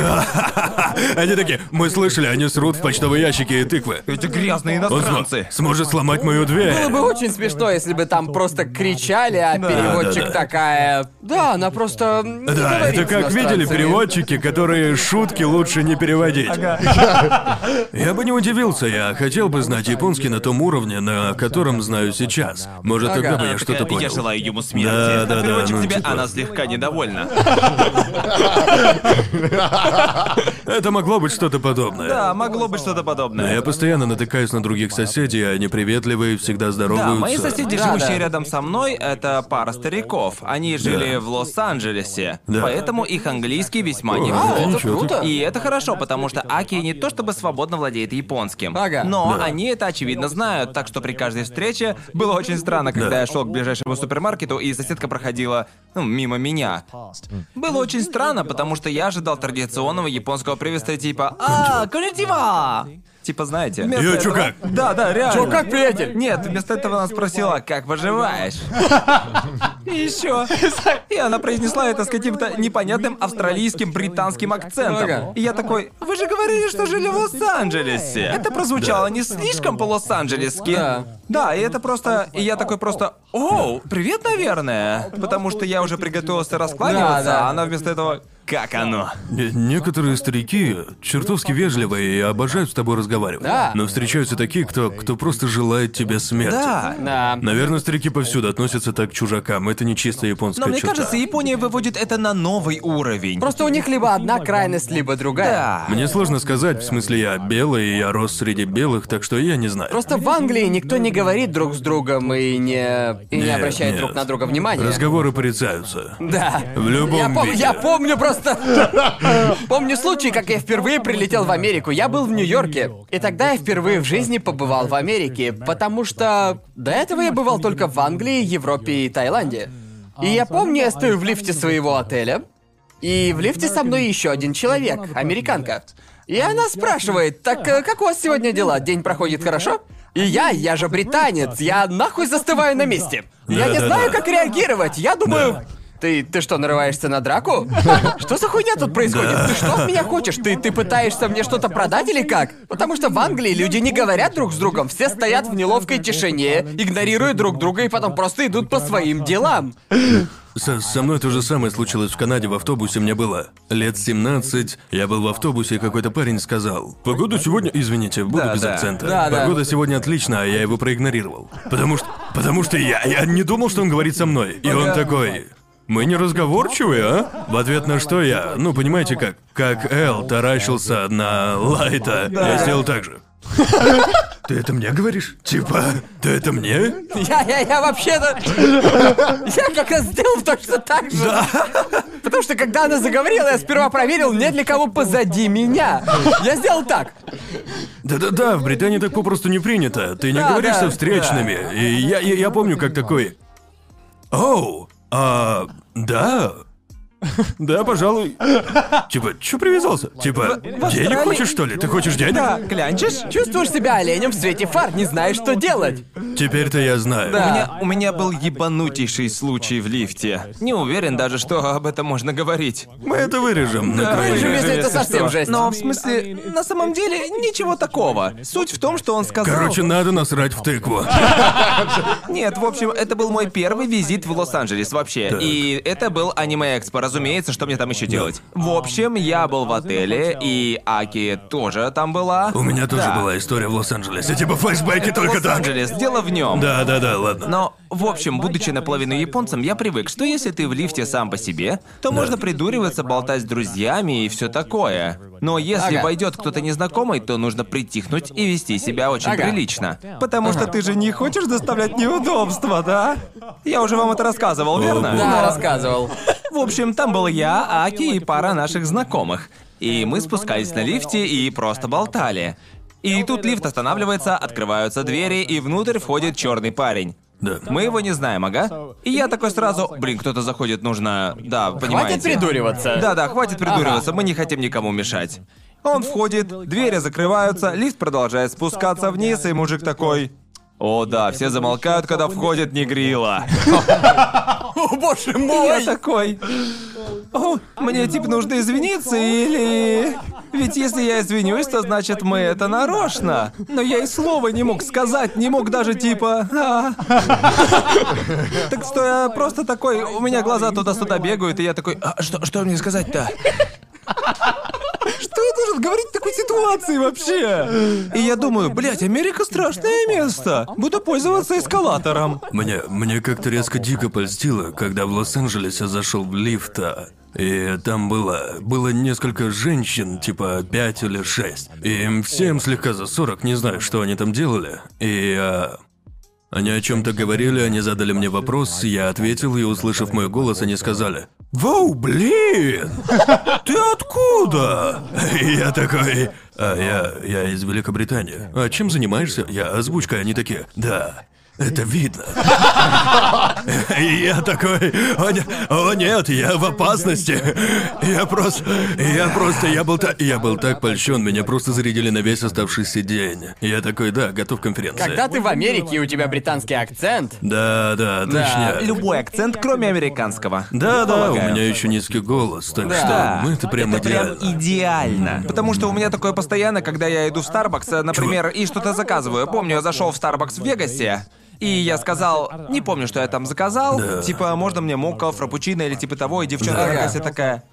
Они такие, мы слышали, они срут в почтовые ящики и тыквы. Эти грязные Он смо- иностранцы. сможет сломать мою дверь. Было бы очень смешно, если бы там просто кричали, а переводчик такая. Да, она просто. не Да, говорит это с как видели иностранцами». переводчики, которые шутки лучше не переводить. Я бы не удивился, я хотел бы знать японский на том уровне, на котором знаю сейчас. Может, тогда бы я что-то Такая, Я понял. желаю ему смерти. Да, да, да, переводчик ну, тебе, типа. она слегка недовольна. Это могло быть что-то подобное. Да, могло быть что-то Но подобное. я постоянно натыкаюсь на других соседей, они приветливые, всегда здороваются. Да, мои соседи, Да, живущие да. рядом со мной, это пара стариков. Они жили Да. в Лос-Анджелесе, Да. поэтому их английский весьма О, неплох. это ничего круто. И это хорошо, потому что Аки не то чтобы свободно владеет японским. Ага. Но Да. они это очевидно знают, так что при каждой встрече было очень странно, когда Да. я шел к ближайшему супермаркету, и соседка проходила ну, мимо меня. Было очень странно, потому что я ожидал традиционного японского приветствия типа «А, коннитива!» Типа, знаете. вместо Йо, чё этого- как? Да, да, реально. Чё, как, приятель? Нет, вместо этого она спросила, как поживаешь? И еще. И она произнесла это с каким-то непонятным австралийским британским акцентом. И я такой, вы же говорили, что жили в Лос-Анджелесе. Это прозвучало не слишком по-лос-анджелески. Да. Да, и это просто... И я такой просто... Оу, привет, наверное. Потому что я уже приготовился раскланиваться, а она вместо этого... как оно. Не- Некоторые старики чертовски вежливые и обожают с тобой разговаривать. Да. Но встречаются такие, кто, кто просто желает тебе смерти. Да. Да. Наверное, старики повсюду относятся так к чужакам. Это не чисто японская Но мне черта. кажется, Япония выводит это на новый уровень. Просто у них либо одна крайность, либо другая. Да. Мне сложно сказать, в смысле я белый, и я рос среди белых, так что я не знаю. Просто в Англии никто не говорит друг с другом и не, и не Нет, обращает нет. друг на друга внимания. Разговоры порицаются. Да. В любом я, пом- виде. я помню просто... Помню случай, как я впервые прилетел в Америку. Я был в Нью-Йорке. И тогда я впервые в жизни побывал в Америке, потому что до этого я бывал только в Англии, Европе и Таиланде. И я помню, я стою в лифте своего отеля, и в лифте со мной еще один человек, американка. И она спрашивает, так э, как у вас сегодня дела? День проходит хорошо? И я, я же британец, я нахуй застываю на месте. Я не знаю, как реагировать. Я думаю. Ты, ты что, нарываешься на драку? Что за хуйня тут происходит? Ты что от меня хочешь? Ты, ты пытаешься мне что-то продать или как? Потому что в Англии люди не говорят друг с другом, все стоят в неловкой тишине, игнорируют друг друга и потом просто идут по своим делам. Со, со мной то же самое случилось в Канаде в автобусе. Мне было лет 17. Я был в автобусе, и какой-то парень сказал: Погода сегодня. Извините, буду Да, без да. акцента. Да, да. Погода сегодня отличная, а я его проигнорировал. Потому что. Потому что я, я не думал, что он говорит со мной. И он такой. Мы не разговорчивые, а? В ответ на что я, ну понимаете как, как Эл таращился на Лайта, я сделал так же. Ты это мне говоришь? Типа, ты это мне? Я, я, я вообще-то... Я как раз сделал точно так же. Потому что когда она заговорила, я сперва проверил, нет ли кого позади меня. Я сделал так. Да-да-да, в Британии так попросту не принято. Ты не Да, говоришь да, со встречными. И я, я, я помню, как такой. Оу, а, да. Да, пожалуй. Типа, чё привязался? Типа, денег хочешь, что ли? Ты хочешь денег? Да, клянчишь? Чувствуешь себя оленем в свете фар, не знаешь, что делать. Теперь-то я знаю. У меня, у меня был ебанутейший случай в лифте. Не уверен даже, что об этом можно говорить. Мы это вырежем на крайний вырежем, если это совсем что. жесть. Но в смысле, на самом деле, ничего такого. Суть в том, что он сказал... Короче, надо насрать в тыкву. Нет, в общем, это был мой первый визит в Лос-Анджелес вообще. Так. И это был аниме-экспо, разумеется, что мне там еще делать. В общем, я был в отеле, и Аки тоже там была. У меня тоже Да. была история в Лос-Анджелесе. Типа флешбеки только так. Лос-Анджелес, дело в нем. Да-да-да, ладно. Но, в общем, будучи наполовину японцем, я привык, что если ты в лифте сам по себе, то можно придуриваться, болтать с друзьями и все такое. Но если Ага. войдет кто-то незнакомый, то нужно притихнуть и вести себя очень Ага. прилично. Потому что ты же не хочешь доставлять неудобства, да? Я уже вам это рассказывал, верно? Да, рассказывал. В общем, там был я, Аки и пара наших знакомых. И мы спускались на лифте и просто болтали. И тут лифт останавливается, открываются двери, и внутрь входит черный парень. Да. Мы его не знаем, ага. И я такой сразу, блин, кто-то заходит, нужно, да, понимаете. Хватит придуриваться. Да-да, хватит придуриваться, мы не хотим никому мешать. Он входит, двери закрываются, лифт продолжает спускаться вниз, и мужик такой... О да, все замолкают, когда входит негрила. О, боже Я мой! такой... О, мне типа нужно извиниться или... Ведь если я извинюсь, то значит мы это нарочно. Но я и слова не мог сказать, не мог даже типа... «А». Так что я просто такой, у меня глаза туда-сюда бегают, и я такой, «А что, что мне сказать-то? Что я должен говорить в такой ситуации вообще? И я думаю, блядь, Америка страшное место. Буду пользоваться эскалатором. Мне, мне как-то резко дико польстило, когда в Лос-Анджелесе зашел в лифт, а, и там было, было несколько женщин, типа пять или шесть. И им всем слегка за 40, не знаю, что они там делали. И а, они о чем-то говорили, они задали мне вопрос, я ответил, и услышав мой голос, они сказали: Воу, блин! Ты откуда? Я такой. А я. я из Великобритании. А чем занимаешься? Я озвучка, они такие. Да. Это видно. И я такой, о, не- о нет, я в опасности. Я просто, я просто, я был так, я был так польщен, меня просто зарядили на весь оставшийся день. Я такой, да, готов к конференции. Когда ты в Америке и у тебя британский акцент, Да, да, точно. Любой акцент, кроме американского. Да, да, у меня еще низкий голос, так Да. что мы это прям это прям идеально. идеально. Потому что у меня такое постоянно, когда я иду в Starbucks, э, например, и что-то заказываю. Помню, я зашел в Starbucks в Вегасе. И я сказал, не помню, что я там заказал. Да. Типа, можно мне мока, фрапучино или типа того, и девчонка Да. на кассе такая.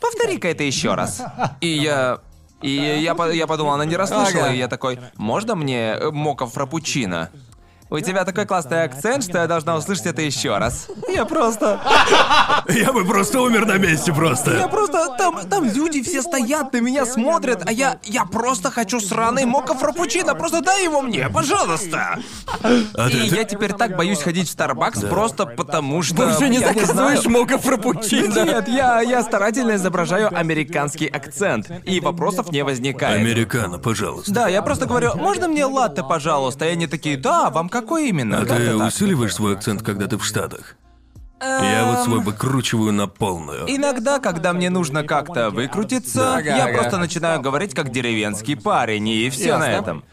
повтори-ка это еще раз. И я... И я, по- я подумал, она не расслышала, Ага. и я такой, можно мне э, мока фрапучино? У тебя такой классный акцент, что я должна услышать это еще раз. Я просто... Я бы просто умер на месте просто. Я просто... Там, там люди все стоят, на меня смотрят, а я... Я просто хочу сраный мока фрапучино, просто дай его мне, пожалуйста. А И ты, я теперь так боюсь ходить в Starbucks просто потому что... Уже не я заказываешь мока фрапучино. Нет, я, я старательно изображаю американский акцент, и вопросов не возникает. Американо, пожалуйста. Да, я просто говорю, можно мне латте, пожалуйста? И они такие, да, вам какой именно? А Как ты усиливаешь свой акцент, когда ты в Штатах? Я вот свой выкручиваю на полную. Иногда, когда мне нужно как-то выкрутиться, я ага. просто начинаю говорить как деревенский парень, и все Ясно. на этом.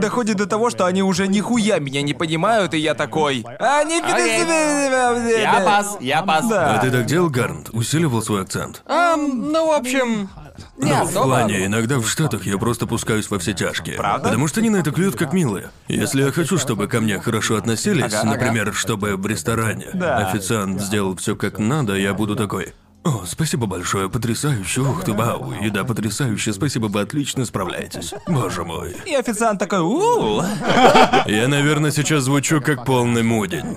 Доходит до того, что они уже нихуя меня не понимают, и я такой... Они... Я пас, я пас. Да. А ты так делал, Гарнт? Усиливал свой акцент? Эм, ну, в общем, не Ну, в плане, иногда в Штатах я просто пускаюсь во все тяжкие. Правда? Потому что они на это клюют как милые. Если я хочу, чтобы ко мне хорошо относились, Ага. например, чтобы в ресторане Да. официант сделал все как надо, я буду такой. О, спасибо большое, потрясающе, ух ты, вау, еда потрясающая, спасибо, вы отлично справляетесь. Боже мой. И официант такой, у Я, наверное, сейчас звучу как полный мудень.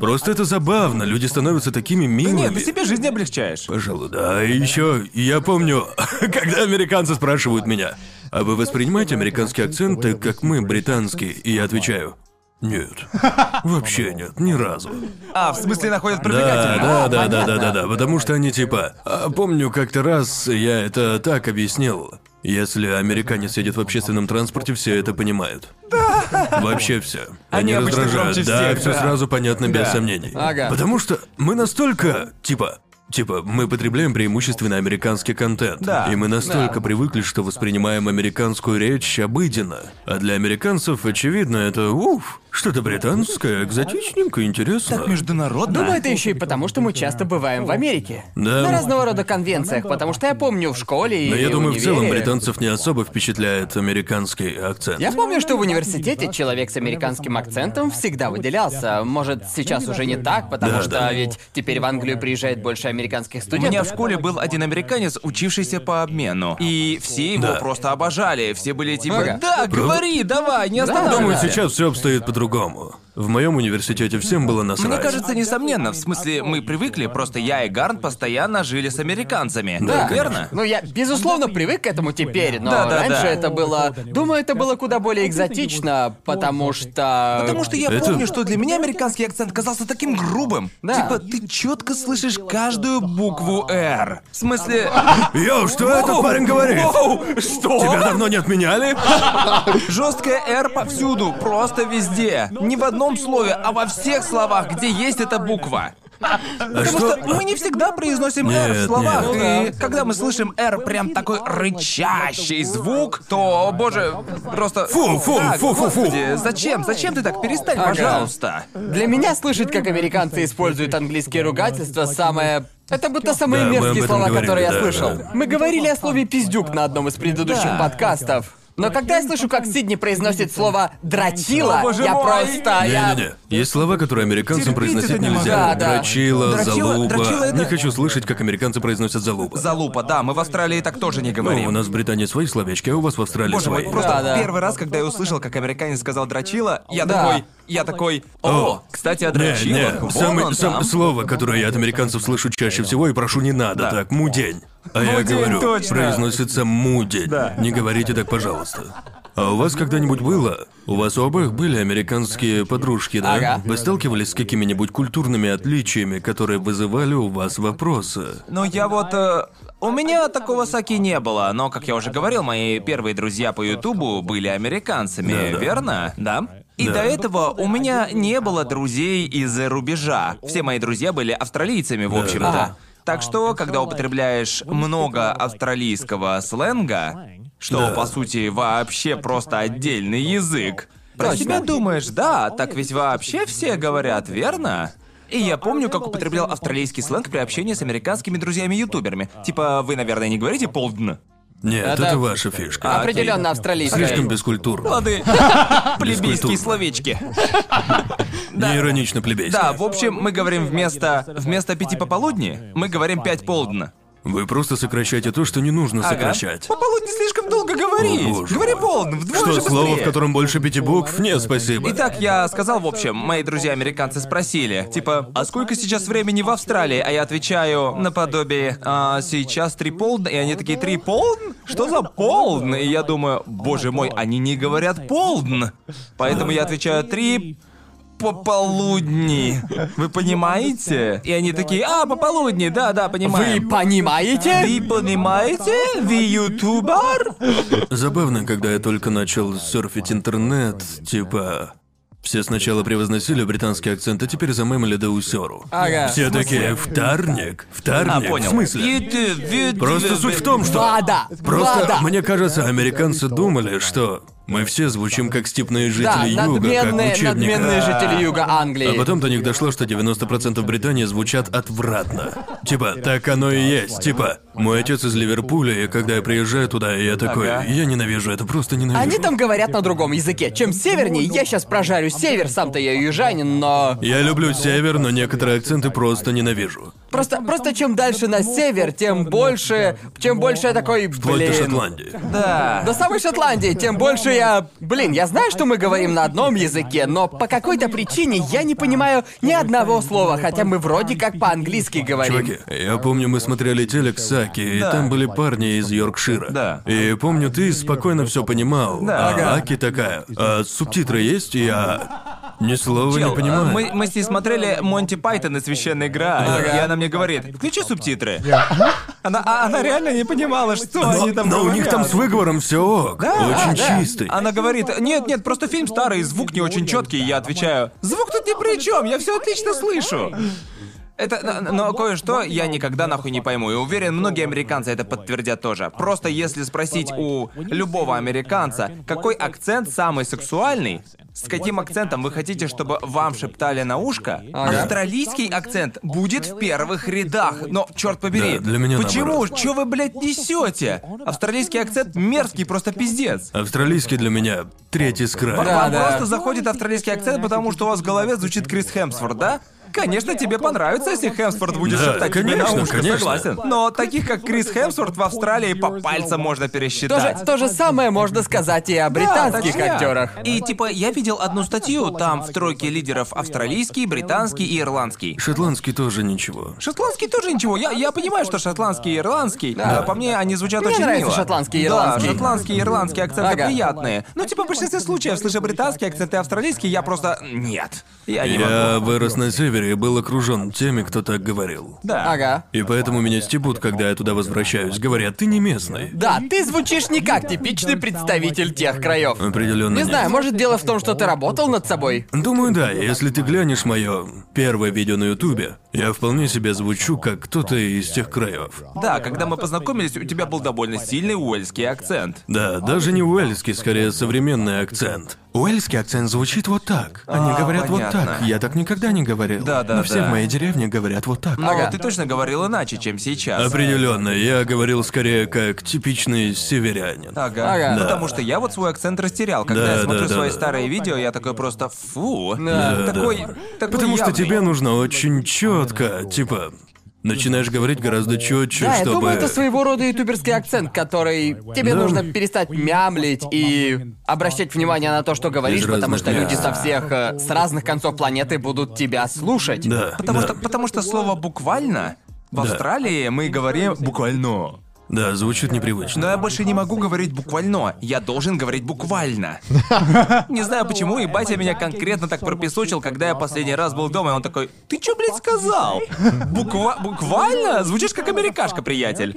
Просто это забавно, люди становятся такими милыми. Нет, ты себе жизнь облегчаешь. Пожалуй, да. И еще, я помню, когда американцы спрашивают меня, а вы воспринимаете американский акцент так, как мы, британский? И я отвечаю, нет. Вообще нет, ни разу. А, в смысле находят Да, привлекательным? да, да, да, да, понятно. да, да, потому что они типа... а, помню, как-то раз я это так объяснил. Если американец едет в общественном транспорте, все это понимают. Вообще все. Они обычно раздражают. громче да, всех, все да. сразу понятно без Да. сомнений. Ага. Потому что мы настолько, типа, Типа, мы потребляем преимущественно американский контент. Да. И мы настолько Да. привыкли, что воспринимаем американскую речь обыденно. А для американцев, очевидно, это уф, что-то британское, экзотичненькое, интересно. Так международно. Думаю, это еще и потому, что мы часто бываем в Америке. Да. На разного рода конвенциях, потому что я помню в школе и Но я думаю, в универе- целом британцев не особо впечатляет американский акцент. Я помню, что в университете человек с американским акцентом всегда выделялся. Может, сейчас уже не так, потому Да, что да. ведь теперь в Англию приезжает больше американских У меня в студентов. школе был один американец, учившийся по обмену. И все его Да. просто обожали. Все были типа, Ага. да, говори, давай, не останавливайся. Думаю, сейчас все обстоит по-другому. В моем университете всем было насрать. Мне кажется, несомненно, в смысле, мы привыкли, просто я и Гарн постоянно жили с американцами. Да, верно? Ну, я, безусловно, привык к этому теперь, но Да, да, раньше да. это было... Думаю, это было куда более экзотично, потому что... Потому что я Это- помню, что для меня американский акцент казался таким грубым. Да. Типа, ты четко слышишь каждую букву «Р». В смысле... Йоу, что этот парень говорит? Воу, что? Тебя давно не отменяли? Жесткая «Р» повсюду, просто везде. Не в одном слове, а во всех словах, где есть эта буква. Потому что- что мы не всегда произносим «Р» в словах, нет. и когда мы слышим «Р» прям такой рычащий звук, то, боже, просто... Фу, фу, Так, фу, фу, фу. господи, зачем? Зачем ты так? Перестань, Ага. пожалуйста. Для меня слышать, как американцы используют английские ругательства, самое... Это будто самые Да, мерзкие слова, говорили, которые я слышал. да. Мы говорили о слове «пиздюк» на одном из предыдущих Да. подкастов. Но когда я слышу, как Сидни произносит слово «дрочила», О, боже я мой. просто... я... Не-не-не. Есть слова, которые американцам Терпеть произносить это не могу. нельзя. Да, да. Дрочила, Дрочила- залупа. дрочила это- Не хочу слышать, как американцы произносят залупа. Залупа, да, мы в Австралии так тоже не Ну, у говорим. нас в Британии свои словечки, а у вас в Австралии Боже мой, свои. просто Да, да. первый раз, когда я услышал, как американец сказал дрочила, я Да. такой, я такой, о, О. кстати, о Не, дрочилах, не, вон самое он сам- там. слово, которое я от американцев слышу чаще всего, и прошу, не надо Да. так, мудень. А я Мудень, говорю, точно. произносится мудень. Да. Не говорите так, пожалуйста. А у вас когда-нибудь было? У вас у обоих были американские подружки, да? Ага. Вы сталкивались с какими-нибудь культурными отличиями, которые вызывали у вас вопросы? Ну, я вот... э, у меня такого саки не было, но, как я уже говорил, мои первые друзья по Ютубу были американцами, Да-да. верно? Да? И Да. до этого у меня не было друзей из-за рубежа. Все мои друзья были австралийцами, в Да. общем-то. Ага. Так что, когда употребляешь много австралийского сленга, что, Да. по сути, вообще просто отдельный язык, про Точно. себя думаешь, да, так ведь вообще все говорят, верно? И я помню, как употреблял австралийский сленг при общении с американскими друзьями-ютуберами. Типа, вы, наверное, не говорите полдн? Нет, это, Это- ваша фишка. А, Определенно австралийская. Слишком бескультурно. Лады, плебейские словечки. Не иронично плебейски. Да, в общем, мы говорим вместо... Вместо пяти пополудни, мы говорим пять полдна. Вы просто сокращаете то, что не нужно Ага. сокращать. Пополудни слишком долго говорить. О, боже Говори мой. полно, вдвое Что, же слово, быстрее. в котором больше пяти букв? Нет, спасибо. Итак, я сказал, в общем, мои друзья-американцы спросили, типа, а сколько сейчас времени в Австралии? А я отвечаю, наподобие, а сейчас три полдня, и они такие, три полдн? Что за полдн? И я думаю, боже мой, они не говорят полдн. Поэтому я отвечаю, три пополудни. Вы понимаете? И они такие, а, пополудни, да-да, Вы понимаем. понимаете? Вы понимаете? Вы ютубер? Забавно, когда я только начал серфить интернет, типа... Все сначала превозносили британский акцент, а теперь замемили до усеру. Ага. Все такие, вторник, вторник, А, понял. в смысле? Просто суть в том, что... Вода! Просто, Вода! мне кажется, американцы думали, что мы все звучим как степные Да, жители юга, как в надменные, учебниках. надменные жители юга Англии. А потом до них дошло, что 90% Британии звучат отвратно. Типа, так оно и есть. Типа, мой отец из Ливерпуля, и когда я приезжаю туда, я такой, Ага. я ненавижу это, просто ненавижу. Они там говорят на другом языке. Чем севернее, я сейчас прожарю север, сам-то я южанин, но... Я люблю север, но некоторые акценты просто ненавижу. Просто, просто чем дальше на север, тем больше... Чем больше я такой, Вплоть до блин... Шотландии. Да. До самой Шотландии, тем больше я... Блин, я знаю, что мы говорим на одном языке, но по какой-то причине я не понимаю ни одного слова, хотя мы вроде как по-английски говорим. Чуваки, я помню, мы смотрели телек Саки, и Да. там были парни из Йоркшира. Да. И помню, ты спокойно все понимал. Да. А Ага. Аки такая. А субтитры есть? И я ни слова Чел, не понимаю. Мы, мы с ней смотрели Монти Пайтон и Священная игра, и она мне говорит, включи субтитры. Она, а она реально не понимала, что Но, они там но у них говорят. там с выговором все ок. Да, Очень да. чистый. Она говорит, нет, нет, просто фильм старый, звук не очень четкий. Я отвечаю, звук тут ни при чем, я все отлично слышу. Это, но, но кое-что я никогда нахуй не пойму, и уверен, многие американцы это подтвердят тоже. Просто если спросить у любого американца, какой акцент самый сексуальный, с каким акцентом вы хотите, чтобы вам шептали на ушко, Ага. австралийский акцент будет в первых рядах. Но, черт побери, Да, для меня почему? наоборот. Чё вы, блядь, несете? Австралийский акцент мерзкий, просто пиздец. Австралийский для меня третий с края. Да, Вам да. просто заходит австралийский акцент, потому что у вас в голове звучит Крис Хемсворт, да? Конечно, тебе понравится, если Хемсворт будет Да, шептать тебе конечно, на ушко, конечно. согласен. Но таких, как Крис Хемсворт в Австралии по пальцам можно То же, пересчитать. то же самое можно сказать и о британских точняк. актерах. И типа я видел одну статью, там в тройке лидеров австралийский, британский и ирландский. Шотландский тоже ничего. Шотландский тоже ничего. Я, я понимаю, что шотландский и ирландский. Да. По мне, они звучат Мне очень нравится мило. шотландский и ирландский. Да, шотландский и ирландский акценты Ага. приятные. Но типа в большинстве случаев, слыша британский акцент и австралийский, я просто нет. Я не могу. Я вырос на севере и был окружен теми, кто так говорил. Да. Ага. И поэтому меня стебут, когда я туда возвращаюсь. Говорят, ты не местный. Да, ты звучишь не как типичный представитель тех краев. Определенно. Не нет. знаю, может дело в том, что ты работал над собой? Думаю, да. Если ты глянешь мое первое видео на Ютубе, я вполне себе звучу как кто-то из тех краев. Да, когда мы познакомились, у тебя был довольно сильный уэльский акцент. Да, даже не уэльский, скорее современный акцент. Уэльский акцент звучит вот так. Они А, говорят вот понятно. так. Я так никогда не говорил. Да, да, Но все да. в моей деревне говорят вот так. Но Ага. ты точно говорил иначе, чем сейчас. Определенно, я говорил скорее как типичный северянин. Ага. Ага. Да. Потому что я вот свой акцент растерял. Когда Да, я смотрю да, да, свои да. старые видео, я такой просто фу. Да. такой, такой Потому что явный. тебе нужно очень четко, типа, начинаешь говорить гораздо четче, Да, я чтобы. думаю, это своего рода ютуберский акцент, который тебе Да. нужно перестать мямлить и обращать внимание на то, что говоришь, Из потому разных что люди со всех, э, с разных концов планеты будут тебя слушать. Да. Потому да. что, потому что слово буквально в Да. Австралии мы говорим буквально. Да, звучит непривычно. Но я больше не могу говорить буквально. Я должен говорить буквально. Не знаю почему, и батя меня конкретно так пропесочил, когда я последний раз был дома, и он такой, ты чё, блядь, сказал? Буква... Буквально? Звучишь как америкашка, приятель.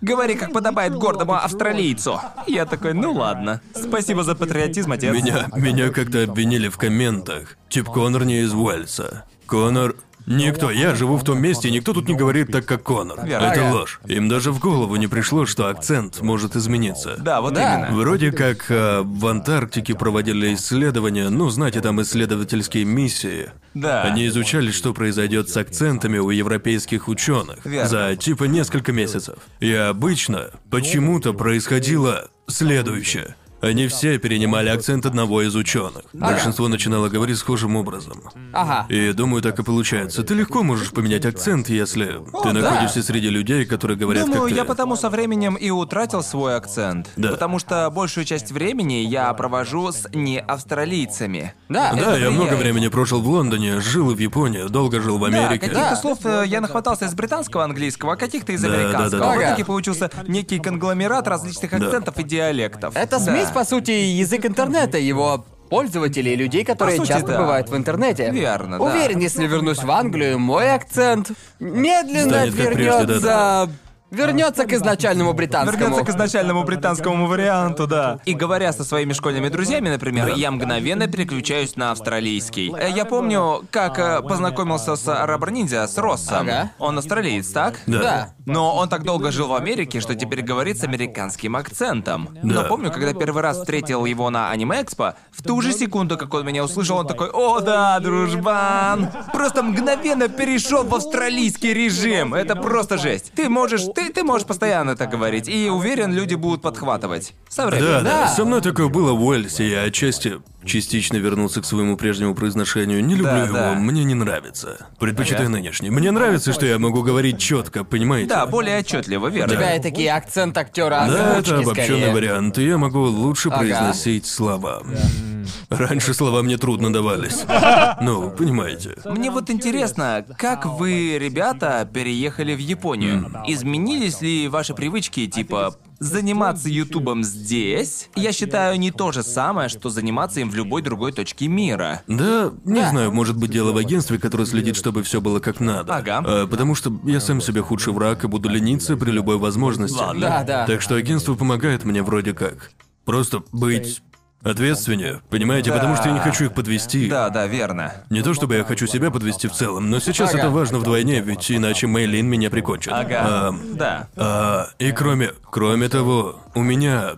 Говори, как подобает гордому австралийцу. Я такой, ну ладно. Спасибо за патриотизм, отец. Меня, меня как-то обвинили в комментах. Тип Конор не из Уэльса. Конор... Никто, я живу в том месте, и никто тут не говорит так, как Конор. Верно. Это ложь. Им даже в голову не пришло, что акцент может измениться. Да, вот Да. именно. Вроде как а, в Антарктике проводили исследования, ну, знаете, там исследовательские миссии. Да. Они изучали, что произойдет с акцентами у европейских ученых Верно. за типа несколько месяцев. И обычно почему-то происходило следующее. Они все перенимали акцент одного из ученых. Большинство начинало говорить схожим образом. Ага. И думаю, так и получается. Ты легко можешь поменять акцент, если ты находишься среди людей, которые говорят Думаю, как ты. я потому со временем и утратил свой акцент. Да. Потому что большую часть времени я провожу с неавстралийцами. Да. Да, я много времени прожил в Лондоне, жил в Японии, долго жил в Да, Америке. каких-то Да. слов э, я нахватался из британского английского, а каких-то из Да, да, американского. да, да. В итоге Ага. получился некий конгломерат различных акцентов и диалектов. Это Да. Смесь, по сути, язык интернета, его пользователей, людей, которые сути, часто да. бывают в интернете. Верно, да. Уверен, если вернусь в Англию, мой акцент медленно Станет вернется. Вернется к изначальному британскому. Вернется к изначальному британскому варианту, да. И говоря со своими школьными друзьями, например, я мгновенно переключаюсь на австралийский. Я помню, как э, познакомился с Рабр Ниндзя, с Россом. Ага. Он австралиец, так? Да. Да. Но он так долго жил в Америке, что теперь говорит с американским акцентом. Но Да. помню, когда первый раз встретил его на аниме-экспо, в ту же секунду, как он меня услышал, он такой «О да, дружбан!» Просто мгновенно перешел в австралийский режим. Это просто жесть. Ты можешь, ты, ты можешь постоянно так говорить, и уверен, люди будут подхватывать. Со временем. Да, да, Да. Со мной такое было в Уэльсе, я отчасти частично вернулся к своему прежнему произношению. Не люблю Да, его, да. мне не нравится. Предпочитаю Ага. нынешний. Мне нравится, что я могу говорить четко, понимаете? Да, более отчетливо, У верно. тебя и такие акцент актера Да, это обобщенный скорее. вариант, и я могу лучше Ага. произносить слова. Раньше слова мне трудно давались. Ну, понимаете. Мне вот интересно, как вы, ребята, переехали в Японию? Изменились ли ваши привычки, типа, заниматься Ютубом здесь? Я считаю, не то же самое, что заниматься им в любой другой точке мира. Да, не Да. знаю, может быть дело в агентстве, которое следит, чтобы все было как надо. Ага. А, потому что я сам себе худший враг и буду лениться при любой возможности. Ладно. Да, да. Так что агентство помогает мне вроде как. Просто быть ответственнее, понимаете, Да. потому что я не хочу их подвести. Да, да, верно. Не то чтобы я хочу себя подвести в целом, но сейчас Ага. это важно вдвойне, ведь иначе Мейлин меня прикончит. Ага. А, Да. а, и кроме, кроме того, у меня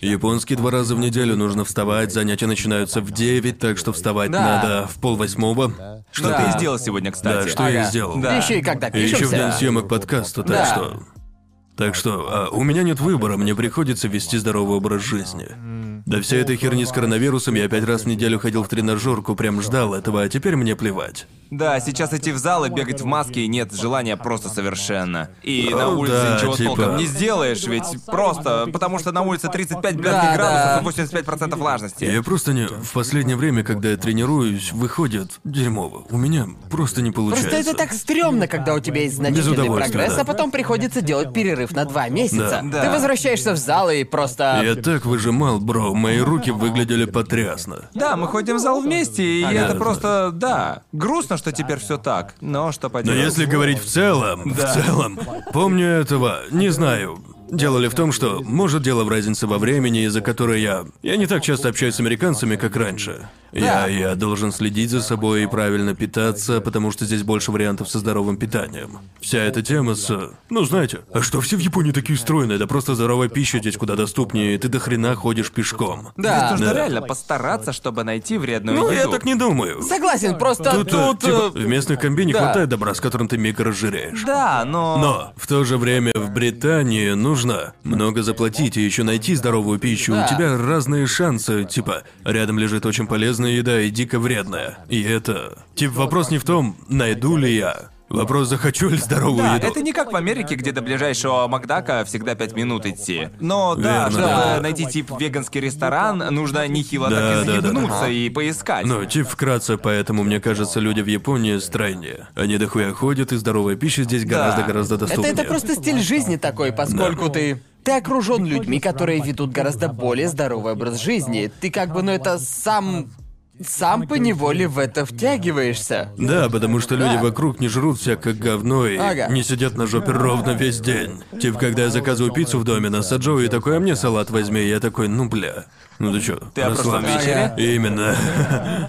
японский два раза в неделю нужно вставать, занятия начинаются в 9, так что вставать Да. надо в полвосьмого. Что Да. ты сделал сегодня, Да, что что я и Ага. сделал. Да. Еще и когда И еще в пишемся. день съемок подкаста, так Да. что... Так что, а, у меня нет выбора, мне приходится вести здоровый образ жизни. Да вся эта херни с коронавирусом, я пять раз в неделю ходил в тренажерку, прям ждал этого, а теперь мне плевать. Да, сейчас идти в зал и бегать в маске нет желания просто совершенно. И Ну на улице да, ничего типа- толком не сделаешь, ведь просто потому что на улице 35 блядских Да, градусов да. и 85% влажности. Я просто не... В последнее время, когда я тренируюсь, выходит дерьмово. У меня просто не получается. Просто это так стрёмно, когда у тебя есть значительный прогресс, да. а потом приходится делать перерыв на два месяца. Да. Да. Ты возвращаешься в зал и просто... Я так выжимал, бро, мои руки выглядели потрясно. Да, мы ходим в зал вместе, и Ага. это просто, да. Грустно, что теперь все так. Но что Но поделать. если говорить в целом, в целом, помню этого, не знаю. Дело ли в том, что, может, дело в разнице во времени, из-за которой я... Я не так часто общаюсь с американцами, как раньше. Я, я должен следить за собой и правильно питаться, потому что здесь больше вариантов со здоровым питанием. Вся эта тема с... Ну, знаете, а что все в Японии такие стройные? Да просто здоровая пища здесь куда доступнее, и ты до хрена ходишь пешком. Здесь Да. нужно Да. реально постараться, чтобы найти вредную Ну, я еду. так не думаю. Согласен, просто Тут, тут... э, типа, э, в местных комбине да. хватает добра, с которым ты миг разжиреешь. Да, но... Но в то же время в Британии нужно много заплатить и еще найти здоровую пищу. Да. У тебя разные шансы. Типа, рядом лежит очень полезная еда и дико вредная. И это... Типа, вопрос не в том, найду ли я. Вопрос, захочу ли здоровую Да, еду. это не как в Америке, где до ближайшего Макдака всегда 5 минут идти. Но да, Верно, чтобы да. найти тип веганский ресторан, нужно нехило Да, так да, да, изъебнуться да. и поискать. Ну, типа вкратце, поэтому мне кажется, люди в Японии стройнее. Они дохуя ходят, и здоровая пища здесь гораздо-гораздо Это, доступнее. это просто стиль жизни такой, поскольку ты... Ты окружен людьми, которые ведут гораздо более здоровый образ жизни. Ты как бы, ну это сам... Сам по неволе в это втягиваешься. Да, потому что люди Да. вокруг не жрут всякое говно и Ага. не сидят на жопе ровно весь день. Типа, когда я заказываю пиццу в доме на Саджо и такой, а мне салат возьми, и я такой, ну бля. Ну ты чё, Ты о прошлом расслабься». вечере? Именно.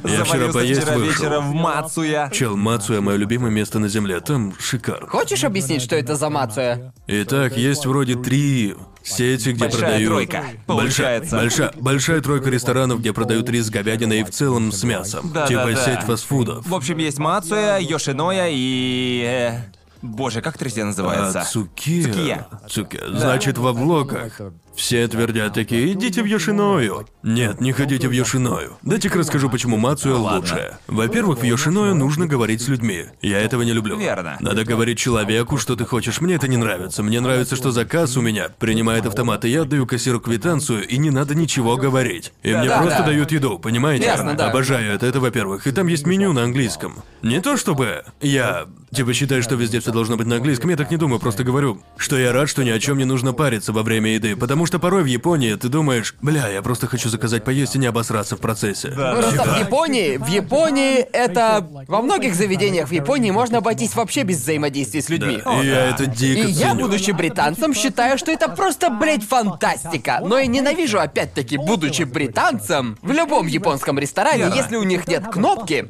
Я вчера Завалился поесть вчера вышел. вечером в Мацуя. Чел, Мацуя мое любимое место на земле, там шикарно. Хочешь объяснить, что это за мацуя? Итак, есть вроде три сети, где Большая продают... тройка, Большая, получается. большая, большая тройка ресторанов, где продают рис с говядиной и в целом с мясом. Да, типа да, да. сеть фастфудов. В общем, есть Мацуя, Йошиноя и... э, Боже, как третья называется? А, Цукия. Цукия. Цукия. Значит, во влогах Все твердят такие, идите в Йошиною. Нет, не ходите в Йошиною. Дайте-ка расскажу, почему Мацуя лучшая. Во-первых, в Йошиною нужно говорить с людьми. Я этого не люблю. Верно. Надо говорить человеку, что ты хочешь. Мне это не нравится. Мне нравится, что заказ у меня принимает автомат, и я отдаю кассиру квитанцию, и не надо ничего говорить. И мне да, просто да. дают еду, понимаете? Ясно, да. Обожаю это, это во-первых. И там есть меню на английском. Не то чтобы я типа считаю, что везде все должно быть на английском, я так не думаю, просто говорю, что я рад, что ни о чем не нужно париться во время еды, потому что порой в Японии ты думаешь, бля, я просто хочу заказать поесть и не обосраться в процессе. Просто в Японии, в Японии это... Во многих заведениях в Японии можно обойтись вообще без взаимодействия с людьми. Да, и я это дико И я, ценю. будучи британцем, считаю, что это просто, блядь, фантастика. Но и ненавижу, опять-таки, будучи британцем, в любом японском ресторане, Верно. если у них нет кнопки,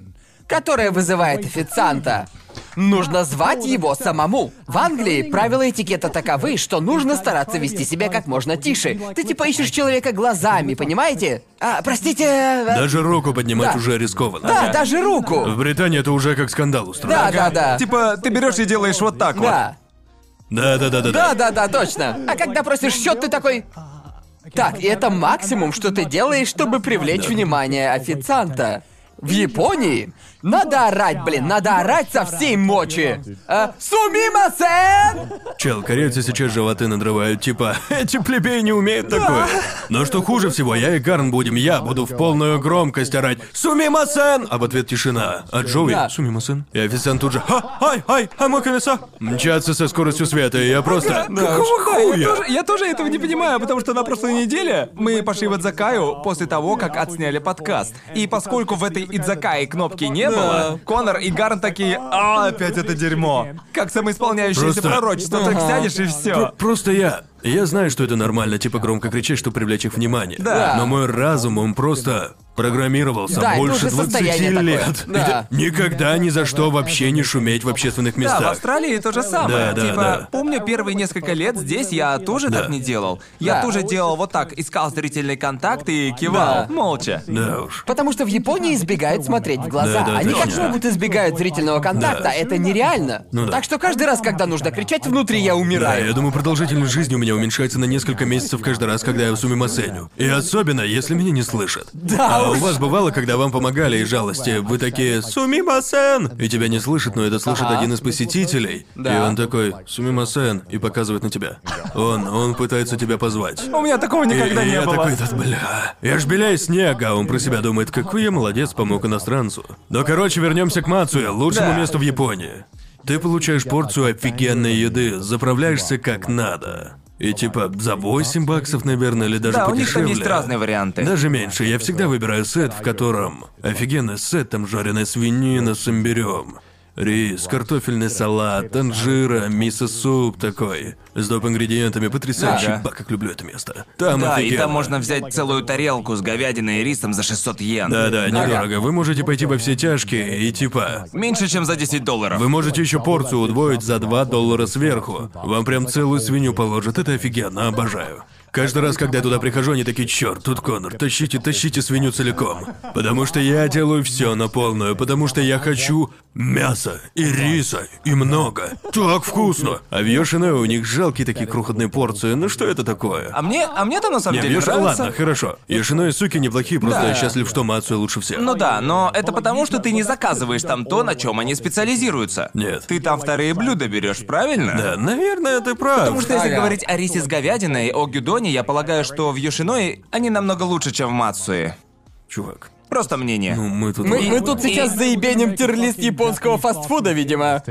которая вызывает официанта, нужно звать его самому. В Англии правила этикета таковы, что нужно стараться вести себя как можно тише. Ты типа ищешь человека глазами, понимаете? А, простите... э, Даже руку поднимать Да. уже рискованно. Да, даже руку. В Британии это уже как скандал устроено. Да, да, да. Типа, ты берешь и делаешь вот так вот. Да. Да, да, да, да, Да, да, да, точно. А когда просишь счет, ты такой. Так, и это максимум, что ты делаешь, чтобы привлечь внимание официанта. В Японии надо орать, блин, надо орать со всей мочи. А, Сумимасен! Чел, корейцы сейчас животы надрывают, типа, эти плебеи не умеют такое. Но что хуже всего, я и Гарн будем, я буду в полную громкость орать «Сумимасен!» А в ответ тишина. А Джоуи Да. «Сумимасен?» И официант тут же «Ха, ай, ай, амокамиса!» Мчаться со скоростью света, и я просто «Какого я хуя?» тоже, я тоже этого не понимаю, потому что на прошлой неделе мы пошли в Идзакаю после того, как отсняли подкаст. И поскольку в этой Идзакае кнопки не было, Конор и Гарн такие, а, опять это дерьмо. Как самоисполняющееся Просто- пророчество, так сядешь и все. Просто я. Я знаю, что это нормально, типа громко кричать, чтобы привлечь их внимание. Да. Но мой разум, он просто программировался Да, это больше уже 20 состояние такое. лет. Да. Никогда ни за что вообще не шуметь в общественных Да, в местах. Австралии то же самое. Да, да, типа, да. помню первые несколько лет здесь я тоже Да. так не делал. Я Да. тоже делал вот так, искал зрительный контакт и кивал, Да. молча. Да уж. Потому что в Японии избегают смотреть в глаза. Да, да, Они как точно. могут избегают зрительного контакта, это нереально. Ну да. Так что каждый раз, когда нужно кричать внутри, я Да, умираю. я думаю, продолжительность жизни у меня уменьшается на несколько месяцев каждый раз, когда я в сумимасеню. И особенно, если меня не слышат. Да А уж. у вас бывало, когда вам помогали из жалости, вы такие «Сумимасен!» И тебя не слышат, но это слышит Ага. один из посетителей. Да. И он такой «Сумимасен» и показывает на тебя. Он, он пытается тебя позвать. У меня такого никогда и, не я было. такой, «Да, бля, я ж беляй снега, а он про себя думает, какой я молодец, помог иностранцу. Но, короче, вернемся к Мацуе, лучшему Да. месту в Японии. Ты получаешь порцию офигенной еды, заправляешься как надо. И типа за 8 баксов, наверное, или даже Да, у них подешевле. там есть разные варианты. Даже меньше. Я всегда выбираю сет, в котором офигенный сет, там жареная свинина с имбирем. Рис, картофельный салат, танжира, мисо-суп такой. С доп. ингредиентами, потрясающий. Ага. Ба, как люблю это место. Там Да, и офигенно. там можно взять целую тарелку с говядиной и рисом за 600 йен. Да-да, недорого. Вы можете пойти во все тяжкие и типа... Меньше, чем за 10 долларов. Вы можете еще порцию удвоить за 2 доллара сверху. Вам прям целую свинью положат. Это офигенно, обожаю. Каждый раз, когда я туда прихожу, они такие, черт, тут Конор, тащите, тащите свинью целиком. Потому что я делаю все на полную, потому что я хочу мяса и риса и много. Так вкусно. А в Йошине у них жалкие такие крохотные порции. Ну что это такое? А мне, а мне там на самом Не, деле Йоши- нравится. ладно, хорошо. Йошино и суки неплохие, просто Да. я счастлив, что Мацуя лучше всех. Ну да, но это потому, что ты не заказываешь там то, на чем они специализируются. Нет. Ты там вторые блюда берешь, правильно? Да, наверное, ты прав. Потому что если Ага. говорить о рисе с говядиной, о гюдоне, я полагаю, что в Йошиной они намного лучше, чем в Мацуе. Чувак, Просто мнение. ну мы тут... Мы, мы тут И- сейчас заебеним тирлист японского фастфуда, видимо.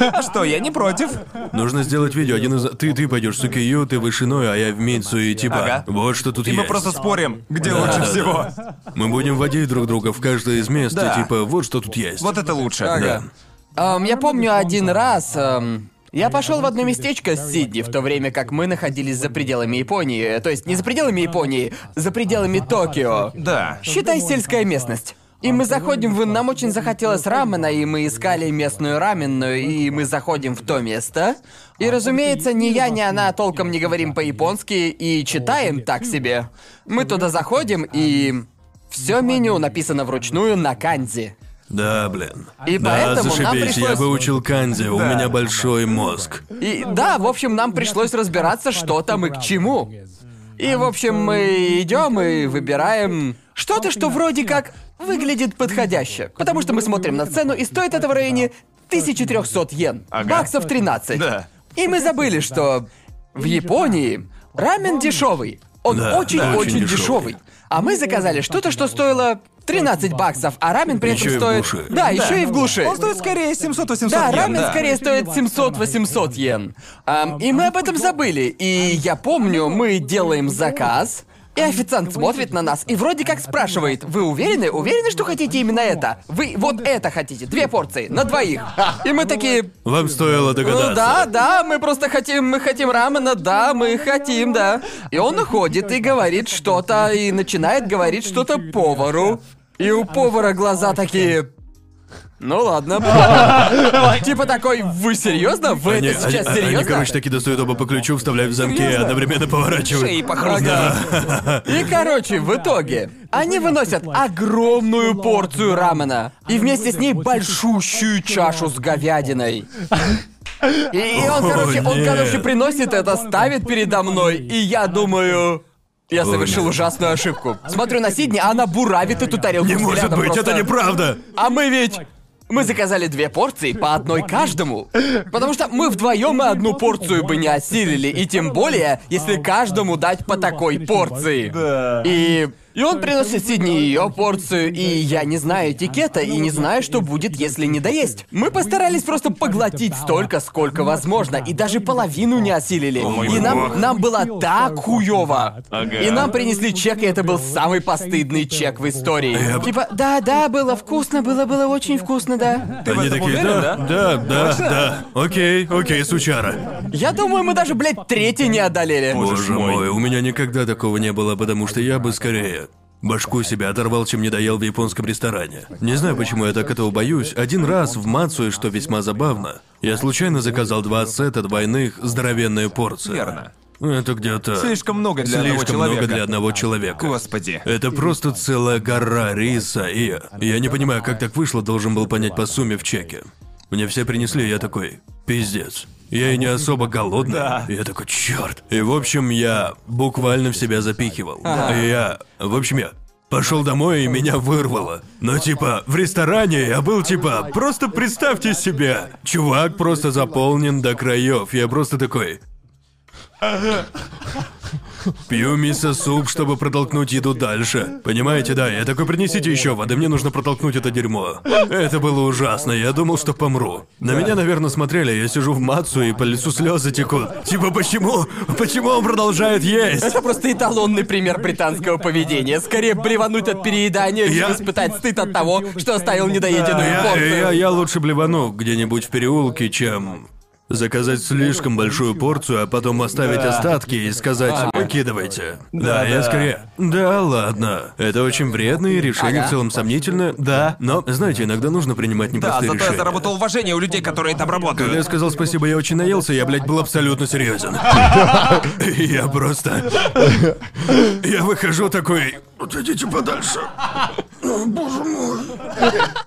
А что, я не против. Нужно сделать видео. Один из... Ты, ты пойдешь в Сукию, ты в Ишиной, а я в Минцу, и типа... Ага. Вот что тут И мы есть. просто спорим, где Да, лучше да, всего. Мы будем водить друг друга в каждое из мест, Да. и типа, вот что тут есть. Вот это лучше. Да. Ам, я помню один раз. Я пошел в одно местечко с Сидни, в то время как мы находились за пределами Японии. э, То есть не за пределами Японии, за пределами Токио. Да. Считай сельская местность. И мы заходим в... Нам очень захотелось рамена, и мы искали местную раменную, и мы заходим в то место. И, разумеется, ни я, ни она толком не говорим по-японски и читаем так себе. Мы туда заходим, и... Все меню написано вручную на канзи. Да, блин. И да, поэтому нам зашибись, я пришлось- выучил канзи, у меня большой мозг. И да, в общем, нам пришлось разбираться, что там и к чему. И, в общем, мы идем и выбираем что-то, что вроде как выглядит подходяще. Потому что мы смотрим на цену, и стоит это в районе 1300 йен. Ага. Баксов 13. Да. И мы забыли, что в Японии рамен дешевый. Он Да, очень-очень да, очень дешевый. дешевый. А мы заказали что-то, что стоило 13 баксов, а рамен при Ещё этом и в стоит... глуши. Да, еще и в глуши. Он стоит скорее 700-800 Да, йен, рамен да. скорее стоит 700-800 йен. Ам, и мы об этом забыли. И я помню, мы делаем заказ, и официант смотрит на нас и вроде как спрашивает, вы уверены, уверены, что хотите именно это? Вы вот это хотите, две порции, на двоих. И мы такие, Вам стоило ну догадаться. да, да, мы просто хотим, мы хотим рамена, да, мы хотим, да. И он уходит и говорит что-то, и начинает говорить что-то повару. И у повара глаза такие... Ну ладно. Типа такой, вы серьезно? Вы Они, это сейчас они- они, серьезно? короче, таки достают оба по ключу, вставляют в замки и Серьёзно? одновременно поворачивают. Шеи похрустят. И, короче, в итоге они выносят огромную порцию рамена и вместе с ней большущую чашу с говядиной. И, он, О, короче, он, нет. короче, приносит это, ставит передо мной, и я думаю... Я совершил нет. ужасную ошибку. Смотрю на Сидни, а она буравит эту тарелку Не может взглядом быть, просто. это неправда! А мы ведь... Мы заказали две порции, по одной каждому. Потому что мы вдвоем и одну порцию бы не осилили, и тем более, если каждому дать по такой порции. Да. И... И он приносит Сидни ее порцию, и я не знаю этикета, и не знаю, что будет, если не доесть. Мы постарались просто поглотить столько, сколько возможно, и даже половину не осилили. и нам, нам было так хуёво. Ага. И нам принесли чек, и это был самый постыдный чек в истории. Я Типа, да, да, было вкусно, было, было очень вкусно, да. Ты в Они этом такие, уверен, да, да? да, да, да. Окей, окей, сучара. Я думаю, мы даже, блядь, третий не одолели. Боже мой, у меня никогда такого не было, потому что я бы скорее башку себя оторвал, чем не доел в японском ресторане. Не знаю, почему я так этого боюсь. Один раз в Мацуе, что весьма забавно, я случайно заказал два сета двойных здоровенные порции. Верно. Это где-то... Слишком много для одного Слишком человека. много для одного человека. Господи. Это просто целая гора риса, и я не понимаю, как так вышло, должен был понять по сумме в чеке. Мне все принесли, я такой, пиздец. Я и не особо голодный. Да. Я такой, черт. И в общем, я буквально в себя запихивал. И я, в общем, я пошел домой и меня вырвало. Но типа, в ресторане я был типа, просто представьте себе, чувак просто заполнен до краев. Я просто такой, Пью мисо-суп, чтобы протолкнуть еду дальше. Понимаете, да, я такой, принесите еще воды, мне нужно протолкнуть это дерьмо. Это было ужасно, я думал, что помру. На меня, наверное, смотрели, я сижу в мацу и по лицу слезы текут. Типа, почему? Почему он продолжает есть? Это просто эталонный пример британского поведения. Скорее блевануть от переедания, чем Я- испытать стыд от того, что оставил недоеденную Я, порцию. я, я лучше блевану где-нибудь в переулке, чем заказать слишком большую порцию, а потом оставить остатки и сказать «выкидывайте». Да, я да. скорее... Да, ладно. Это очень вредно и решение Ага. в целом сомнительное. Да, но, знаете, иногда нужно принимать Да, непростые зато я решения. заработал уважение у людей, которые там Когда я работают. сказал спасибо, я очень наелся, я, блядь, был абсолютно серьезен. Я просто... Я выхожу такой... Отойдите подальше. О, боже мой.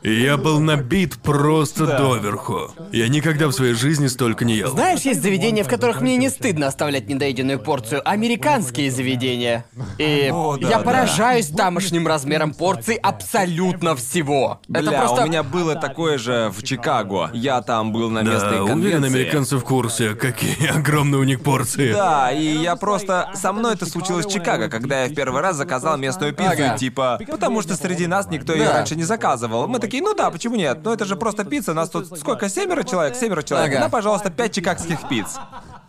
Я был набит просто доверху. Я никогда в своей жизни столько не ел. Знаешь, есть заведения, в которых мне не стыдно оставлять недоеденную порцию. Американские заведения. И О, да, я да. поражаюсь тамошним размером порций абсолютно всего. Это Бля, просто... у меня было такое же в Чикаго. Я там был на местной Да, уверен, конвенции. американцы в курсе, какие огромные у них порции. Да, и я просто... Со мной это случилось в Чикаго, когда я в первый раз заказал местную пиццу, Ага. типа... Потому что среди нас никто ее Да. раньше не заказывал. Мы такие, ну да, почему нет? Ну это же просто пицца, нас тут сколько, семеро человек? Семеро человек. Ага. На, пожалуйста, пять чикагских пиц.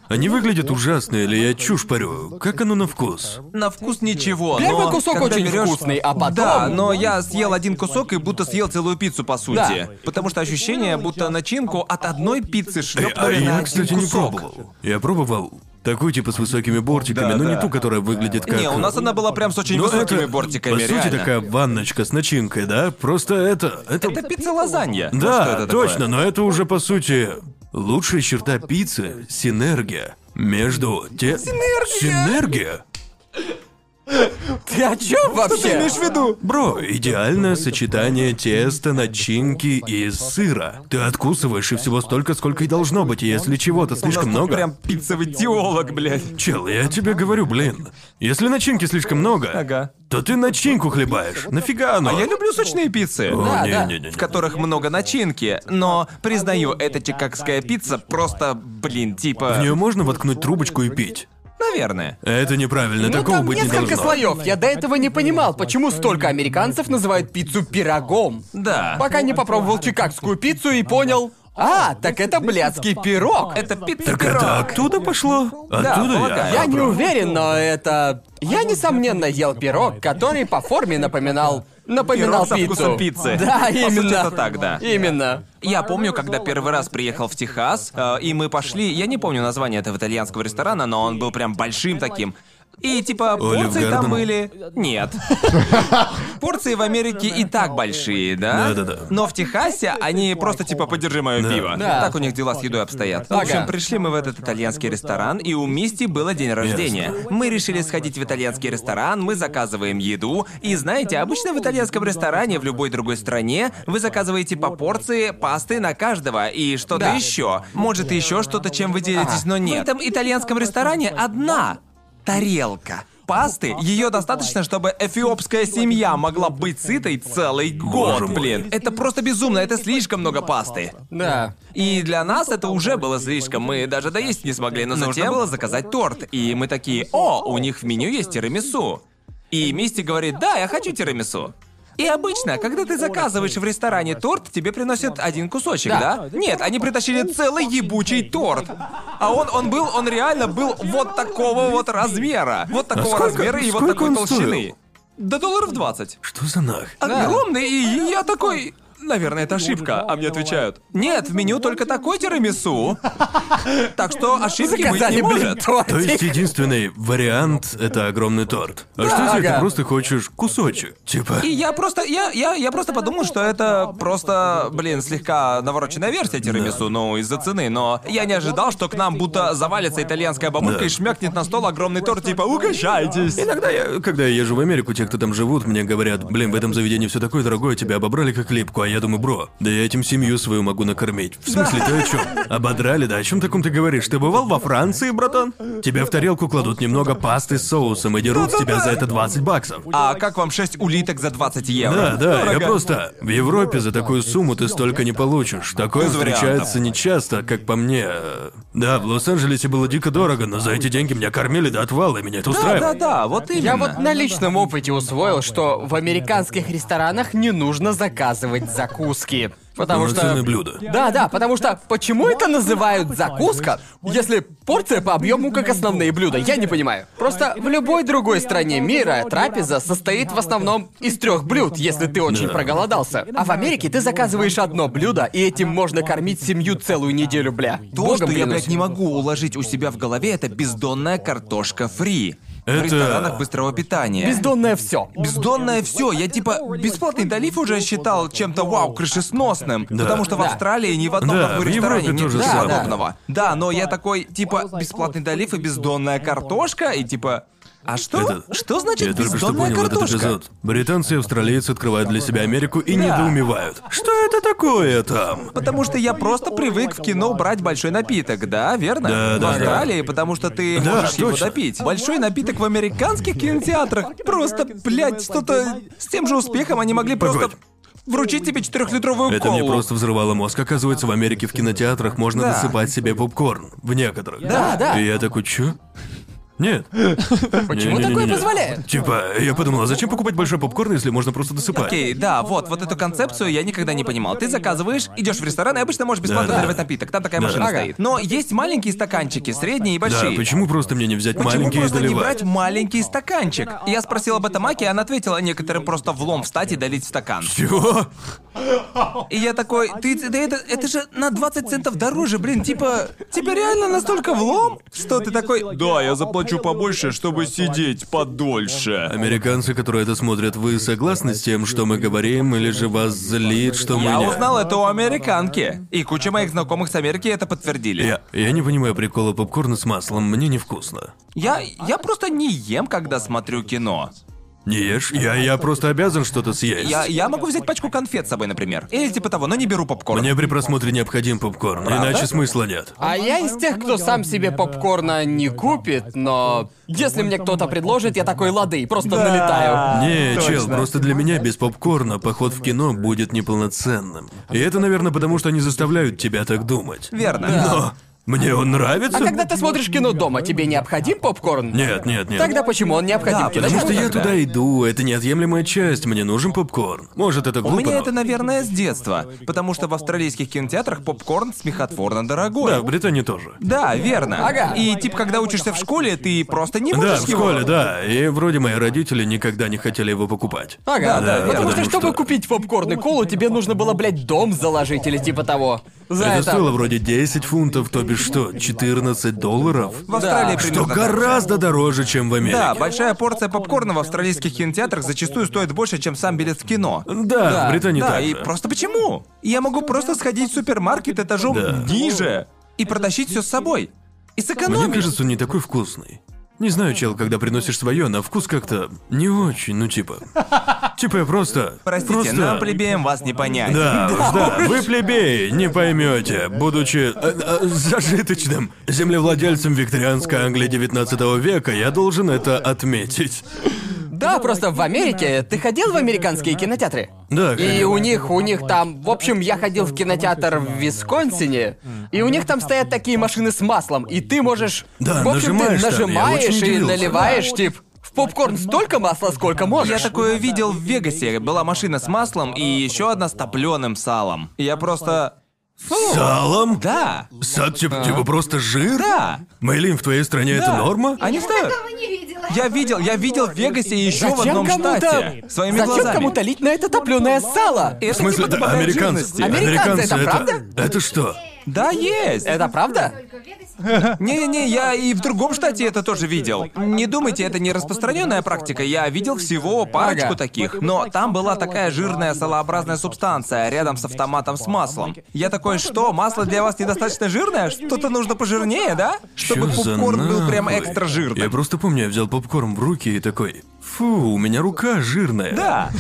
Они выглядят ужасно, или я чушь парю? Как оно на вкус? На вкус ничего, Первый но кусок когда очень берёшь- вкусный, а потом... Да, но я съел один кусок и будто съел целую пиццу, по сути. Да. Потому что ощущение, будто начинку от одной пиццы Э, шлепнули а на я, один кстати, не кусок. пробовал. Я пробовал такую типа с высокими бортиками, Да, но не да. ту, которая выглядит как... Не, у нас она была прям с очень Ну, высокими это, бортиками, По сути, реально. такая ванночка с начинкой, да? Просто это... Это, Это пицца-лазанья. Вот да, что это такое. точно, но это уже, по сути, лучшая черта пиццы — синергия между те... Синергия? Ты о чем вообще? имеешь в виду? Бро, идеальное сочетание теста, начинки и сыра. Ты откусываешь и всего столько, сколько и должно быть, и если чего-то слишком много... Прям пиццевый теолог, блядь. Чел, я тебе говорю, блин, если начинки слишком много, Ага. то ты начинку хлебаешь. Нафига оно? А я люблю сочные пиццы. О, Да, да. не-не-не. в которых много начинки, но признаю, эта чикагская пицца просто, блин, типа, В нее можно воткнуть трубочку и пить. Наверное. Это неправильно, Ну, такого там быть не несколько должно. слоев. Я до этого не понимал, почему столько американцев называют пиццу пирогом. Да. Пока не попробовал чикагскую пиццу и понял. А, так это блядский пирог. Это пицца Так это оттуда пошло? Оттуда я? полагаю. Я не уверен, но это... Я, несомненно, ел пирог, который по форме напоминал... Напоминал Пирог со пиццу. вкусом пиццы. Да, По сути, именно. это так, да. Именно. Я помню, когда первый раз приехал в Техас, э, и мы пошли, я не помню название этого итальянского ресторана, но он был прям большим таким. И типа Олив порции там были. Нет. Порции в Америке и так большие, да? Да-да-да. Но в Техасе они просто типа подержи мое Да. пиво. Да. Так у них дела с едой обстоят. В Ага. общем, пришли мы в этот итальянский ресторан, и у Мисти было день рождения. Мы решили сходить в итальянский ресторан, мы заказываем еду, и знаете, обычно в итальянском ресторане в любой другой стране вы заказываете по порции пасты на каждого и что-то Да. еще. Может, еще что-то, чем вы делитесь, но нет. В этом итальянском ресторане одна тарелка. Пасты, ее достаточно, чтобы эфиопская семья могла быть сытой целый год, блин. Это просто безумно, это слишком много пасты. Да. И для нас это уже было слишком, мы даже доесть не смогли, но Нужно было заказать торт. И мы такие, о, у них в меню есть тирамису. И Мисти говорит, да, я хочу тирамису. И обычно, когда ты заказываешь в ресторане торт, тебе приносят один кусочек, да? Да. Нет, они притащили целый ебучий торт. А он, он был, он реально был вот такого вот размера. Вот такого сколько- размера и вот сколько такой он толщины. стоил? До долларов 20. Что за нах? Огромный, и я такой... Наверное, это ошибка, а мне отвечают. Нет, в меню только такой тирамису. Так что ошибки быть не может. То есть единственный вариант — это огромный торт. А что если ты просто хочешь кусочек? Типа... И я просто, я, я, я просто подумал, что это просто, блин, слегка навороченная версия тирамису, ну, из-за цены, но я не ожидал, что к нам будто завалится итальянская бабулька Да. и шмякнет на стол огромный торт, типа, угощайтесь. Иногда я, когда я езжу в Америку, те, кто там живут, мне говорят, блин, в этом заведении все такое дорогое, тебя обобрали как липку, а я думаю, бро, да я этим семью свою могу накормить. В смысле, ты о чем? Ободрали, да о чем таком ты говоришь? Ты бывал во Франции, братан? Тебе в тарелку кладут немного пасты с соусом и дерут с тебя за это 20 баксов. А как вам 6 улиток за 20 евро? Да, да, я Дорого. просто... В Европе за такую сумму ты столько не получишь. Такое Без встречается нечасто, как по мне. Да, в Лос-Анджелесе было дико дорого, но за эти деньги меня кормили до отвала, и меня это Да, устраивает. да, да, вот именно. Я вот на личном опыте усвоил, что в американских ресторанах не нужно заказывать закуски. Потому что... Блюдо. Да, да, потому что почему это называют закуска, если порция по объему как основные блюда? Я не понимаю. Просто в любой другой стране мира трапеза состоит в основном из трех блюд, если ты очень Да. проголодался. А в Америке ты заказываешь одно блюдо, и этим можно кормить семью целую неделю, бля. То, Богом что я, блядь, не могу уложить у себя в голове, это бездонная картошка фри. В Это- ресторанах быстрого питания. Бездонное все. Бездонное все. Я типа бесплатный долив уже считал чем-то вау крышесносным, Да. потому что в Да. Австралии ни в одном Да, нахуй в Европе ресторане нет самое. подобного. Да, но я такой типа бесплатный долив и бездонная картошка и типа а что? Это- Что значит Я только что бездонная понял этот картошка? эпизод. Британцы и австралийцы открывают для себя Америку и недоумевают. Что это такое там? Потому что я просто привык в кино брать большой напиток, да, верно? Да, в да, Австралии, потому что ты Да, можешь его точно. допить. Большой напиток в американских кинотеатрах. Просто, блядь, что-то с тем же успехом они могли просто Погодь. вручить тебе четырехлитровую Это колу. мне просто взрывало мозг. Оказывается, в Америке в кинотеатрах можно Да. досыпать себе попкорн. В некоторых. Да, да. И я такой, чё? Нет. Почему Не-не-не-не. такое позволяет? Типа, я подумал, а зачем покупать большой попкорн, если можно просто досыпать? Окей, да, вот, вот эту концепцию я никогда не понимал. Ты заказываешь, идешь в ресторан и обычно можешь бесплатно Да-да. напиток. Там такая Да. машина Ага. стоит. Но есть маленькие стаканчики, средние и Да, большие. почему просто мне не взять Почему маленький и просто не доливать? брать маленький стаканчик? Я спросил об этом Аке, и она ответила, некоторым просто влом встать и долить в стакан. Чего? И я такой, ты, да это, это же на 20 центов дороже, блин, типа, тебе реально настолько влом? Что ты такой, да, я заплачу побольше, чтобы сидеть подольше. Американцы, которые это смотрят, вы согласны с тем, что мы говорим, или же вас злит, что мы Я не... узнал это у американки. И куча моих знакомых с Америки это подтвердили. Я, я не понимаю прикола попкорна с маслом, мне невкусно. Я, я просто не ем, когда смотрю кино. Не ешь? Я, я просто обязан что-то съесть. Я, я могу взять пачку конфет с собой, например. Или типа того, но не беру попкорн. Мне при просмотре необходим попкорн, иначе смысла нет. А я из тех, кто сам себе попкорна не купит, но если мне кто-то предложит, я такой лады, просто налетаю. Не, чел, точно. просто для меня без попкорна поход в кино будет неполноценным. И это, наверное, потому что они заставляют тебя так думать. Верно. Но мне он нравится. А когда ты смотришь кино дома, тебе необходим попкорн? Нет, нет, нет. Тогда почему он необходим? Да, в кино? Потому что я Тогда. туда иду, это неотъемлемая часть, мне нужен попкорн. Может, это У глупо, меня но- это, наверное, с детства. Потому что в австралийских кинотеатрах попкорн смехотворно дорогой. Да, в Британии тоже. Да, верно. Ага. И типа, когда учишься в школе, ты просто не Да, можешь в его. школе, да. И вроде мои родители никогда не хотели его покупать. Ага, Да, да, потому верно. что, Потому чтобы что- купить попкорн и колу, тебе нужно было, блядь, дом заложить или типа того. За это, это. стоило вроде 10 фунтов, то бишь что, 14 долларов? В Австралии Да. Что гораздо дороже, чем в Америке. Да, большая порция попкорна в австралийских кинотеатрах зачастую стоит больше, чем сам билет в кино. Да, Да. в Британии да, так и же. просто почему? Я могу просто сходить в супермаркет этажом Да. ниже и протащить все с собой. И Мне сэкономить. кажется, он не такой вкусный. Не знаю, чел, когда приносишь свое, на вкус как-то не очень, ну типа. Типа я просто. Простите, просто... нам плебеям вас не понять. Да, да, вы плебеи, не поймете, будучи э, э, зажиточным землевладельцем викторианской Англии 19 века, я должен это отметить. Да, просто в Америке. Ты ходил в американские кинотеатры? Да, И у них, у них там, в общем, я ходил в кинотеатр в Висконсине, и у них там стоят такие машины с маслом, и ты можешь, Да, в общем, ты нажимаешь там, я нажимаешь очень и удивился. наливаешь, тип, в попкорн столько масла, сколько Я можешь. такое видел в Вегасе. Была машина с маслом и еще одна с топленым салом. Я просто. Салом? Да. Сад, типа, типа просто жир? Да. Мэйлин, в твоей стране это Да. норма? Они ставят. Такого не видела. Я видел, я видел в Вегасе и еще в Зачем одном кому-то... штате. Своими Зачем глазами. кому-то лить на это топленое сало? Это В смысле, типа да, добавляет американцы. жирности. Американцы, это правда? Это что? Да, есть. Это правда? Не-не-не, я и в другом штате это тоже видел. Не думайте, это не распространенная практика. Я видел всего парочку Ага. таких. Но там была такая жирная салообразная субстанция рядом с автоматом с маслом. Я такой, что, масло для вас недостаточно жирное? Что-то нужно пожирнее, да? Чтобы Чё попкорн был прям экстра жирным. Я просто помню, я взял попкорн в руки и такой. Фу, у меня рука жирная. Да.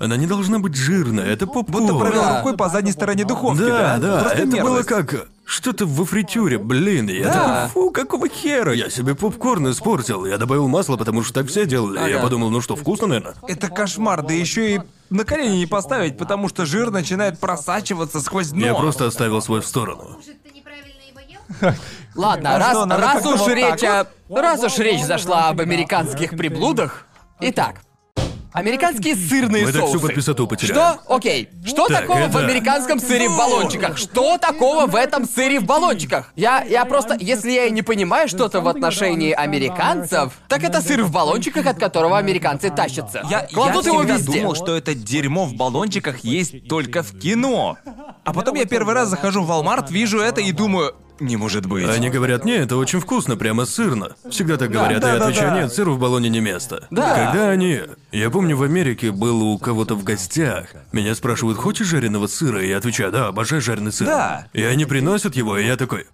Она не должна быть жирная, это попкорн. Будто провел Да. рукой по задней стороне духовки, Да, да? да, Просто это было мерзость. как что-то во фритюре, блин. Я Да. такой, фу, какого хера? Я себе попкорн испортил. Я добавил масло, потому что так все делали. Я Ага. подумал, ну что, вкусно, наверное? Это кошмар, да еще и на колени не поставить, потому что жир начинает просачиваться сквозь дно. Я просто оставил свой в сторону. Может, ты неправильно его ел? Ладно, А раз, что, уж вот речь о... Раз уж речь зашла об американских приблудах. Итак, американские сырные Мы так всю соусы. подписоту потеряли. Что? Окей. Что Так, такого в это- американском сыре в баллончиках? Что такого в этом сыре в баллончиках? Я, я просто, если я и не понимаю что-то в отношении американцев, так это сыр в баллончиках, от которого американцы тащатся. Я, Кладут я его всегда везде. думал, что это дерьмо в баллончиках есть только в кино. А потом я первый раз захожу в Walmart, вижу это и думаю, не может быть. Они говорят, нет, это очень вкусно, прямо сырно. Всегда так говорят, а я да, отвечаю, да. нет, сыру в баллоне не место. Да. Когда они... Я помню, в Америке было у кого-то в гостях. Меня спрашивают, хочешь жареного сыра? И я отвечаю, да, обожаю жареный сыр. Да. И они приносят его, и я такой...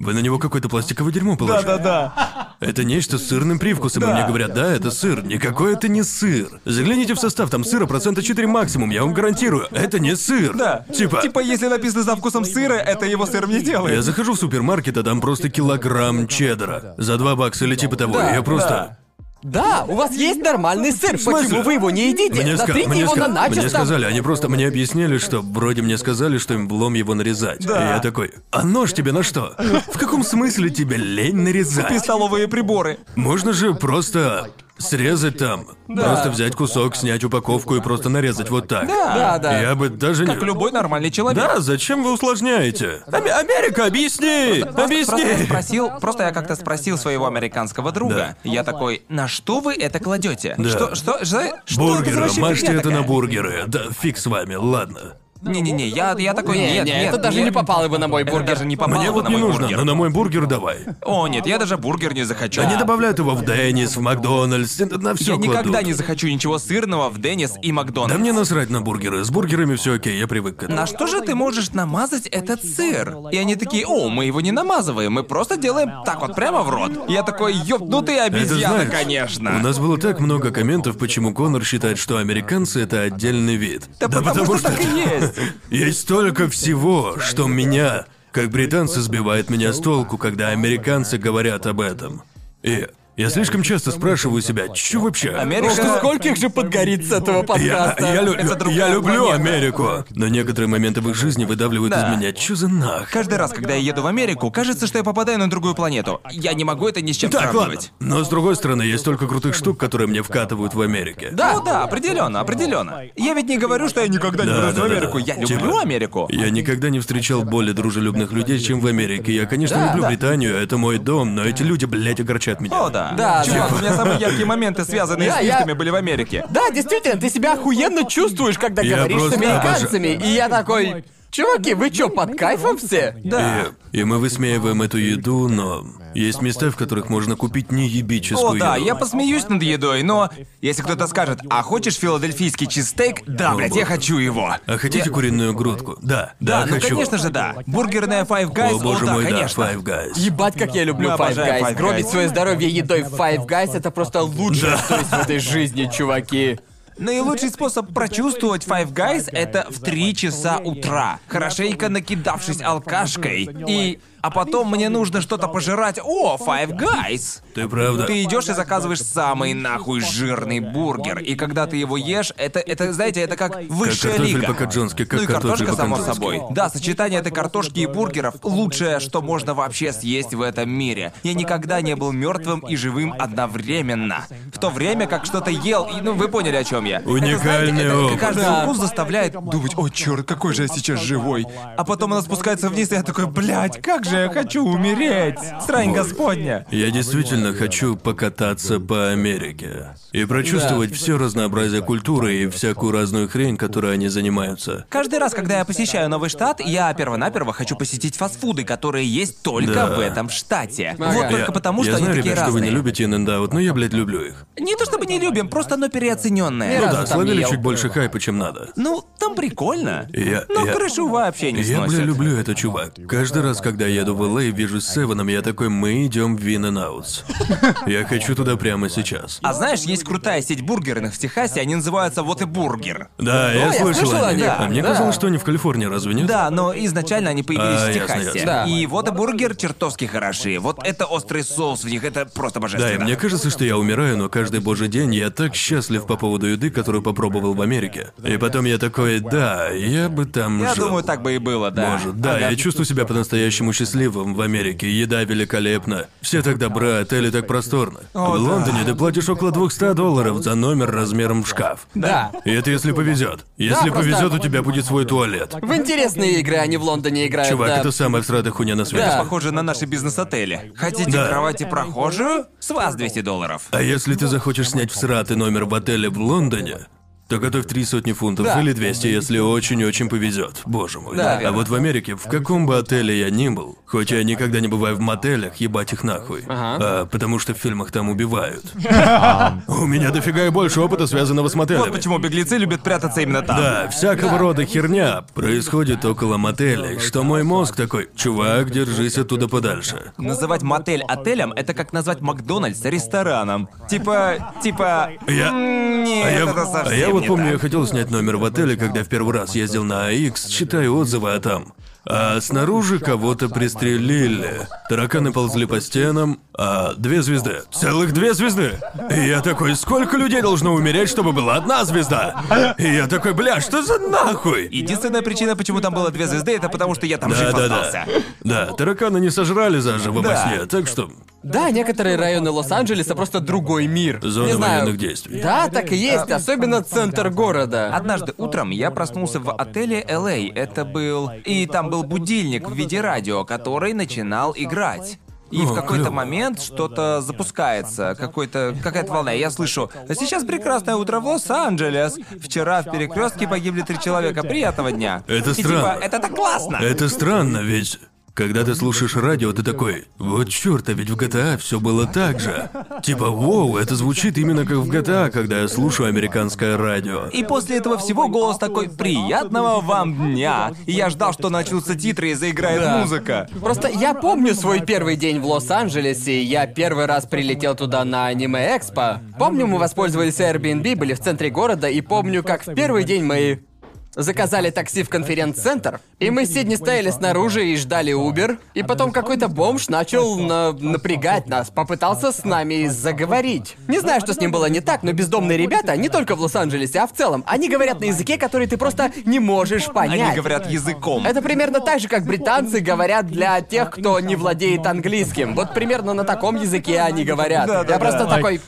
Вы на него какое-то пластиковое дерьмо положили. Да-да-да. Это нечто с сырным привкусом, и мне говорят, да, это сыр. Никакой это не сыр. Загляните в состав, там сыра процента 4 максимум, я вам гарантирую. Это не сыр. Да. Типа... Типа, если написано за вкусом сыра, это его сыром не делает. Я захожу в супермаркет, а там просто килограмм чеддера. За 2 бакса или типа того. Да, я просто... Да, у вас есть нормальный сыр, почему вы его не едите? Мне, ска- мне его ска- на мне сказали, они просто мне объяснили, что вроде мне сказали, что им влом его нарезать. И я такой, а нож тебе на что? В каком смысле тебе лень нарезать? И столовые приборы. Можно же просто срезать там. Просто взять кусок, снять упаковку и просто нарезать вот так. Да, да. Я бы даже не... Как любой нормальный человек. Да, зачем вы усложняете? Ами- Америка, объясни! Просто я Объясни! спросил, просто я как-то спросил своего американского друга. Я такой, на что вы это кладете? Да. Что, что, что, что это за Бургеры, мажьте это на такая?» бургеры. Да, фиг с вами, ладно. Не-не-не, я, я такой, Не, нет, не, нет, это даже нет. не попало бы на мой Это бургер. даже не попало Мне бы вот на не мой нужно, бургер. но на мой бургер давай. О, нет, я даже бургер не захочу. Они добавляют его в Деннис, в Макдональдс, на все Я никогда кладут. не захочу ничего сырного в Деннис и Макдональдс. Да мне насрать на бургеры. С бургерами все окей, я привык к этому. На что же ты можешь намазать этот сыр? И они такие, о, мы его не намазываем, мы просто делаем так вот прямо в рот. Я такой, ёбнутый Это обезьяна, знаешь, конечно. У нас было так много комментов, почему Конор считает, что американцы это отдельный вид. Да потому что так и есть. Есть столько всего, что меня, как британцы, сбивает меня с толку, когда американцы говорят об этом. И я слишком часто спрашиваю себя, что вообще? Америка- Скольких же подгорит с этого Я, подкаста? я лю- Это другая я люблю планета. Америку, но некоторые моменты в их жизни выдавливают Да. из меня. Чё за нах? Каждый раз, когда я еду в Америку, кажется, что я попадаю на другую планету. Я не могу это ни с чем Так, ладно. сравнивать. Но с другой стороны, есть столько крутых штук, которые мне вкатывают в Америке. Да. Ну да, определенно, определенно. Я ведь не говорю, что я никогда не Да, вернусь в да, да. Америку. Я люблю Типа, Америку. Я никогда не встречал более дружелюбных людей, чем в Америке. Я, конечно, Да, люблю да. Британию, это мой дом, но эти люди, блядь, огорчат меня. О, да. Да, Чувак, да. у меня самые яркие моменты, связанные Да, с я- лифтами, были в Америке. Да, действительно, ты себя охуенно чувствуешь, когда Я говоришь с просто американцами. И я такой, чуваки, вы чё, под кайфом все? Да. И, и мы высмеиваем эту еду, но есть места, в которых можно купить неебическую О, да, еду. я посмеюсь над едой, но если кто-то скажет, а хочешь филадельфийский чизстейк? Да, О, блядь, я хочу его. А хотите куриную грудку? Да, да, Да, ну хочу. конечно же да. Бургерная Five Guys, О, боже да, мой, конечно. да, Five Guys. Ебать, как я люблю Five Guys. Five Гробить Guys. свое здоровье едой в Five Guys это просто лучшее, что есть в этой жизни, чуваки. Наилучший способ прочувствовать Five Guys — это в 3 часа утра, хорошенько накидавшись алкашкой. И... А потом мне нужно что-то пожирать. О, Five Guys! Ты правда? Ты идешь и заказываешь самый нахуй жирный бургер. И когда ты его ешь, это, это знаете, это как высшая картофель лига. по-каджонски, как ну и картошка, само собой. Да, сочетание этой картошки и бургеров — лучшее, что можно вообще съесть в этом мире. Я никогда не был мертвым и живым одновременно. В то время как что-то ел, и, ну вы поняли, о чем я. Уникальный это, знаете, это каждый Да. укус заставляет думать, о черт, какой же я сейчас живой. А потом она спускается вниз, и я такой, блядь, как же я хочу умереть. Срань господня. Я действительно хочу покататься по Америке и прочувствовать все разнообразие культуры и всякую разную хрень, которой они занимаются. Каждый раз, когда я посещаю новый штат, я перво-наперво хочу посетить фастфуды, которые есть только Да. в этом штате. Ага. Вот только я, потому, что я они знаю, такие ребят, что вы разные. не любите In-N-Out, но я, блядь, люблю их. Не то чтобы не любим, просто оно переоцененное. Разу Да, словили чуть больше хайпа, чем надо. Ну, там прикольно. Я- Но я- крышу вообще не Я, бля, люблю это, чувак. Каждый раз, когда я еду в Л.А. и вижу с Севеном, я такой, мы идем в In-N-Out. Я хочу туда прямо сейчас. А знаешь, есть крутая сеть бургерных в Техасе, они называются Whataburger. Да, я я слышал о них. А мне да. казалось, что они в Калифорнии, разве нет? Да, но изначально они появились А, в Техасе. ясно. Да. И Whataburger чертовски хороши. Вот это острый соус в них, это просто Да, божественно. и мне кажется, что я умираю, но каждый божий день я так счастлив по поводу еды, которую попробовал в Америке. И потом я такой, да, я бы там Я жил. думаю, так бы и было, да. Может, да, Ага. я чувствую себя по-настоящему счастливым в Америке. Еда великолепна. Все так добра, отели так просторно. О, в да. Лондоне ты платишь около 200 долларов за номер размером в шкаф. Да. И это если повезет. Если просто- повезет, у тебя будет свой туалет. В интересные игры они в Лондоне играют, Чувак, да. это самая всратая хуйня на свете. Да. Похоже на наши бизнес-отели. Хотите Да. кровати прохожую? С вас 200 долларов. А если ты захочешь снять всратый номер в отеле в Лондоне, то готовь три сотни фунтов Да. или 200, если очень-очень повезет. Боже мой. Да, а верно. вот в Америке, в каком бы отеле я ни был, хоть я никогда не бываю в мотелях, ебать их нахуй. Ага. А, потому что в фильмах там убивают. У меня дофига и больше опыта, связанного с мотелями. Вот почему беглецы любят прятаться именно там. Да, всякого рода херня происходит около мотелей, что мой мозг такой, чувак, держись оттуда подальше. Называть мотель отелем — это как назвать Макдональдс рестораном. Типа, типа... Я- м, Нет, А я, это а совсем я вот не помню, так. я хотел снять номер в отеле, когда в первый раз ездил на АИКС, читаю отзывы, а там... А снаружи кого-то пристрелили. Тараканы ползли по стенам, а две звезды. Целых две звезды. И я такой, сколько людей должно умереть, чтобы была одна звезда? И я такой, бля, что за нахуй? Единственная причина, почему там было две звезды, это потому что я там жив Да, да, остался. да. Да, тараканы не сожрали заживо во Да. сне, так что Да, некоторые районы Лос-Анджелеса просто другой мир. Зона Не знаю. военных действий. Да, так и есть, особенно центр города. Однажды утром я проснулся в отеле LA. Это был... И там был будильник в виде радио, который начинал играть. И в О, какой-то клёво. момент что-то запускается, какой-то, какая-то волна. Я слышу, а сейчас прекрасное утро в Лос-Анджелес. Вчера в перекрестке погибли три человека. Приятного дня. Это И странно. типа, это так классно. Это странно, ведь когда ты слушаешь радио, ты такой, вот черт, а ведь в GTA все было так же. Типа, воу, это звучит именно как в GTA, когда я слушаю американское радио. И после этого всего голос такой «Приятного вам дня!» И я ждал, что начнутся титры и заиграет Да. музыка. Просто я помню свой первый день в Лос-Анджелесе, я первый раз прилетел туда на аниме-экспо. Помню, мы воспользовались Airbnb, были в центре города, и помню, как в первый день мы заказали такси в конференц-центр, и мы с Сидни стояли снаружи и ждали Uber, и потом какой-то бомж начал на- напрягать нас, попытался с нами заговорить. Не знаю, что с ним было не так, но бездомные ребята, не только в Лос-Анджелесе, а в целом, они говорят на языке, который ты просто не можешь понять. Они говорят языком. Это примерно так же, как британцы говорят для тех, кто не владеет английским. Вот примерно на таком языке они говорят. Я просто такой...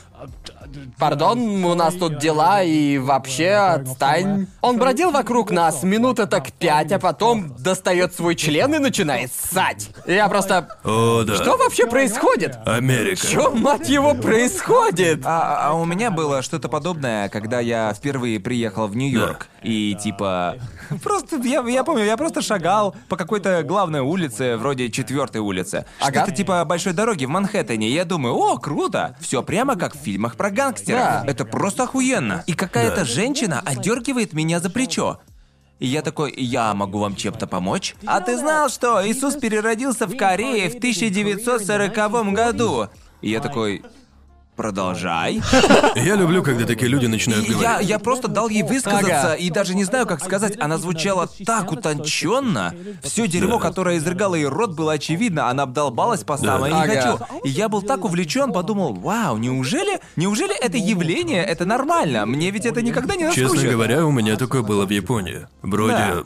Пардон, у нас тут дела и вообще отстань. Он бродил вокруг нас минуты так пять, а потом достает свой член и начинает ссать. Я просто... О, да. Что вообще происходит? Америка. Что, мать его, происходит? А, а у меня было что-то подобное, когда я впервые приехал в Нью-Йорк. И типа. Просто я, я помню, я просто шагал по какой-то главной улице, вроде четвертой улице. Ага. Что-то типа большой дороги в Манхэттене. И я думаю, о, круто! Все прямо как в фильмах про гангстеров. Да. Это просто охуенно. И какая-то Да. женщина отдергивает меня за плечо. И я такой, я могу вам чем-то помочь? А ты знал, что Иисус переродился в Корее в 1940 году? И я такой, продолжай. Я люблю, когда такие люди начинают И я, говорить. я просто дал ей высказаться, Ага. и даже не знаю, как сказать. Она звучала так утонченно. Все дерьмо, Да. которое изрыгало ей рот, было очевидно. Она обдолбалась по самое не Ага. хочу. И я был так увлечен, подумал, вау, неужели, неужели это явление, это нормально? Мне ведь это никогда не наскучит. Честно говоря, у меня такое было в Японии. Вроде Да.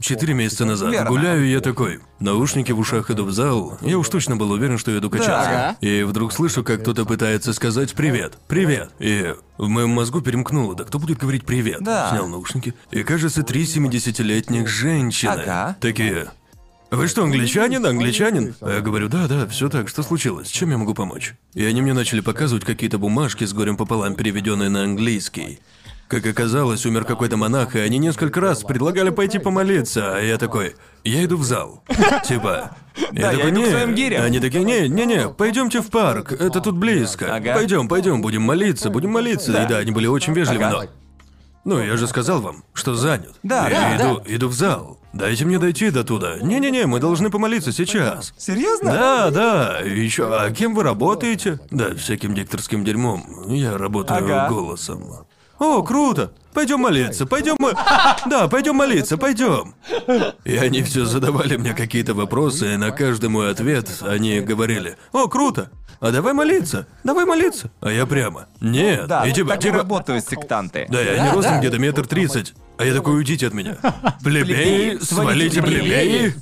Четыре месяца назад. Верно. Гуляю, я такой. Наушники в ушах иду в зал. Я уж точно был уверен, что иду качаться. Ага. И вдруг слышу, как кто-то пытается сказать привет. Привет. И в моем мозгу перемкнуло. Да кто будет говорить привет? Да. Снял наушники. И кажется, три 70-летних женщины. Ага. Такие. Вы что, англичанин? Англичанин? А я говорю, да, да, все так, что случилось? Чем я могу помочь? И они мне начали показывать какие-то бумажки с горем пополам, переведенные на английский. Как оказалось, умер какой-то монах, и они несколько раз предлагали пойти помолиться, а я такой, я иду в зал. Типа. Я своим гирям. Они такие, не, не, не, пойдемте в парк, это тут близко. Пойдем, пойдем, будем молиться, будем молиться. И да, они были очень вежливы, но. Ну, я же сказал вам, что занят. Да, я да, иду, иду в зал. Дайте мне дойти до туда. Не-не-не, мы должны помолиться сейчас. Серьезно? Да, да. Еще, а кем вы работаете? Да, всяким дикторским дерьмом. Я работаю Ага. голосом. О, круто! Пойдем молиться, пойдем мы. Да, пойдем молиться, пойдем. И они все задавали мне какие-то вопросы, и на каждый мой ответ они говорили: О, круто! А давай молиться, давай молиться. А я прямо. Нет. Да, и типа, так типа, работают сектанты. да, они Да, ростом да. где-то метр тридцать. А я такой, уйдите от меня. Плебеи, свалите, плебеи.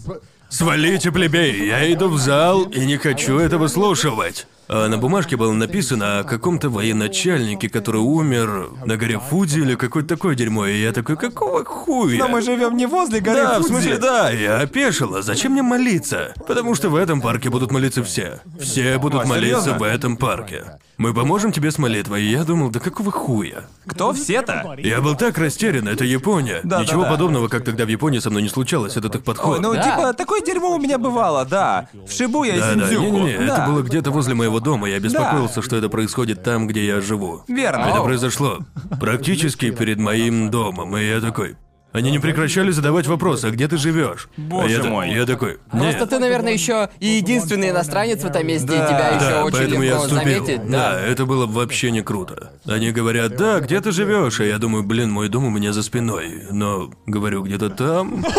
Свалите плебеи, я иду в зал и не хочу этого слушать. А на бумажке было написано о каком-то военачальнике, который умер на горе Фудзи или какое-то такое дерьмо. И я такой, какого хуя? Но мы живем не возле горы Да, в Фудзи. смысле, да, я опешила. Зачем мне молиться? Потому что в этом парке будут молиться все. Все будут А, молиться серьезно? в этом парке. Мы поможем тебе с молитвой. И я думал, да какого хуя? Кто все-то? Я был так растерян, это Япония. Да, Ничего да, да. подобного, как тогда в Японии со мной не случалось, это так подход. Ой, ну Да. типа, такое дерьмо у меня бывало, да. В Шибуя и да, да, Синдзюку. не-не-не, Да. это было где-то возле моего дома, я беспокоился, что это происходит там, где я живу. Верно. Это произошло практически перед моим домом, и я такой... Они не прекращали задавать вопросы, а где ты живешь? Боже я, мой. Я такой, нет. Просто ты, наверное, еще и единственный иностранец в этом месте, Да. и тебя еще Да, очень поэтому я легко отступил. заметить. Да. Да. это было вообще не круто. Они говорят, да, где ты живешь? А я думаю, блин, мой дом у меня за спиной. Но говорю, где-то там.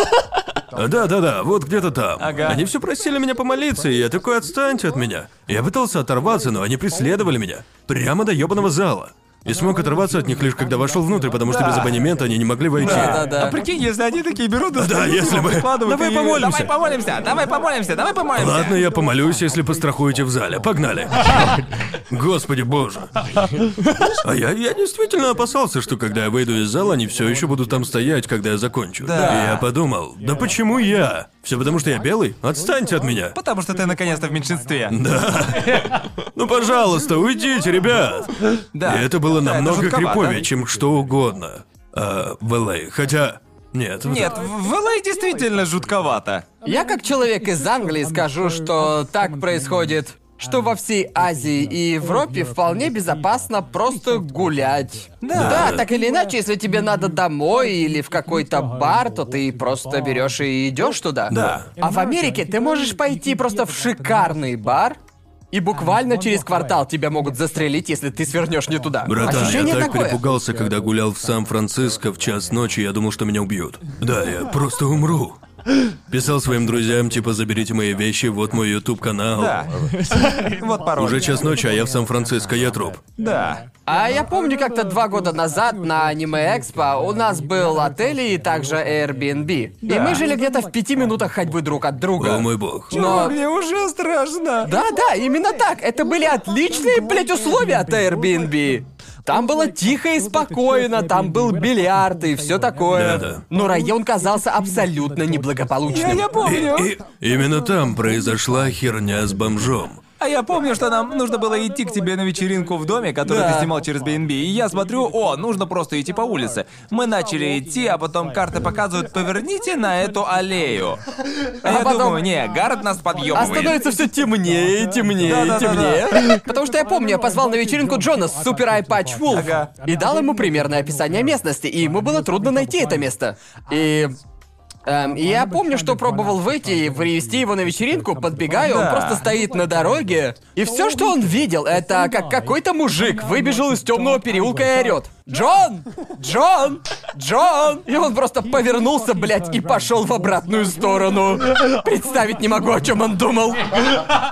Да, да, да, вот где-то там. Ага. Они все просили меня помолиться, и я такой, отстаньте от меня. Я пытался оторваться, но они преследовали меня. Прямо до ебаного зала. И смог оторваться от них лишь когда вошел внутрь, потому что Да. без абонемента они не могли войти. Да, да, да. А прикинь, если они такие берут и Да, если бы. Давай и- помолимся. Давай помолимся, давай помолимся, давай помолимся. Ладно, я помолюсь, если пострахуете в зале. Погнали. Господи боже. А я, я действительно опасался, что когда я выйду из зала, они все еще будут там стоять, когда я закончу. Да. И я подумал, да почему я? Все потому что я белый? Отстаньте от меня. Потому что ты наконец-то в меньшинстве. Ну, пожалуйста, уйдите, ребят. Да. И это было Да, это намного криповее, чем что угодно. А, в LA. Хотя... Нет. Нет, в LA действительно жутковато. Я как человек из Англии скажу, что так происходит, что во всей Азии и Европе вполне безопасно просто гулять. Да. так или иначе, если тебе надо домой или в какой-то бар, то ты просто берешь и идешь туда. Да. А в Америке ты можешь пойти просто в шикарный бар. И буквально через квартал тебя могут застрелить, если ты свернешь не туда. Братан, Ощущение я так такое. перепугался, когда гулял в Сан-Франциско в час ночи, я думал, что меня убьют. Да, я просто умру. Писал своим друзьям, типа, заберите мои вещи, вот мой YouTube канал. Да. Вот пароль. Уже час ночи, а я в Сан-Франциско, я труп. Да. А я помню, как-то два года назад на Аниме Экспо у нас был отель и также Airbnb. И мы жили где-то в пяти минутах ходьбы друг от друга. О мой бог. Но... Мне уже страшно. Да, да, именно так. Это были отличные, блядь, условия от Airbnb. Там было тихо и спокойно, там был бильярд и все такое. Да-да. Но район казался абсолютно неблагополучным. Я помню. И именно там произошла херня с бомжом. А я помню, что нам нужно было идти к тебе на вечеринку в доме, который Да. ты снимал через BNB. И я смотрю, о, нужно просто идти по улице. Мы начали идти, а потом карты показывают, поверните на эту аллею. А, я потом- думаю, не, Гаррет нас А подъебывает. становится все темнее и темнее и темнее. Потому что я помню, я позвал на вечеринку Джона с Супер Айпатч Вулф Ага. и дал ему примерное описание местности, и ему было трудно найти это место. И. эм, я помню, что пробовал выйти и привести его на вечеринку, подбегаю, он просто стоит на дороге. И все, что он видел, это как какой-то мужик выбежал из темного переулка и орет. Джон! Джон! Джон! И он просто повернулся, блядь, и пошел в обратную сторону. Представить не могу, о чем он думал.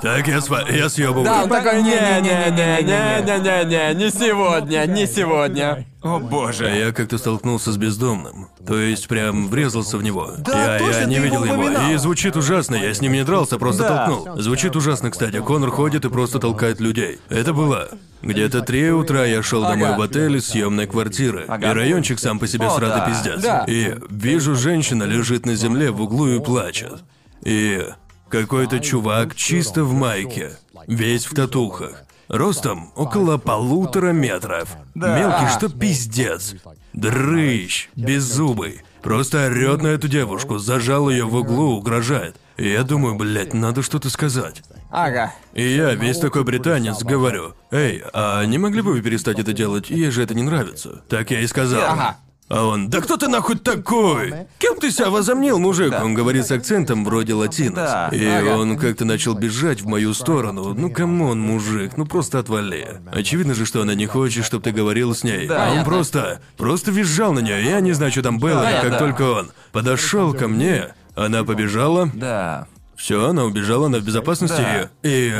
Так, я, сва... я съебываю. Да, он такой, Не-не-не-не-не-не-не. не-не-не-не-не, не сегодня, не сегодня. О А боже. я как-то столкнулся с бездомным. То есть прям врезался в него. Да, я, точно, я не ты его видел его. упоминал. И звучит ужасно, я с ним не дрался, просто Да. толкнул. Звучит ужасно, кстати. Конор ходит и просто толкает людей. Это было. Где-то три утра я шел домой Ага. в отель из съемной квартиры. Ага. И райончик сам по себе О, да. пиздец. Да. И вижу, женщина лежит на земле в углу и плачет. И какой-то чувак чисто в майке, весь в татухах. Ростом около полутора метров. Да. Мелкий, что пиздец. Дрыщ, беззубый. Просто орёт на эту девушку, зажал ее в углу, угрожает. И я думаю, блядь, надо что-то сказать. Ага. И я, весь такой британец, говорю, «Эй, а не могли бы вы перестать это делать? Ей же это не нравится». Так я и сказал. Ага. А он, да кто ты нахуй такой? Кем ты себя возомнил, мужик? Он говорит с акцентом вроде латинос. Да. И он как-то начал бежать в мою сторону. Ну come on, мужик, ну просто отвали. Очевидно же, что она не хочет, чтобы ты говорил с ней. Да. а он просто, просто визжал на нее. Я не знаю, что там было. Да, и как да. только он подошел ко мне, она побежала. Да. Все, она убежала, она в безопасности. Да. И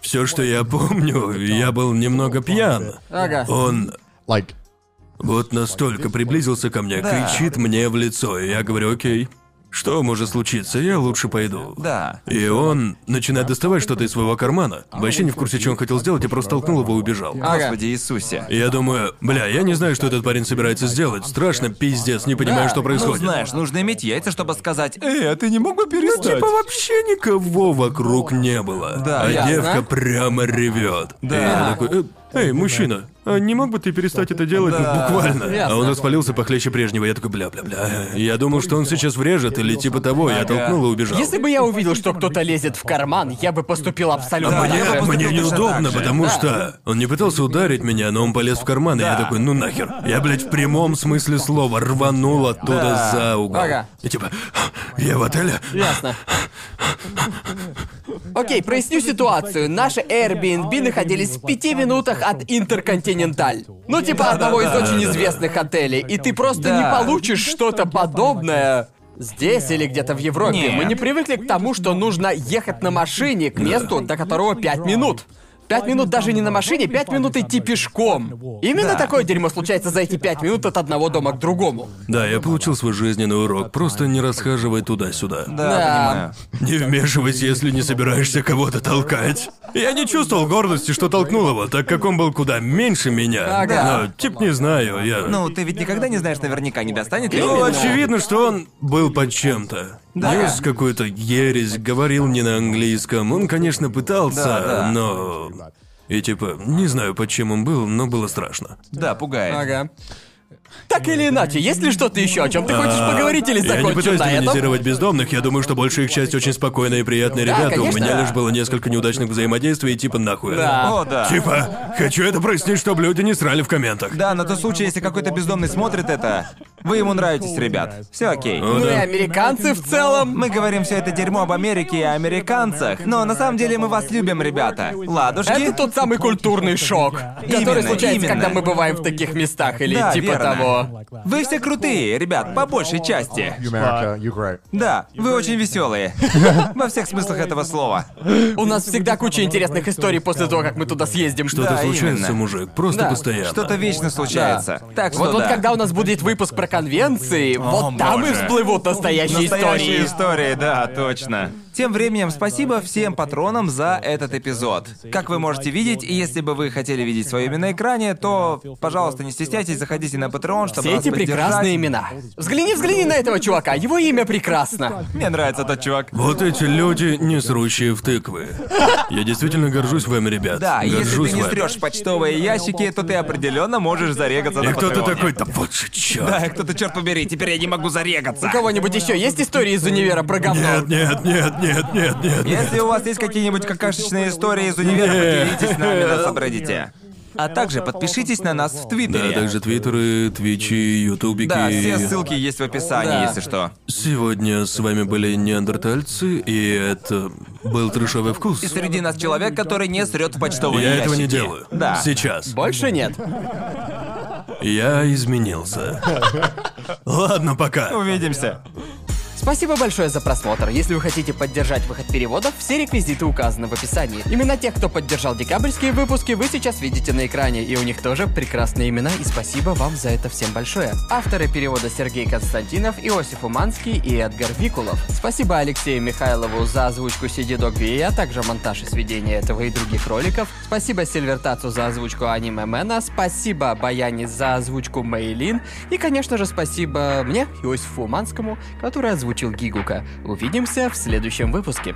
все, что я помню, я был немного пьян. Ага. Он вот настолько приблизился ко мне, Да. кричит мне в лицо, и я говорю, окей, что может случиться, я лучше пойду. Да. И он начинает доставать что-то из своего кармана. Вообще не в курсе, что он хотел сделать, я просто толкнул его и убежал. Ага. Господи Иисусе. Я думаю, бля, я не знаю, что этот парень собирается сделать. Страшно, пиздец, не понимаю, Да. что Ну, происходит. знаешь, нужно иметь яйца, чтобы сказать, «Эй, а ты не мог бы перестать?» Типа вообще никого вокруг не было. Да, а ясно. девка прямо ревет. Да. И я такой, «Э, эй, мужчина, а не мог бы ты перестать это делать? Да. буквально. Ясно. А он распалился похлеще прежнего. Я такой, бля-бля-бля. Я думал, что он сейчас врежет или типа того. Я Ага. толкнул и убежал. Если бы я увидел, что кто-то лезет в карман, я бы поступил абсолютно А мне, так же. мне неудобно, потому Да. что он не пытался ударить меня, но он полез в карман, и я Да. такой, ну нахер. Я, блядь, в прямом смысле слова рванул оттуда Да. за угол. Ага. И типа, я в отеле? Ясно. Окей, проясню ситуацию. Наши Airbnb находились в пяти минутах от Интерконтиненталь. Ну, типа одного из очень известных отелей. И ты просто не получишь что-то подобное здесь или где-то в Европе. Нет. Мы не привыкли к тому, что нужно ехать на машине к месту, до которого пять минут. Пять минут даже не на машине, пять минут идти пешком. Именно Да. такое дерьмо случается за эти пять минут от одного дома к другому. Да, я получил свой жизненный урок. Просто не расхаживай туда-сюда. Да, Да. понимаю. Не вмешивайся, если не собираешься кого-то толкать. Я не чувствовал гордости, что толкнул его, так как он был куда меньше меня. Ага. Но, тип, не знаю, я... Ну, ты ведь никогда не знаешь наверняка, не достанет ли Ну, очевидно, что он был под чем-то. Да. Нес какую-то ересь, говорил не на английском. Он, конечно, пытался, Да, да. но... И типа, не знаю, под чем он был, но было страшно. Да, пугает. Ага. Так или иначе, есть ли что-то еще, о чем ты хочешь поговорить или А, Я не закончим пытаюсь на этом? демонизировать бездомных, я думаю, что большая их часть очень спокойные и приятные Да, ребята. конечно. У меня лишь было несколько неудачных взаимодействий, и типа нахуй. Да. О, да. Типа, хочу это прояснить, чтобы люди не срали в комментах. Да, на тот случай, если какой-то бездомный смотрит это, вы ему нравитесь, ребят. Все окей. О, Ну и да. американцы в целом. Мы говорим все это дерьмо об Америке и американцах, но на самом деле мы вас любим, ребята. Ладушки. Это тот самый культурный шок, который Именно, случается, именно. когда мы бываем в таких местах или Да, типа верно. того. Вы все крутые, ребят, по большей части. Да, вы очень веселые. Во всех смыслах этого слова. У нас всегда куча интересных историй после того, как мы туда съездим. Что-то Да, случается, именно. мужик, просто Да. постоянно. Что-то вечно случается. Так что Вот, вот да. когда у нас будет выпуск про конвенции, вот там и боже. всплывут настоящие, Настоящие истории. истории, да, точно. Тем временем, спасибо всем патронам за этот эпизод. Как вы можете видеть, если бы вы хотели видеть свое имя на экране, то, пожалуйста, не стесняйтесь, заходите на Patreon, чтобы Все нас эти поддержать. прекрасные имена. Взгляни, взгляни на этого чувака, его имя прекрасно. Мне нравится этот чувак. Вот эти люди, не срущие в тыквы. Я действительно горжусь вами, ребят. Да, и если горжусь ты не вами. стрёшь почтовые ящики, то ты определенно можешь зарегаться на И кто-то Патреоне. такой, да вот же чёрт. Да, кто-то, черт побери, теперь я не могу зарегаться. У кого-нибудь еще есть истории из универа про говно? Нет, нет, нет, нет, нет, нет. Если у вас есть какие-нибудь какашечные истории из универа, Нет. поделитесь с нами, нас обрадите. А также подпишитесь на нас в Да, Твиттере. также твиттеры, твичи, ютубики. Да, все ссылки есть в описании, Да. если что. Сегодня с вами были неандертальцы, и это был трешовый вкус. И среди нас человек, который не срет в почтовые Я ящики. этого не делаю. Да. Сейчас. Больше нет. Я изменился. Ладно, пока. Увидимся. Спасибо большое за просмотр. Если вы хотите поддержать выход переводов, все реквизиты указаны в описании. Имена тех, кто поддержал декабрьские выпуски, вы сейчас видите на экране, и у них тоже прекрасные имена, и спасибо вам за это всем большое. Авторы перевода Сергей Константинов, Иосиф Уманский и Эдгар Викулов. Спасибо Алексею Михайлову за озвучку CD Dog а также монтаж и сведение этого и других роликов. Спасибо Сильвертацу за озвучку Аниме Мэна. Спасибо Баяни за озвучку Мейлин. И, конечно же, спасибо мне, Иосифу Уманскому, который озвучил Гигука. Увидимся в следующем выпуске.